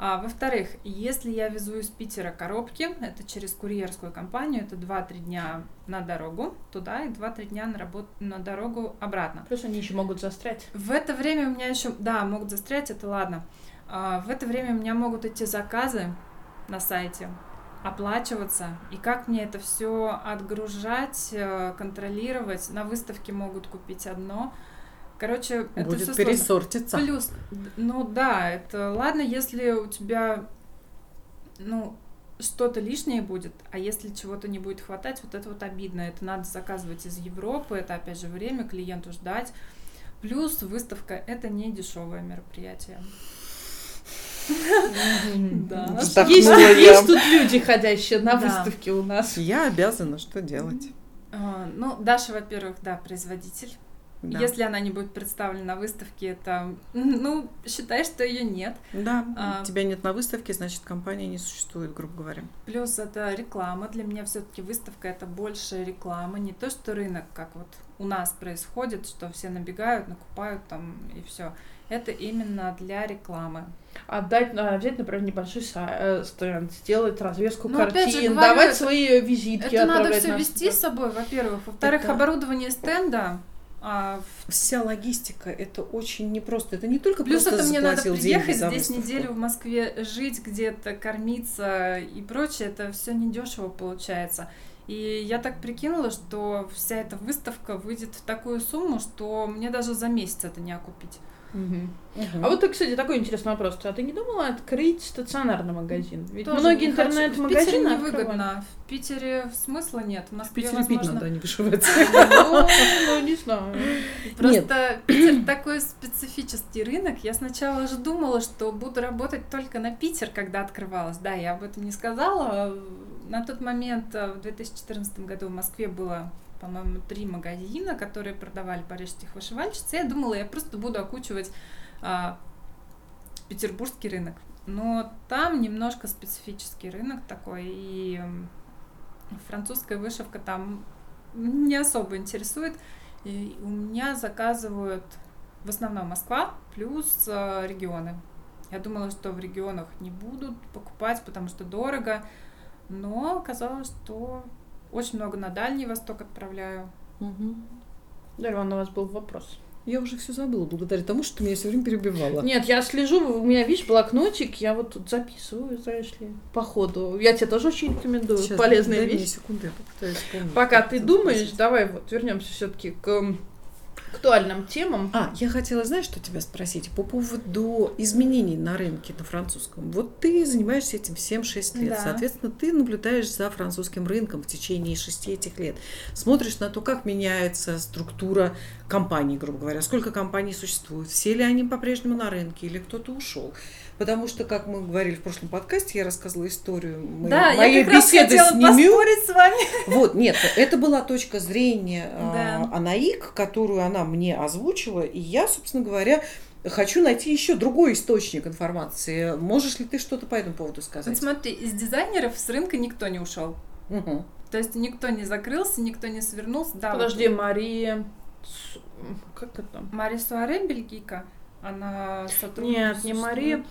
А, во-вторых, если я везу из Питера коробки, это через курьерскую компанию, это 2-3 дня на дорогу туда и 2-3 дня на, работу, на дорогу обратно. Плюс они еще могут застрять. В это время у меня еще, да, могут застрять, это ладно. А, в это время у меня могут идти заказы на сайте, оплачиваться. И как мне это все отгружать, э, контролировать? На выставке могут купить одно. Короче, это Будет все сложно. пересортиться. Плюс, ну да, это ладно, если у тебя, ну, что-то лишнее будет, а если чего-то не будет хватать, вот это вот обидно. Это надо заказывать из Европы, это опять же время клиенту ждать. Плюс выставка это не дешевое мероприятие. Да. Есть, тут люди, ходящие на выставке у нас. Я обязана что делать? А, Ну, Даша, во-первых, да, производитель. Да. Если она не будет представлена на выставке, это, ну, считай, что ее нет. Да, А. тебя нет на выставке, значит, компания не существует, грубо говоря. Плюс это реклама. Для меня все-таки выставка это больше реклама, не то, что рынок, как вот у нас происходит, что все набегают, накупают там и все. Это именно для рекламы. Отдать, а, взять, например, небольшой э, стенд, сделать развеску Ну, опять же картин, говорю, давать это- свои визитки, это надо все на вести с собой, во-первых. Во-вторых, Это- оборудование стенда. а, Вся логистика это очень непросто. Это не только Плюс просто это мне надо приехать здесь выставку. неделю в Москве, жить где-то, кормиться и прочее. Это все недешево получается. И я так прикинула, что вся эта выставка выйдет в такую сумму, что мне даже за месяц это не окупить. Мгм. А вот, кстати, такой интересный вопрос. А ты не думала открыть стационарный магазин? Ведь Тоже многие не хочу. В Питере интернет-магазины невыгодно. В Питере смысла нет. В в Москве, Питере пить возможно, надо, не вышиваться. Ну, ну, не знаю. Просто Питер такой специфический рынок. Я сначала же думала, что буду работать только на Питер, когда открывалась. Да, я об этом не сказала. На тот момент, э, в 2014 году в Москве было, по-моему, три магазина, которые продавали парижских вышивальщиц. Я думала, я просто буду окучивать а, петербургский рынок. Но там немножко специфический рынок такой, и французская вышивка там не особо интересует. И у меня заказывают в основном Москва плюс э, регионы. Я думала, что в регионах не будут покупать, потому что дорого. Но оказалось, что очень много на Дальний Восток отправляю. Мгм. Дарья у вас был вопрос. Я уже все забыла, благодаря тому, что ты меня все время перебивала. Нет, я слежу, у меня, видишь, блокнотик, я вот тут записываю, знаешь ли, по ходу. Я тебе тоже очень рекомендую, Сейчас, полезная дай мне вещь. секунду, я попытаюсь вспомнить, Пока ты думаешь, спросить. давай вот вернемся все-таки к актуальным темам. А, я хотела, знаешь, что тебя спросить? По поводу изменений на рынке на французском. Вот ты занимаешься этим 7-6 лет. Да. Соответственно, ты наблюдаешь за французским рынком в течение 6 этих лет. Смотришь на то, как меняется структура компаний, грубо говоря. Сколько компаний существует, все ли они по-прежнему на рынке или кто-то ушел. Потому что, как мы говорили в прошлом подкасте, я рассказывала историю моей, да, моей я как раз беседы хотела с Немю. поспорить с вами. Вот, нет, это была точка зрения а, Да. Анаик, которую она мне озвучила, и я, собственно говоря, хочу найти еще другой источник информации. Можешь ли ты что-то по этому поводу Вот сказать? смотри, из дизайнеров с рынка никто не ушел. Мгм. То есть никто не закрылся, никто не свернулся. Да, Подожди, вот Мария... Как это там? Мари Суаре, бельгийка. Она сотрудничает. Нет, не Мари.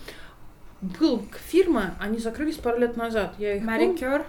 Был фирма, они закрылись пару лет назад. Я их Мари помню. Кёр.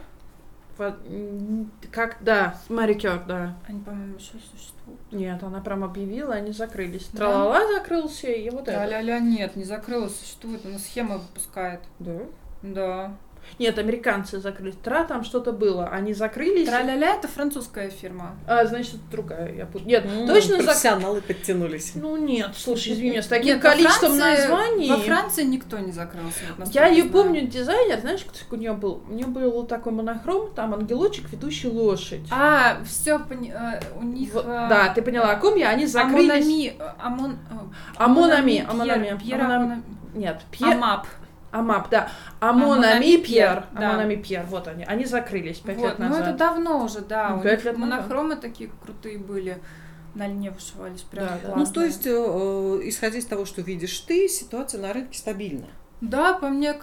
Во- м, Как, да, Мари Кёр, да. Они, по-моему, еще существуют. Нет, она прям объявила, они закрылись. Да? Тралала закрылся, и вот это. Ля-ля-ля, нет, не закрылась, существует, она схема выпускает. Да? Да. Нет, американцы закрылись. Тра там что-то было. Они закрылись. Тра-ля-ля это французская фирма. А, значит, это другая. Я пут- Нет, М, точно закрылись. подтянулись. Ну нет, слушай, извини, с таким Нет, во количеством Франции- названий. Во Франции никто не закрылся. вот, Я ее помню, дизайнер, знаешь, кто у нее был? У нее был такой монохром, там ангелочек, ведущий лошадь. А, все, у них... Вот, э, да, ты поняла, о ком я? Они закрылись. Амонами, э, Амон, э, Амонами, Пьер- Амонами, Пьер Амонами. Амонами- Нет, Пьер. Амап. Амап, да. Амонами Амонами Пьер. Амонами Пьер, вот они. Они закрылись пять Вот, лет ну назад. это давно уже, да. Ну, У пять них лет назад. монохромы такие крутые были. На льне вышивались прям Да, да. Ну, классные. то есть, э, э, исходя из того, что видишь ты, ситуация на рынке стабильна. Да, по мне,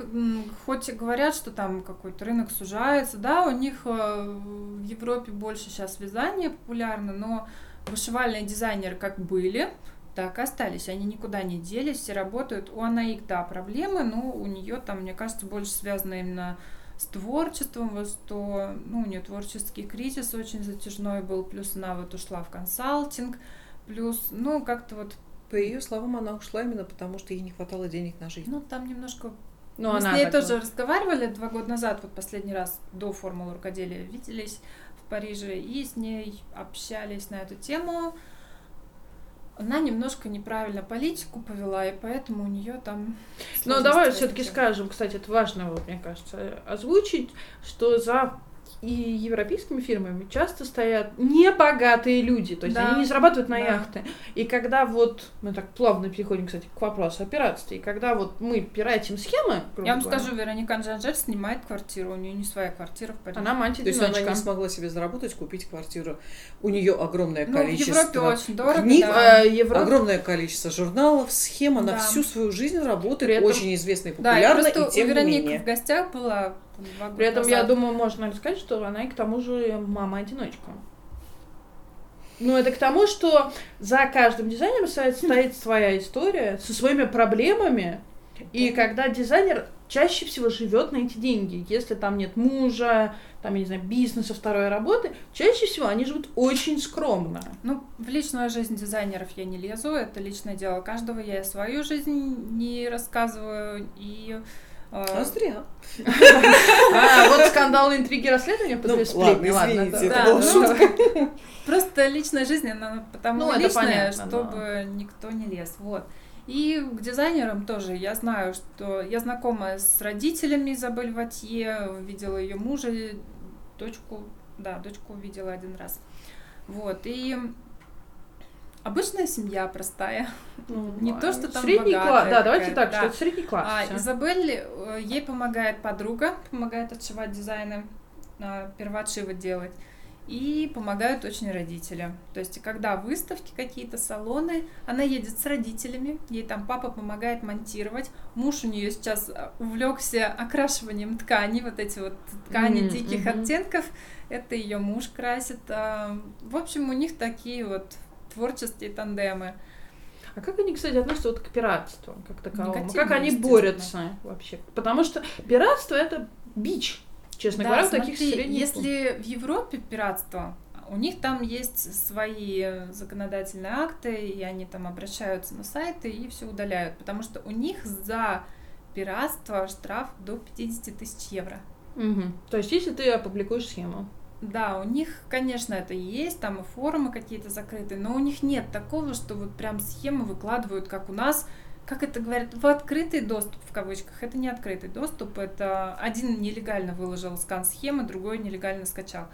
хоть и говорят, что там какой-то рынок сужается, да, у них э, в Европе больше сейчас вязание популярно, но вышивальные дизайнеры как были, так и остались. Они никуда не делись, все работают. У Анаик, да, проблемы, но у нее там, мне кажется, больше связано именно с творчеством, вот что, ну, у нее творческий кризис очень затяжной был, плюс она вот ушла в консалтинг, плюс, ну, как-то вот, По ее словам, она ушла именно потому, что ей не хватало денег на жизнь. ну, там немножко Ну, Мы она с ней так тоже разговаривали два года назад, вот последний раз до формулы рукоделия виделись в Париже, и с ней общались на эту тему. Она немножко неправильно политику повела, и поэтому у нее там... Ну, давай все-таки скажем, кстати, это важно, вот, мне кажется, озвучить, что за и европейскими фирмами часто стоят небогатые люди, то есть Да, они не зарабатывают на да. яхты. И когда вот, мы так плавно переходим, кстати, к вопросу о пиратстве, и когда вот мы пиратим схемы, грубо Я вам говоря, скажу, Вероника Анжанжель снимает квартиру, у нее не своя квартира в Париже. она мантия То есть она не смогла себе заработать, купить квартиру. У нее огромное ну, в количество Европе очень дорого, книг, да. Э, Европа- огромное количество журналов, схем. Она Да. всю свою жизнь работает, При этом- очень известна и Да, и популярна, просто и тем у не Вероники менее. в гостях была там, два года При этом, я назад. думаю, можно сказать, что она и к тому же мама-одиночка. Ну, это к тому, что за каждым дизайнером стоит, стоит своя история со своими проблемами. И когда дизайнер чаще всего живет на эти деньги, если там нет мужа, там, я не знаю, бизнеса, второй работы, чаще всего они живут очень скромно. Ну, в личную жизнь дизайнеров я не лезу, это личное дело каждого. Я и свою жизнь не рассказываю, и... А зря. А, вот скандалы, интриги, расследования, Ну, подвес- ладно, сплетни, ладно, извините, да. это Да, была ну, шутка. Просто личная жизнь, она потому Ну, личная, понятно, чтобы никто не лез. Вот. И к дизайнерам тоже. Я знаю, что я знакома с родителями Изабель Ватье, видела ее мужа, дочку, да, дочку видела один раз. Вот. И обычная семья простая. Ну, Не то, что там Средний класс, да, давайте так, да. что это средний класс. А. Изабель, э, ей помогает подруга, помогает отшивать дизайны, а, первоотшивы делать. И помогают очень родители. То есть, когда выставки какие-то, салоны, она едет с родителями, ей там папа помогает монтировать. Муж у нее сейчас увлекся окрашиванием тканей, вот эти вот ткани М, диких оттенков. Это ее муж красит. А, В общем, у них такие вот творческие тандемы. А как они, кстати, относятся вот к пиратству как таковому? Как они борются вообще? Потому что пиратство это бич, честно Да, говоря, в таких смотри, средних... Если в Европе пиратство, у них там есть свои законодательные акты, и они там обращаются на сайты и все удаляют, потому что у них за пиратство штраф до 50 тысяч евро. Мгм. То есть, если ты опубликуешь схему. Да, у них, конечно, это есть, там и форумы какие-то закрытые, но у них нет такого, что вот прям схемы выкладывают, как у нас, как это говорят, в открытый доступ, в кавычках. Это не открытый доступ, это один нелегально выложил скан схемы, другой нелегально скачал.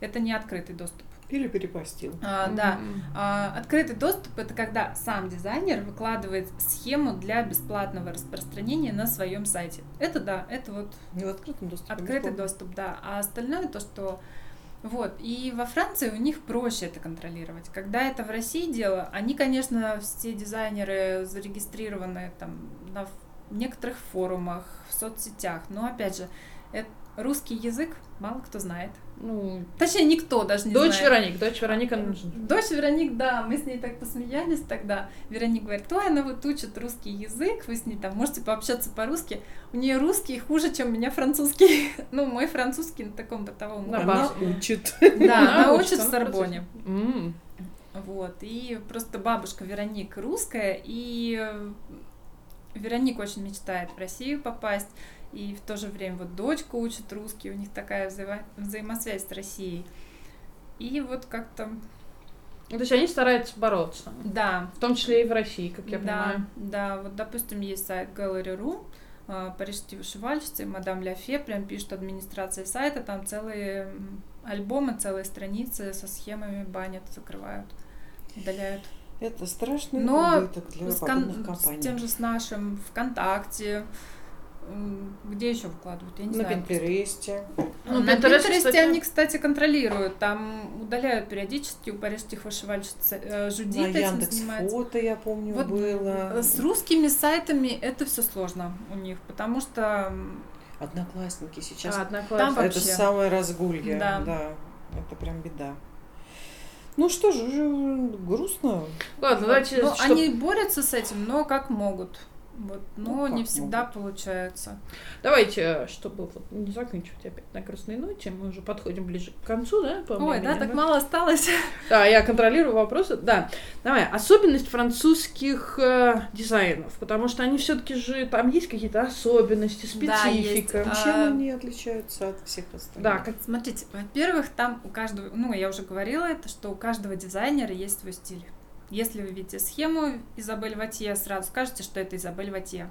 Это не открытый доступ. Или перепостил. А, да. Мгм. А, открытый доступ это когда сам дизайнер выкладывает схему для бесплатного распространения на своем сайте. Это да, это вот Не в открытом доступе. Открытый бесплатно. доступ, да. А остальное то, что вот. И во Франции у них проще это контролировать. Когда это в России дело, они, конечно, все дизайнеры зарегистрированы там на некоторых форумах, в соцсетях. Но опять же, эт- русский язык мало кто знает. Ну, Точнее, никто даже не дочь знает. Вероник, дочь Вероника. Дочь Вероник, да, мы с ней так посмеялись тогда. Вероник говорит, ой, она вот учит русский язык, вы с ней там можете пообщаться по-русски. У нее русский хуже, чем у меня французский. Ну, мой французский на таком бытовом уровне. Она учит. Да, она учит в Сорбоне. Вот, и просто бабушка Вероник русская, и Вероника очень мечтает в Россию попасть, и в то же время вот дочка учит русский, у них такая взаимо- взаимосвязь с Россией. И вот как-то, То есть они стараются бороться. да, В том числе и в России, как я да, понимаю. да, вот, допустим, есть сайт Gallery.ru, э, парижские вышивальщицы, мадам Ляфе прям пишет администрация сайта, там целые альбомы, целые страницы со схемами банят, закрывают, удаляют. Это страшный Но убыток для с, кон- компаний. с тем же с нашим ВКонтакте, где еще выкладывают, я не На знаю. Пинтересте. Ну, На Пинтересте кстати- они, кстати, контролируют, там удаляют периодически у парижских вышивальщиц э, На Жудит этим Яндекс занимается. Фото, я помню, Вот было. С русскими сайтами это все сложно у них, потому что Одноклассники сейчас. А, одноклассники. Там это вообще. самое разгулье. Да. Да. Это прям беда. Ну что же, уже грустно. Ладно, давайте... ну, чтоб- они борются с этим, но как могут. Вот, но Ну, не всегда получается. Давайте, чтобы вот не заканчивать опять на грустной ноте, мы уже подходим ближе к концу, да? по Ой, да, так мало осталось. Да, я контролирую вопросы. Да, давай. Особенность французских э, дизайнов, потому что они все-таки же там есть какие-то особенности, Да, есть. специфика. А, Чем они отличаются от всех остальных? Да, как Смотрите, во-первых, там у каждого, ну, я уже говорила это, что у каждого дизайнера есть свой стиль. Если вы видите схему Изабель Ватье, сразу скажете, что это Изабель Ватье.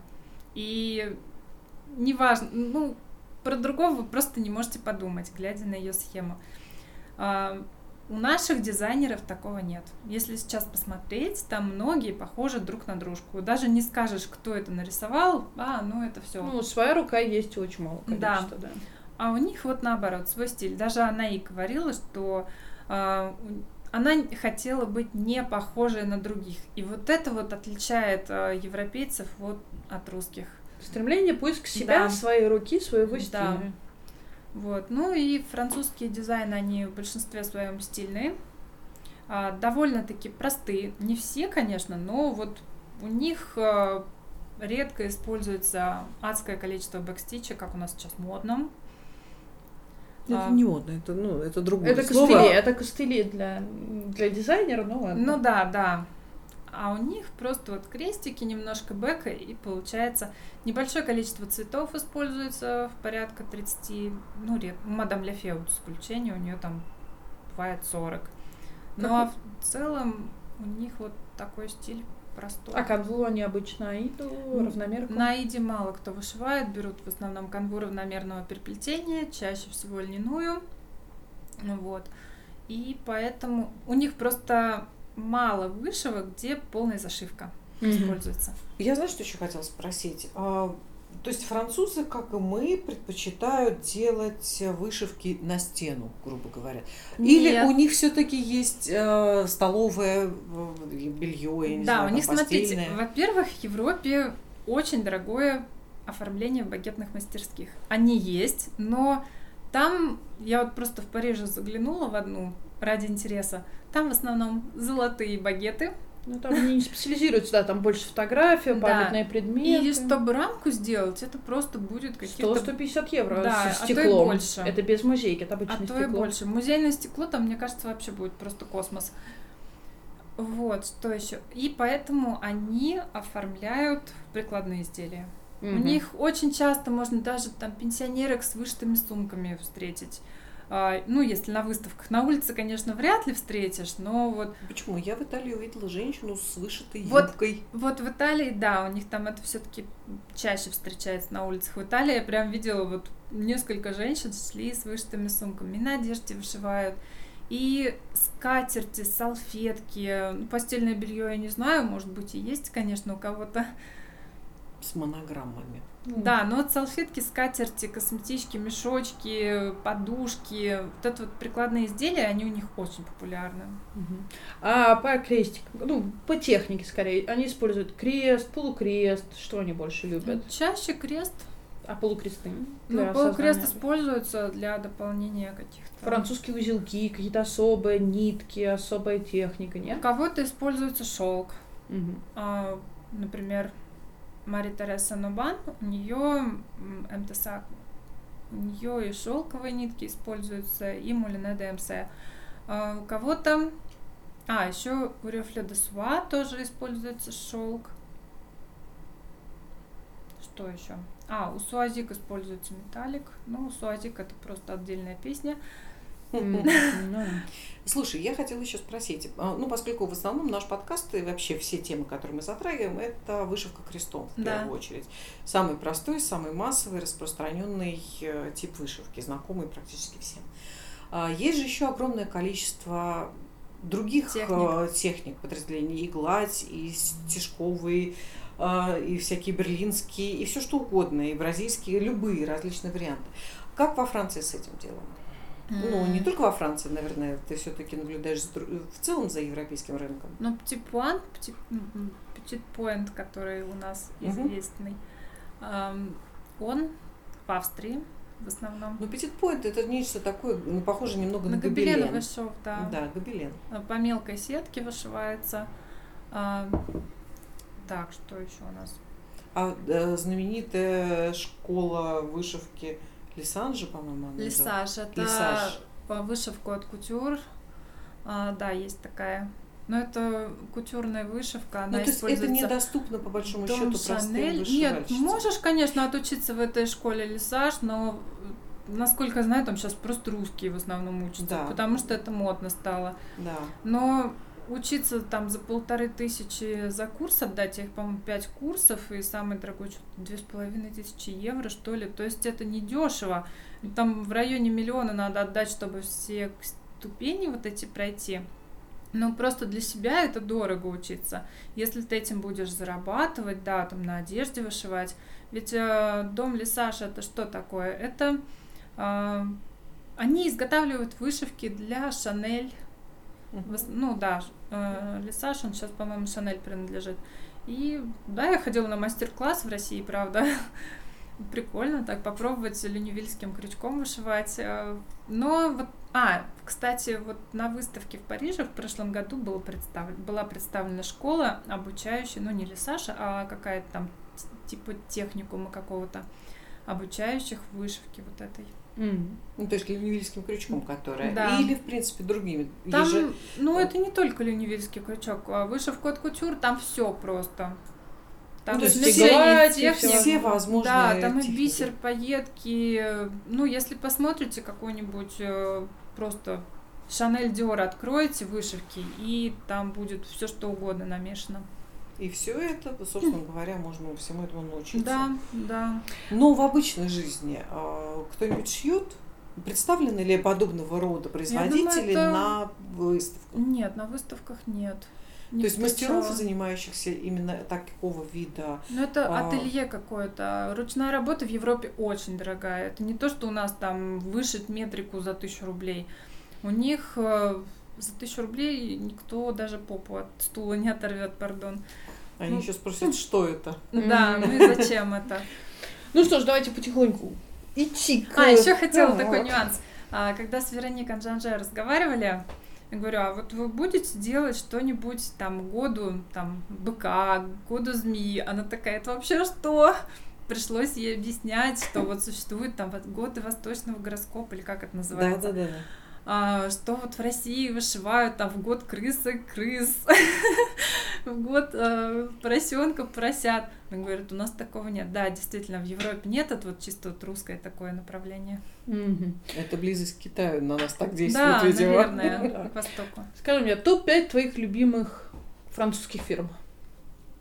И неважно, ну, про другого вы просто не можете подумать, глядя на ее схему. А, у наших дизайнеров такого нет. Если сейчас посмотреть, там многие похожи друг на дружку. Даже не скажешь, кто это нарисовал, а, ну это все. ну, своя рука есть очень мало Да. количества, да. А у них вот наоборот, свой стиль. Даже она и говорила, что а, она хотела быть не похожей на других. И вот это вот отличает а, европейцев вот от русских. Стремление поиск себя, Да. своей руки, своего Да. стиля. Вот. Ну и французские дизайны, они в большинстве своем стильные. А, довольно-таки простые. Не все, конечно, но вот у них а, редко используется адское количество бэкстича, как у нас сейчас модно. Это А. не модно, это, ну, это другое Это слово. костыли, это костыли для, для дизайнера, ну ладно. Ну да, да. А у них просто вот крестики, немножко бэка, и получается небольшое количество цветов используется в порядка 30, ну, ред, мадам Ляфе вот исключение, у нее там бывает 40. Ну а в целом у них вот такой стиль простой. А канву они обычно аиду, равномерку? На Иде мало кто вышивает, берут в основном канву равномерного переплетения, чаще всего льняную. Ну Вот. И поэтому у них просто мало вышивок, где полная зашивка Мгм. используется. Я знаю, что еще хотела спросить. А, то есть французы, как и мы, предпочитают делать вышивки на стену, грубо говоря. Или Нет. у них все-таки есть э, столовое э, белье, я не да, знаю, у них, смотрите, во-первых, в Европе очень дорогое оформление в багетных мастерских. Они есть, но там, я вот просто в Париже заглянула в одну ради интереса, там в основном золотые багеты, Ну, там они не специализируются, да, там больше фотография, Да. памятные предметы. И чтобы рамку сделать, это просто будет какие-то... 100-150 евро Да, со а то и стеклом. больше. Это без музейки, это А обычное то и стекло. больше. Музейное стекло там, мне кажется, вообще будет просто космос. Вот, что еще. И поэтому они оформляют прикладные изделия. У Мгм. них очень часто можно даже там пенсионерок с вышитыми сумками встретить. А, ну, если на выставках. На улице, конечно, вряд ли встретишь, но вот Почему? Я в Италии увидела женщину с вышитой юбкой. Вот в Италии, да, у них там это все-таки чаще встречается на улицах. В Италии я прям видела вот несколько женщин шли с вышитыми сумками, на одежде вышивают. И скатерти, салфетки, ну, постельное белье я не знаю, может быть и есть, конечно, у кого-то. С монограммами. Мгм. Да, но вот салфетки, скатерти, косметички, мешочки, подушки, вот это вот прикладные изделия, они у них очень популярны. А по крестикам, ну, по технике скорее, они используют крест, полукрест, что они больше любят? Чаще крест. А полукресты? Ну, полукрест используется для дополнения каких-то... Французские узелки, какие-то особые нитки, особая техника, У нет? кого-то используется шелк. Мгм. А, например, Мария Тереса Нобан, у нее МТСА, у нее и шелковые нитки используются, и мулине ДМС. А, у кого-то... А, еще у Рефля де Суа тоже используется шелк. Что еще? А, у Суазик используется металлик. Ну, Суазик это просто отдельная песня. Слушай, я хотела еще спросить, а, ну, поскольку в основном наш подкаст и вообще все темы, которые мы затрагиваем, это вышивка крестом в Да. первую очередь. Самый простой, самый массовый, распространенный э, тип вышивки, знакомый практически всем. А, Есть же еще огромное количество других Техник. э, техник подразделений, и гладь, и стежковые, а, и всякие берлинские, и все что угодно, и бразильские, любые различные варианты. Как во Франции с этим делом? Ну, не только во Франции, наверное, ты все-таки наблюдаешь в целом за европейским рынком. Ну, м, Petit Point, который у нас известный, ам, он в Австрии в основном. Но Petit Point это нечто такое, ну, похоже немного на, На гобелен. гобеленовый шов, да. Да, гобелен. А, По мелкой сетке вышивается. А, Так, что еще у нас? А э, знаменитая школа вышивки Лисанжи, по-моему, она. Лисаж. Это Лисаж. по вышивку от кутюр. А, Да, есть такая. Но это кутюрная вышивка, она Ну, то есть это недоступно, по большому Дом счету, простым Шанель. Нет, вышивальщицам. можешь, конечно, отучиться в этой школе лисаж, но насколько я знаю, там сейчас просто русские в основном учатся, Да. потому что это модно стало. Да. Но учиться там за полторы тысячи за курс отдать, их, по-моему, пять курсов, и самый дорогой что-то две с половиной тысячи евро, что ли. То есть это недешево. Там в районе миллиона надо отдать, чтобы все ступени вот эти пройти. Но просто для себя это дорого учиться. Если ты этим будешь зарабатывать, да, там на одежде вышивать. Ведь э, дом Лисаша это что такое? Это э, они изготавливают вышивки для Шанель, Ну да, э, Лисаж, он сейчас, по-моему, Шанель принадлежит. И да, я ходила на мастер-класс в России, правда. Прикольно так попробовать люневильским крючком вышивать. э, Но вот, а, кстати, вот на выставке в Париже в прошлом году было представлен, была представлена школа, обучающая, ну не Лисаша, а какая-то там типа техникума какого-то, обучающих вышивке вот этой. Ну, то есть люневильским крючком, которая. Да. Или, в принципе, другими. Там, Еже- ну, это не только люневильский крючок, а вышивку от кутюр, там все просто. Там Ну, то есть гладь и всё. все возможные Да, там и техники. бисер, пайетки. э, Ну, если посмотрите какой-нибудь э, просто Шанель Диор откроете вышивки, и там будет все что угодно намешано. И все это, собственно говоря, можно всему этому научиться. Да, да. Но в обычной жизни а, кто-нибудь шьет? Представлены ли подобного рода производители это- на выставках? Нет, на выставках нет. Не То есть мастеров, занимающихся именно такого вида. Ну, это А. ателье какое-то. Ручная работа в Европе очень дорогая. Это не то, что у нас там вышить метрику за тысячу рублей. У них э, за тысячу рублей никто даже попу от стула не оторвет, пардон. Они Ну, еще спросят, что это? Да, ну и зачем это? Ну что ж, давайте потихоньку идти к... А, еще хотела Так. такой нюанс. А, Когда с Вероникой Анжанже разговаривали, я говорю, а вот вы будете делать что-нибудь там году там быка, году змеи? Она такая, это вообще что? Пришлось ей объяснять, что вот существует там вот годы восточного гороскопа, или как это Да, называется, да, да. А, что вот в России вышивают там в год крысы крыс, в год э, поросенка поросят. Она говорит, у нас такого нет. Да, действительно, в Европе нет, это вот чисто вот русское такое направление. Это близость к Китаю на нас так действует, Да, видимо. наверное, к востоку. Скажи мне, топ-5 твоих любимых французских фирм?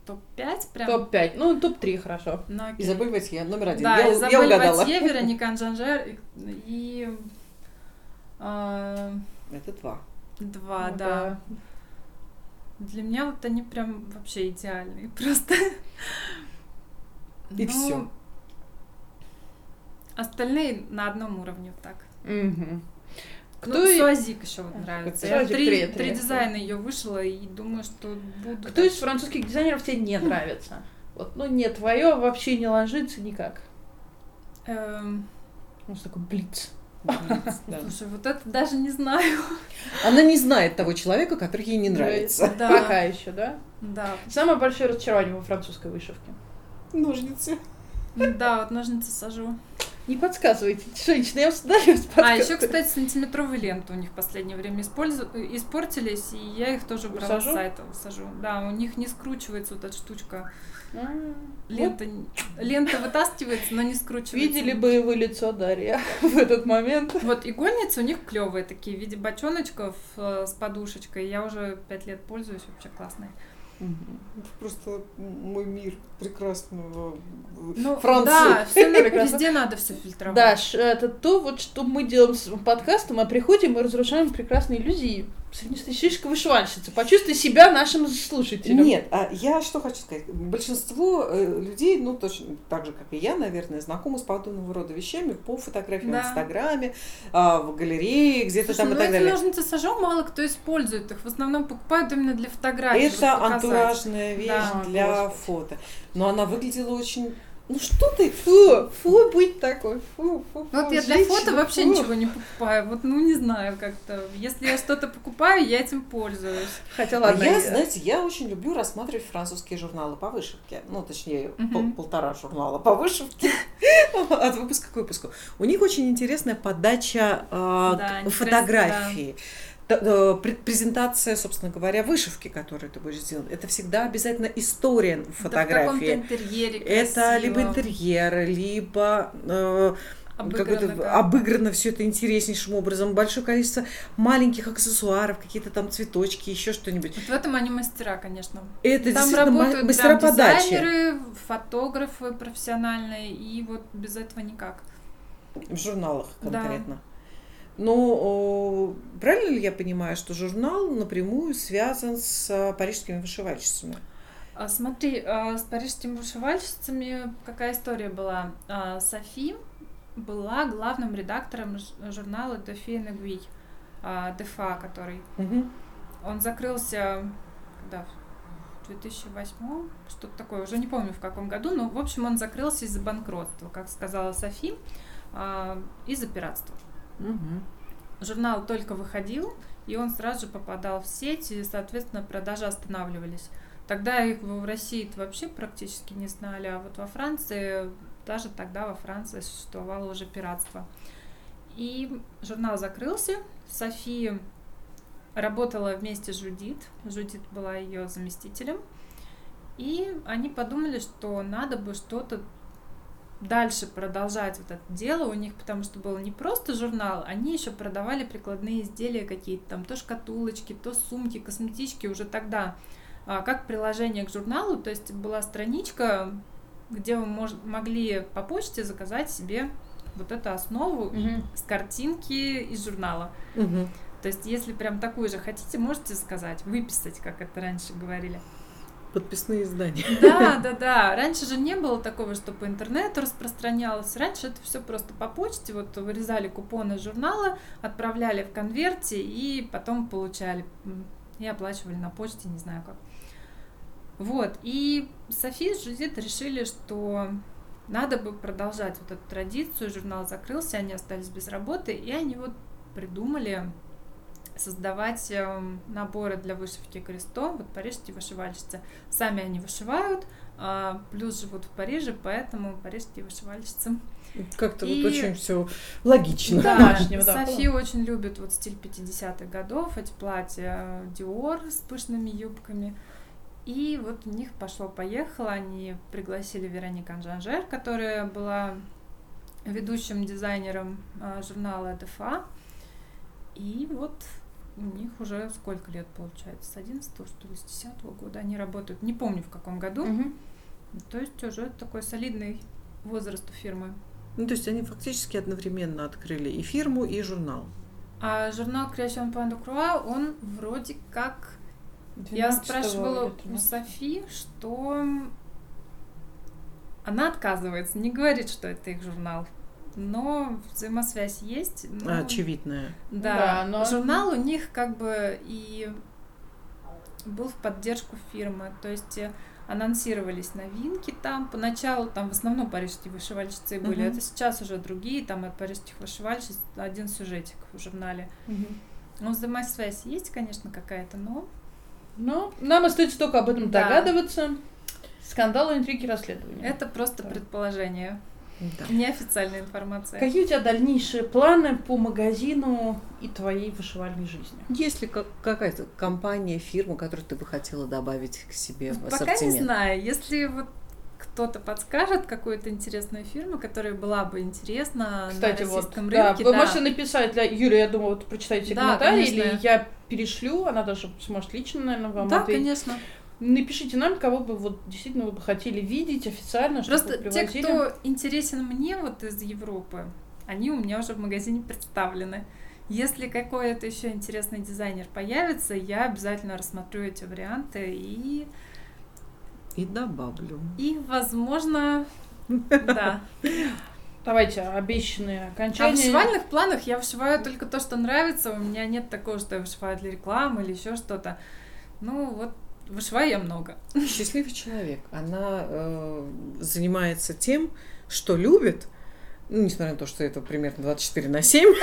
Топ-5 прям? Топ-5, ну топ-3, хорошо. Ну. Изабель Ватье, номер один. Да, я, я Изабель угадала. Ватье, Вероника Анжанжер и, и, а, Это два. два, Ну да. Для меня вот они прям вообще идеальные, просто. И Ну, всё. Остальные на одном уровне вот так. Мгм. Кто Кто, и- Суазик еще вот нравится. Я три, три, дизайна ее вышла и думаю, что буду. кто из дальше. французских дизайнеров тебе не нравится? Вот, ну не твое вообще не ложится никак. Эм, У нас такой блиц. Блиц, да. Слушай, вот это даже не знаю. Она не знает того человека, который ей не нравится. Да, Пока еще, да? да. Самое большое разочарование во французской вышивке. Ножницы. Да, вот ножницы сажу. Не подсказывайте, женщины, я вам даю А еще, кстати, сантиметровые ленты у них в последнее время использу- испортились, и я их тоже брала Сажу? с сайта. Сажу. Да, у них не скручивается вот эта штучка. Лента, лента вытаскивается, но не скручивается. Видели бы вы лицо Дарья в этот момент. Вот игольницы у них клевые такие, в виде бочоночков э, с подушечкой. Я уже пять лет пользуюсь, вообще классные. Это просто мой мир прекрасного Ну, Франции. Да, все, Прекрасно. везде надо все фильтровать. Даш, это то, вот что мы делаем с подкастом, мы приходим и разрушаем прекрасные иллюзии среднестатистической вышивальщицы. Почувствуй себя нашим слушателем. Нет, а я что хочу сказать. Большинство э, людей, ну, точно так же, как и я, наверное, знакомы с подобного рода вещами по фотографиям Да. в Инстаграме, а, в галерее, где-то там и ну так далее. ножницы сажу, мало кто использует их. В основном покупают именно для фотографий. Это антуражная вещь Да. для Господи. фото. Но она выглядела очень... Ну что ты? Фу, фу, быть такой. Фу, фу, Вот фу, я для женщина, фото вообще фу. ничего не покупаю. Вот, ну, не знаю как-то. Если я что-то покупаю, я этим пользуюсь. Хотя А ладно. я, я- знаете, я очень люблю рассматривать французские журналы по вышивке. Ну, точнее, Мгм. пол- полтора журнала по вышивке от выпуска к выпуску. У них очень интересная подача э, Да, фотографии. Пре- Презентация, собственно говоря, вышивки, которую ты будешь делать, это всегда обязательно история Да в фотографии. интерьере Это либо интерьер, либо э, обыграно как. обыграно все это интереснейшим образом, большое количество маленьких аксессуаров, какие-то там цветочки, еще что-нибудь. Вот в этом они мастера, конечно. Это Там действительно работают мастера прям подачи. дизайнеры, фотографы профессиональные, и вот без этого никак. В журналах Да. Но о, правильно ли я понимаю, что журнал напрямую связан с а, парижскими вышивальщицами? А, смотри, а, с парижскими вышивальщицами какая история была? А, Софи была главным редактором журнала Дефи Нагуи, Дефа, который Мгм. Он закрылся когда в 2008 что-то такое, уже не помню в каком году, но в общем он закрылся из-за банкротства, как сказала Софи, а, из-за пиратства. Мгм. Журнал только выходил, и он сразу же попадал в сеть, и, соответственно, продажи останавливались. Тогда их в России вообще практически не знали, а вот во Франции, даже тогда во Франции существовало уже пиратство. И журнал закрылся. София работала вместе с Жудит. Жудит была ее заместителем. И они подумали, что надо бы что-то дальше продолжать вот это дело у них, потому что был не просто журнал, они еще продавали прикладные изделия какие-то, там то шкатулочки, то сумки, косметички уже тогда, а, как приложение к журналу, то есть была страничка, где вы мож- могли по почте заказать себе вот эту основу Мгм. с картинки из журнала. Мгм. То есть, если прям такую же хотите, можете заказать, выписать, как это раньше говорили. Подписные издания. Да, да, да. Раньше же не было такого, что по интернету распространялось. Раньше это все просто по почте. Вот вырезали купоны журнала, отправляли в конверте и потом получали. И оплачивали на почте, не знаю как. Вот. И София с Жюдит решили, что надо бы продолжать вот эту традицию. Журнал закрылся, они остались без работы, и они вот придумали создавать эм, наборы для вышивки крестом, вот парижские вышивальщицы. Сами они вышивают, а, плюс живут в Париже, поэтому парижские вышивальщицы. Как-то И- вот очень все логично. Да, София очень любит вот стиль 50-х годов, эти платья Диор с пышными юбками. И вот у них пошло-поехало, они пригласили Веронику Анжанжер, которая была ведущим дизайнером а, журнала ДФА. И вот у них уже сколько лет получается? С 11 что ли, с 10 года они работают. Не помню в каком году. Мгм. То есть уже такой солидный возраст у фирмы. Ну, то есть они фактически одновременно открыли и фирму, и журнал. А журнал Creation Point Croix, он вроде как... Я 12 спрашивала у 13. Софи, что она отказывается, не говорит, что это их журнал. Но взаимосвязь есть. но- Очевидная. Да, Да, но- журнал у них как бы и был в поддержку фирмы. То есть э, анонсировались новинки там. Поначалу там в основном парижские вышивальщицы были. Мгм. Это сейчас уже другие, там от парижских вышивальщиц один сюжетик в журнале. Ну, взаимосвязь есть, конечно, какая-то, но Но нам остается только об этом Да. догадываться. Скандалы, интриги, расследования. это просто Да. предположение, Да. неофициальная информация. Какие у тебя дальнейшие планы по магазину и твоей вышивальной жизни? Есть ли как- какая-то компания, фирма, которую ты бы хотела добавить к себе в Пока не ассортимент? знаю. Если вот кто-то подскажет какую-то интересную фирму, которая была бы интересна Кстати, на вот, российском да, рынке, вы да. можете написать для Юли, я думаю, вот прочитайте Да, комментарии, конечно. или я перешлю, она даже сможет лично, наверное, вам Да, ответить. конечно. Напишите нам, кого бы вот действительно вы бы хотели видеть официально, чтобы Просто вы те, привозили. кто интересен мне вот из Европы, они у меня уже в магазине представлены. Если какой-то еще интересный дизайнер появится, я обязательно рассмотрю эти варианты и, И добавлю. и возможно, да. Давайте обещанные А в окончания. вышивальных планах я вышиваю только то, что нравится. У меня нет такого, что я вышиваю для рекламы или еще что-то. Ну вот, вышиваю я много. Счастливый человек. Она э, занимается тем, что любит, ну, несмотря на то, что это примерно 24 на 7,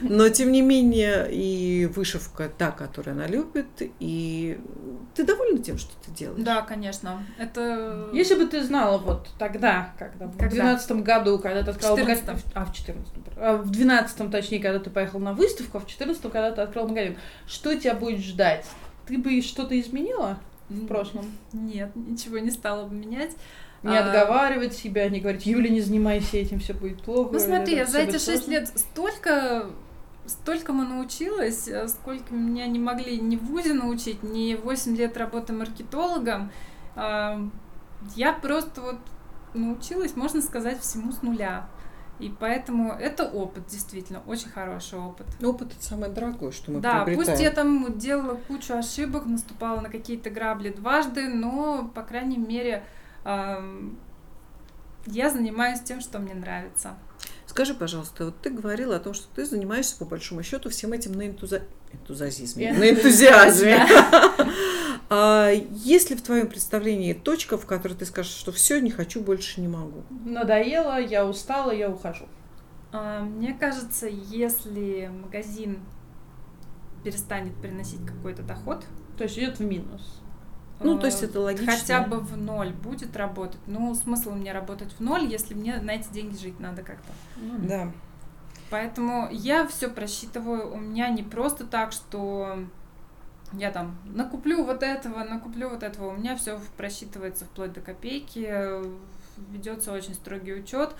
но тем не менее и вышивка та, которую она любит, и ты довольна тем, что ты делаешь? Да, конечно. Это... Если бы ты знала вот тогда, когда, в Когда? двенадцатом году, когда ты открыла В магазин, 14-м. а в четырнадцатом, а в двенадцатом, точнее, когда ты поехал на выставку, а в четырнадцатом, когда ты открыл магазин, что тебя будет ждать? Ты бы что-то изменила в прошлом? Нет, ничего не стала бы менять. Не А, отговаривать себя, не говорить, Юля, не занимайся этим, все будет плохо. Ну смотри, я за эти шесть сложно». лет столько столькому научилась, э, сколько меня не могли ни в ВУЗе научить, ни 8 лет работы маркетологом. Я просто вот научилась, можно сказать, всему с нуля. И поэтому это опыт, действительно, очень хороший опыт. Опыт это самое дорогое, что мы да, приобретаем. пусть я там делала кучу ошибок, наступала на какие-то грабли дважды, но, по крайней мере, я занимаюсь тем, что мне нравится. Скажи, пожалуйста, вот ты говорила о том, что ты занимаешься по большому счету всем этим на энтуза... энтузиазме, Я- на энтузиазме. А Есть ли в твоем представлении точка, в которой ты скажешь, что все, не хочу, больше не могу? Надоело, я устала, я ухожу. А, Мне кажется, если магазин перестанет приносить какой-то доход, То есть идет в минус. Ну, э, то есть это логично. хотя бы в ноль будет работать. Ну, смысл мне работать в ноль, если мне на эти деньги жить надо как-то. Да. Поэтому я все просчитываю. У меня не просто так, что я там накуплю вот этого, накуплю вот этого. У меня все просчитывается вплоть до копейки. Ведется очень строгий учет.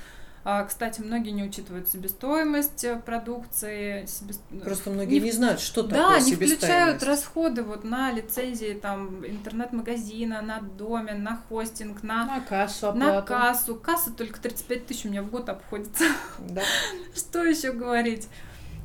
А, Кстати, многие не учитывают себестоимость э, продукции. себес- Просто многие Не не, знают, что да, такое не включают себестоимость. расходы вот на лицензии там интернет-магазина, на домен, на хостинг, на, На кассу на оплату. кассу. Касса только 35 тысяч у меня в год обходится. Да. Что еще говорить?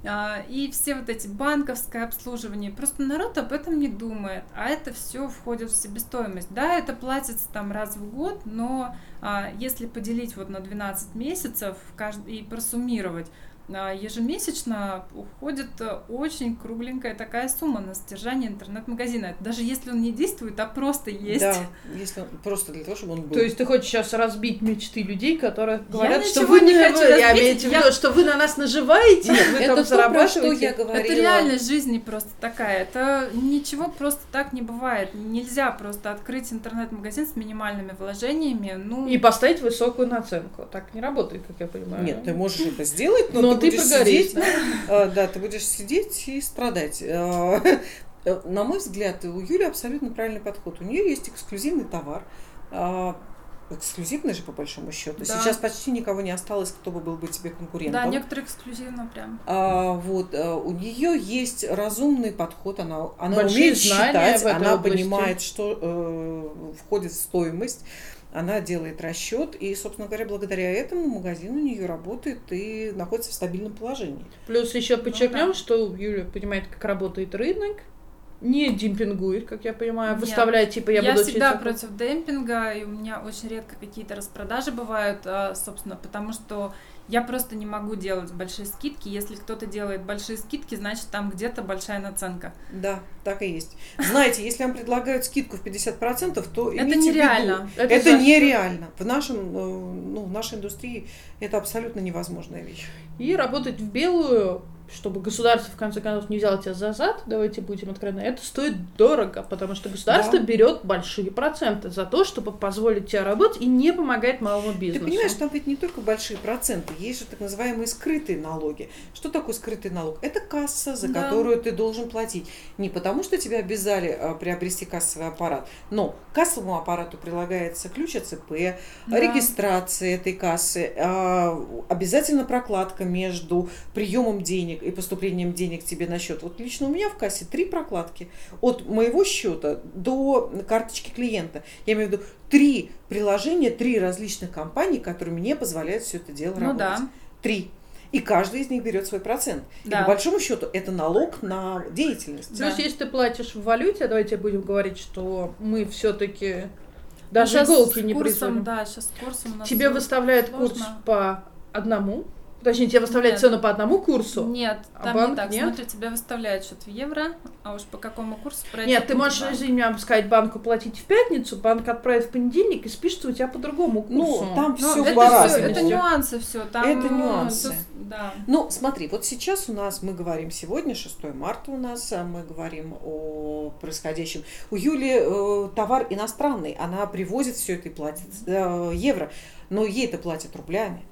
А, И все вот эти банковское обслуживание. Просто народ об этом не думает. А это все входит в себестоимость. Да, это платится там раз в год, но а, если поделить вот на 12 месяцев кажд- и просуммировать, ежемесячно уходит э, очень кругленькая такая сумма на содержание интернет-магазина. Даже если он не действует, а просто есть. Да, если он- просто для того, чтобы он был. То есть ты хочешь сейчас разбить мечты людей, которые говорят, что ничего вы не хочу вы- я имею в я- виду, что вы на нас наживаете, вы это там то, про что зарабатываете. я говорила. Это реальность жизни просто такая. Это ничего просто так не бывает. Нельзя просто открыть интернет-магазин с минимальными вложениями. Ну, И поставить высокую наценку. Так не работает, как я понимаю. Нет, ты можешь это сделать, но, Но ты, будешь прогоришь, сидеть. а, Да, ты будешь сидеть и страдать. А, э, На мой взгляд, у Юли абсолютно правильный подход. У нее есть эксклюзивный товар. а, Эксклюзивный же, по большому счету. Да. Сейчас почти никого не осталось, кто бы был бы тебе конкурентом. да, некоторые эксклюзивно прям. А, вот, а, у нее есть разумный подход, она, она Большие умеет считать, она области. понимает, что э, входит в стоимость, она делает расчет, и, собственно говоря, благодаря этому магазин у нее работает и находится в стабильном положении. Плюс еще подчеркнем, да. что Юля понимает, как работает рынок, не демпингует, как я понимаю, Нет. выставляет, типа, я, Я, буду всегда учиться- против демпинга, и у меня очень редко какие-то распродажи бывают, а, собственно, потому что Я просто не могу делать большие скидки. Если кто-то делает большие скидки, значит там где-то большая наценка. Да, так и есть. Знаете, если вам предлагают скидку в 50%, то Это нереально. Это Это, нереально. В нашем, э, ну, в нашей индустрии это абсолютно невозможная вещь. И работать в белую, чтобы государство, в конце концов, не взяло тебя за зад, давайте будем откровенны, это стоит дорого, потому что государство Да. берет большие проценты за то, чтобы позволить тебе работать и не помогать малому Ты бизнесу. понимаешь, там ведь не только большие проценты, есть же так называемые скрытые налоги. Что такое скрытый налог? Это касса, за Да. которую ты должен платить. Не потому, что тебя обязали а, приобрести кассовый аппарат, но к кассовому аппарату прилагается ключ АЦП, Да. регистрация этой кассы, а, обязательно прокладка между приемом денег и поступлением денег тебе на счет. Вот лично у меня в кассе три прокладки. От моего счета до карточки клиента. Я имею в виду три приложения, три различных компаний, которые мне позволяют все это дело Ну работать. да. Три. И каждый из них берет свой процент. И Да. по большому счету это налог на деятельность. То есть, Да. если ты платишь в валюте, давайте будем говорить, что мы все-таки даже Щас иголки с не курсом, производим. Да, сейчас с курсом у нас Тебе выставляют сложно. курс по одному, точнее, тебе выставляют Нет. цену по одному курсу. Нет, А там банк не так. нет? Смотри, тебе выставляют счет в евро, а уж по какому курсу пройти. Нет, ты можешь, знаю. извини меня, сказать банку платить в пятницу, банк отправит в понедельник и спишется у тебя по другому курсу. Ну, там Ну, все это, по-разному. всё- это нюансы все. Там Это нюансы. всё- да. Ну, смотри, вот сейчас у нас, мы говорим сегодня, 6 марта у нас, а мы говорим о происходящем. У Юли э, товар иностранный, она привозит все это и платит э, евро, но ей это платят рублями.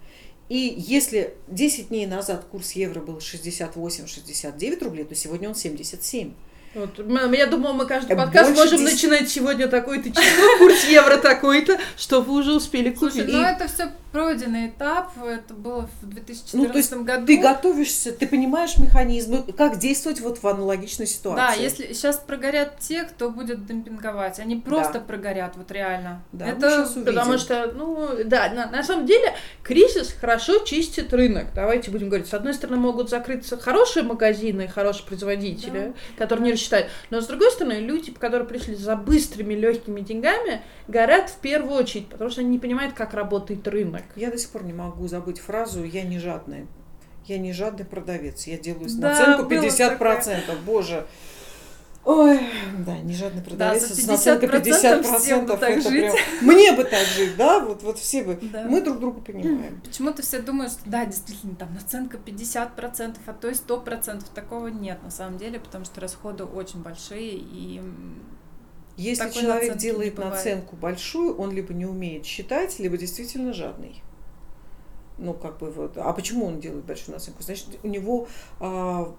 И если 10 дней назад курс евро был 68-69 рублей, то сегодня он 77. Вот, я думала, мы каждый Э, подкаст больше можем 10. начинать сегодня такой-то число, курс евро такой-то, что вы уже успели Слушай, купить. ну И- это все пройденный этап. Это было в 2014 Ну, то есть году. Ты готовишься, ты понимаешь механизмы, как действовать вот в аналогичной ситуации. Да, если сейчас прогорят те, кто будет демпинговать, они просто Да. прогорят, вот реально. Да, мы это. Потому что, ну, да, на, на самом деле кризис хорошо чистит рынок. Давайте будем говорить. С одной стороны, могут закрыться хорошие магазины, хорошие производители, которые не рассчитают. Но с другой стороны, люди, которые пришли за быстрыми, легкими деньгами, горят в первую очередь, потому что они не понимают, как работает рынок. Я до сих пор не могу забыть фразу «я не жадный». Я не жадный продавец. Я делаю Да, наценку было 50%. Боже. Ой, да, не жадный продавец. за с наценкой 50% всем бы так это жить. прям- Мне бы так жить, да? Вот, вот все бы. Да. Мы друг друга понимаем. Почему-то все думают, что да, действительно, там наценка 50%, а то и 100%. Такого нет на самом деле, потому что расходы очень большие и Если Такой человек наценки делает наценку большую, он либо не умеет считать, либо действительно жадный. Ну, как бы вот. А почему он делает большую наценку? Значит, у него а,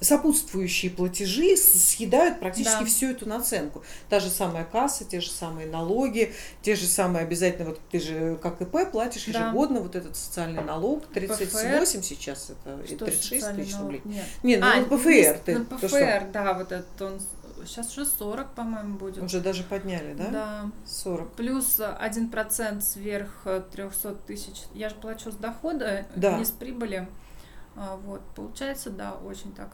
сопутствующие платежи съедают практически Да. всю эту наценку. Та же самая касса, те же самые налоги, те же самые обязательно, вот ты же как ИП платишь Да. ежегодно вот этот социальный налог, 38 сейчас это, что 36 социальный тысяч рублей. Нет. Не, ну А, вот ПФР ты, на то что? ПФР, да, вот этот он сейчас уже 40, по-моему, будет. Уже даже подняли, да? Да. 40. Плюс один процент сверх э, 300 тысяч. Я же плачу с дохода, Да. не с прибыли. А, Вот, получается, да, очень так.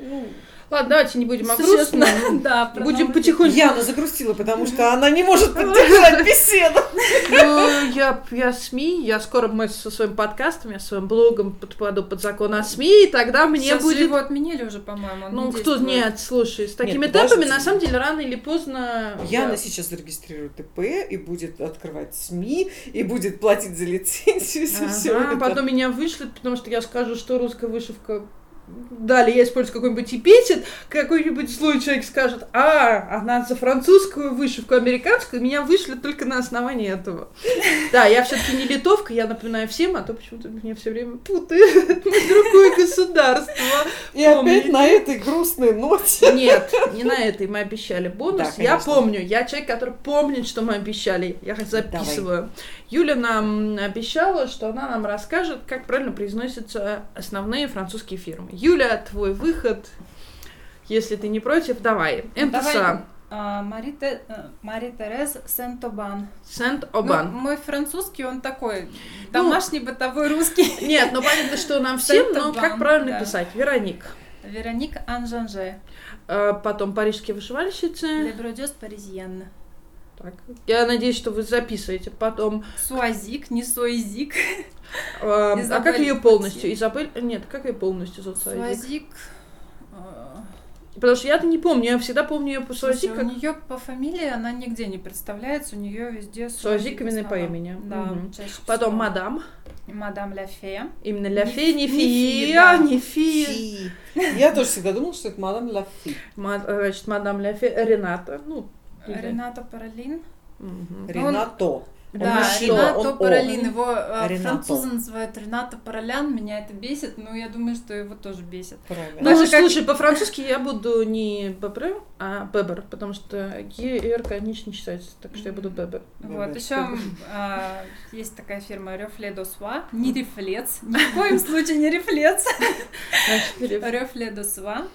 Ну, Ладно, давайте не будем о Существенно, грустном. да, Будем потихоньку Яна загрустила, потому что она не может поддержать беседу. Ну, я, я СМИ, я скоро мы со своим подкастом, я своим блогом подпаду под закон о СМИ, и тогда мне Сейчас будет... его отменили уже, по-моему. Ну, не кто... Нет, слушай, с такими Нет, темпами, подождите. на самом деле, рано или поздно... Яна я- сейчас зарегистрирует ИП и будет открывать СМИ, и будет платить за лицензию, Ага, все это. потом меня вышлют, потому что я скажу, что русская вышивка Далее я использую какой-нибудь эпитет, какой-нибудь злой человек скажет, а, она за французскую вышивку американскую, меня вышлют только на основании этого. Да, я все-таки не литовка, я напоминаю всем, а то почему-то меня все время путают. Мы другое государство. И опять на этой грустной ноте. Нет, не на этой, мы обещали бонус. Я помню, я человек, который помнит, что мы обещали. Я записываю. Юля нам обещала, что она нам расскажет, как правильно произносятся основные французские фирмы. Юля, твой выход, если ты не против, давай. Давай. МТСА, А, Мари, Те- э, Сент-Обан. Сент-Обан. Ну, мой французский, он такой домашний бытовой русский. Нет, ну понятно, что нам всем, но как правильно да. писать? Вероник. Вероник Анжанже. Э, Потом парижские вышивальщицы. Бродёс Паризьен. Так. Я надеюсь, что вы записываете потом. Суазик, не Суазик. А, а как ее полностью? Изабель? Нет, как ее полностью зовут Суазик? Суазик. э, Потому что я-то не помню, я всегда помню ее по Слушай, Суазик у как нее по фамилии она нигде не представляется, у нее везде Суазик в именно по имени. Да, Мгм. чаще Потом всего. мадам. Мадам Ля Фе. Именно Ля Не Фе, не фи- не Фи, фи, да. а, не Фи. Фи. Я тоже всегда думала, что это мадам Лафи. Ма- Значит, мадам Ля Фе, Рената. Ну, знаю. Рената Паралин. Мгм. Ренато. Он да, мужчина, Ренато он. Паралин. Его э, Ренато. французы называют Рената Паралян. Меня это бесит, но я думаю, что его тоже бесит. Правильно. Ну, Даже как- слушай, по-французски я буду не Бебре, а Бебер, потому что Е и Р, конечно, не читается, так что я буду Бебер. Вот, Бебер. еще есть такая фирма Рёфле до Суа. Не рефлец. Ни в коем случае не рефлец. Значит, Ре- Рёфле до Суа.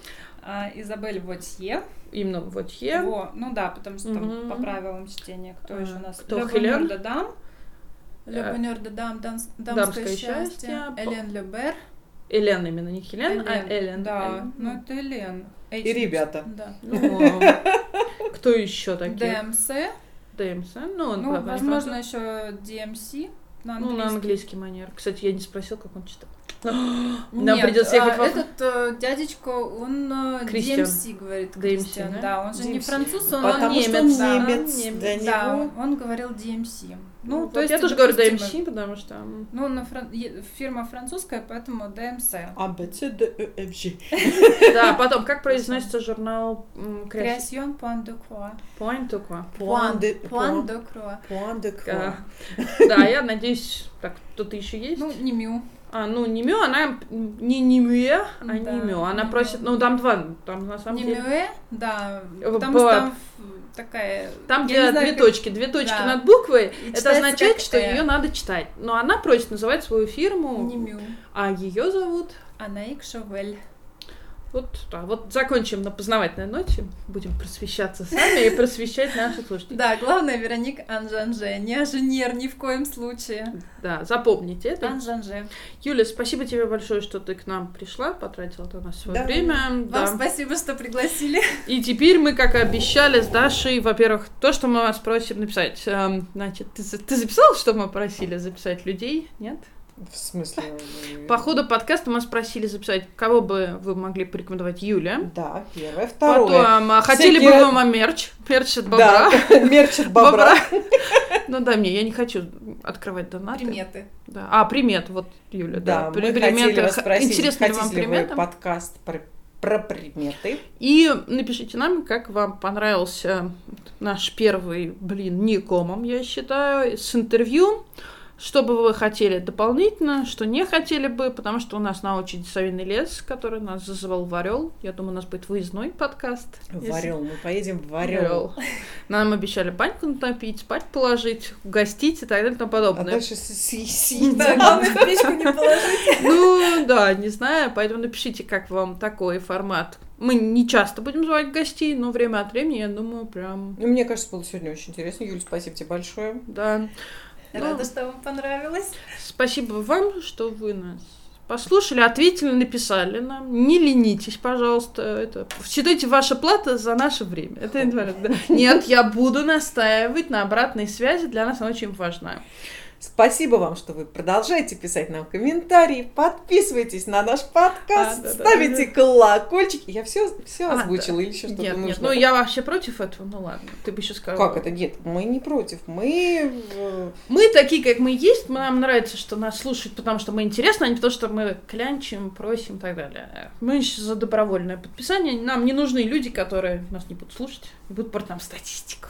А, Изабель Вотье. именно вот Е. Во, ну да, потому что там Мгм. по правилам чтения. Кто А, еще у нас? кто, Ле Хелен? Бонheur де Дам. Ле Э, Бонheur де Дам, дамс- «Дамское дамское счастье». Элен Лебер. Элен именно, не Хелен, а Элен. Да, Элен. ну это Элен. И ребята. Да. Ну, кто еще такие? ДМС. ДМС. Ну, Ну, по- возможно, еще DMC. На Ну, на английский манер. Кстати, я не спросил, как он Нет, Нам придется ехать а, во- этот э, дядечка, он э, Кристиан. DMC говорит, DMC, Кристиан. да? Да, он же не француз, он Потому немец, что он да. немец. Немец. Для Да, него он говорил DMC. Ну, Ну, то есть, я тоже говорю. DMC, потому что... Ну, на фран- фирма французская, поэтому DMC. А, Б, С, Д, Э, Ф, G. Да, потом, как произносится журнал м, Креас- Création point de croix. Point to quoi? Point de- Point de croix. Point de Да. croix. Да, я надеюсь, так, кто-то еще есть? Ну, не мю. А, ну, не Мю, она не не Мюэ, а Да, не Мю. Она просит, ну, там два, там на самом Не деле... мюэ, да, Э, потому что там такая... Там, где знаю, две как- точки, две точки Да. над буквой, И это означает, что ее надо читать. Но она просит называть свою фирму, Не мю. а ее зовут Анаик Шовель. Вот, да, вот закончим на познавательной ноте. Будем просвещаться сами и просвещать наших слушателей. Да, главное Вероник Анжанже. Не Аженер ни в коем случае. Да, запомните это. Анжанже. Юля, спасибо тебе большое, что ты к нам пришла, потратила на нас свое Да. время. Вам Да. спасибо, что пригласили. И теперь мы, как и обещали с Дашей, во-первых, то, что мы вас просим написать. эм, значит, ты, ты записал, что мы просили записать людей? Нет? В смысле? По ходу подкаста мы спросили записать, кого бы вы могли порекомендовать Юля. Да, первое. Второе. Потом, а, хотели бы Всякие- вы вам мерч? Мерч от бобра. Да, мерч от бобра. Ну да, мне, я не хочу открывать донаты. Приметы. Да. А, примет, вот, Юля, да. Да, мы При- хотели приметы. вас спросить, Интересно ли вам хотите ли вы приметы? подкаст про, про приметы? И напишите нам, как вам понравился наш первый, блин, не комом, я считаю, с интервью. Что бы вы хотели дополнительно, что не хотели бы, потому что у нас на очереди Савиный лес, который нас зазывал в Орел. Я думаю, у нас будет выездной подкаст. В если- Орел. Мы поедем в Орел. Нам обещали баньку натопить, спать положить, угостить и так далее и тому А подобное. дальше с- с- съедим. Да, главное в печку не положить. Ну, да, не знаю, поэтому напишите, как вам такой формат. Мы не часто будем звать гостей, но время от времени, я думаю, прям, Ну, Мне кажется, было сегодня очень интересно. Юль, спасибо тебе большое. да. Ну, Рада, что вам понравилось. Спасибо вам, что вы нас послушали, ответили, написали нам. Не ленитесь, пожалуйста. Это... Считайте ваша плата за наше время. Это не говорят, да. Нет, я буду настаивать на обратной связи. Для нас она очень важна. Спасибо вам, что вы продолжаете писать нам комментарии, подписывайтесь на наш подкаст, А, да, да, ставите колокольчик. Я все, все А, озвучила или еще что-то Нет, нужно? нет, ну я вообще против этого, ну ладно. Ты бы еще сказала. Как это? Нет, мы не против. Мы... Мы такие, как мы есть, нам нравится, что нас слушают, потому что мы интересны, а не потому, что мы клянчим, просим и так далее. Мы щ- за добровольное подписание. Нам не нужны люди, которые нас не будут слушать и будут портить нам статистику.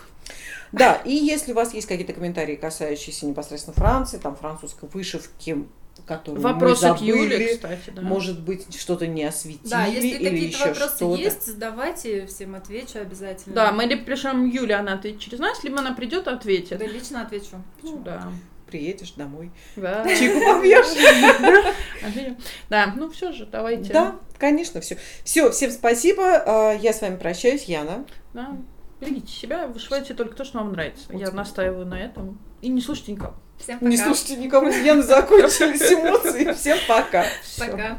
Да, и если у вас есть какие-то комментарии, касающиеся непосредственно Франции, там французской вышивки, которую Вопросы мы к Юле, забыли, кстати, да. может быть, что-то не осветили Да, если или какие-то еще вопросы что-то. есть, задавайте, всем отвечу обязательно. Да, мы либо пишем Юле, она ответит через нас, либо она придет, ответит. Да, лично отвечу. Ну да. Приедешь домой, Да. чайку. Ответим. Да, ну все же, давайте. Да, конечно, все. Все, всем спасибо. А, Я с вами прощаюсь, Яна. Да. Берегите себя, вышивайте только то, что вам нравится. Вот Я именно. настаиваю на этом. И не слушайте никого. Всем пока. Не слушайте никого, Яна, закончились эмоции. Всем пока. Пока.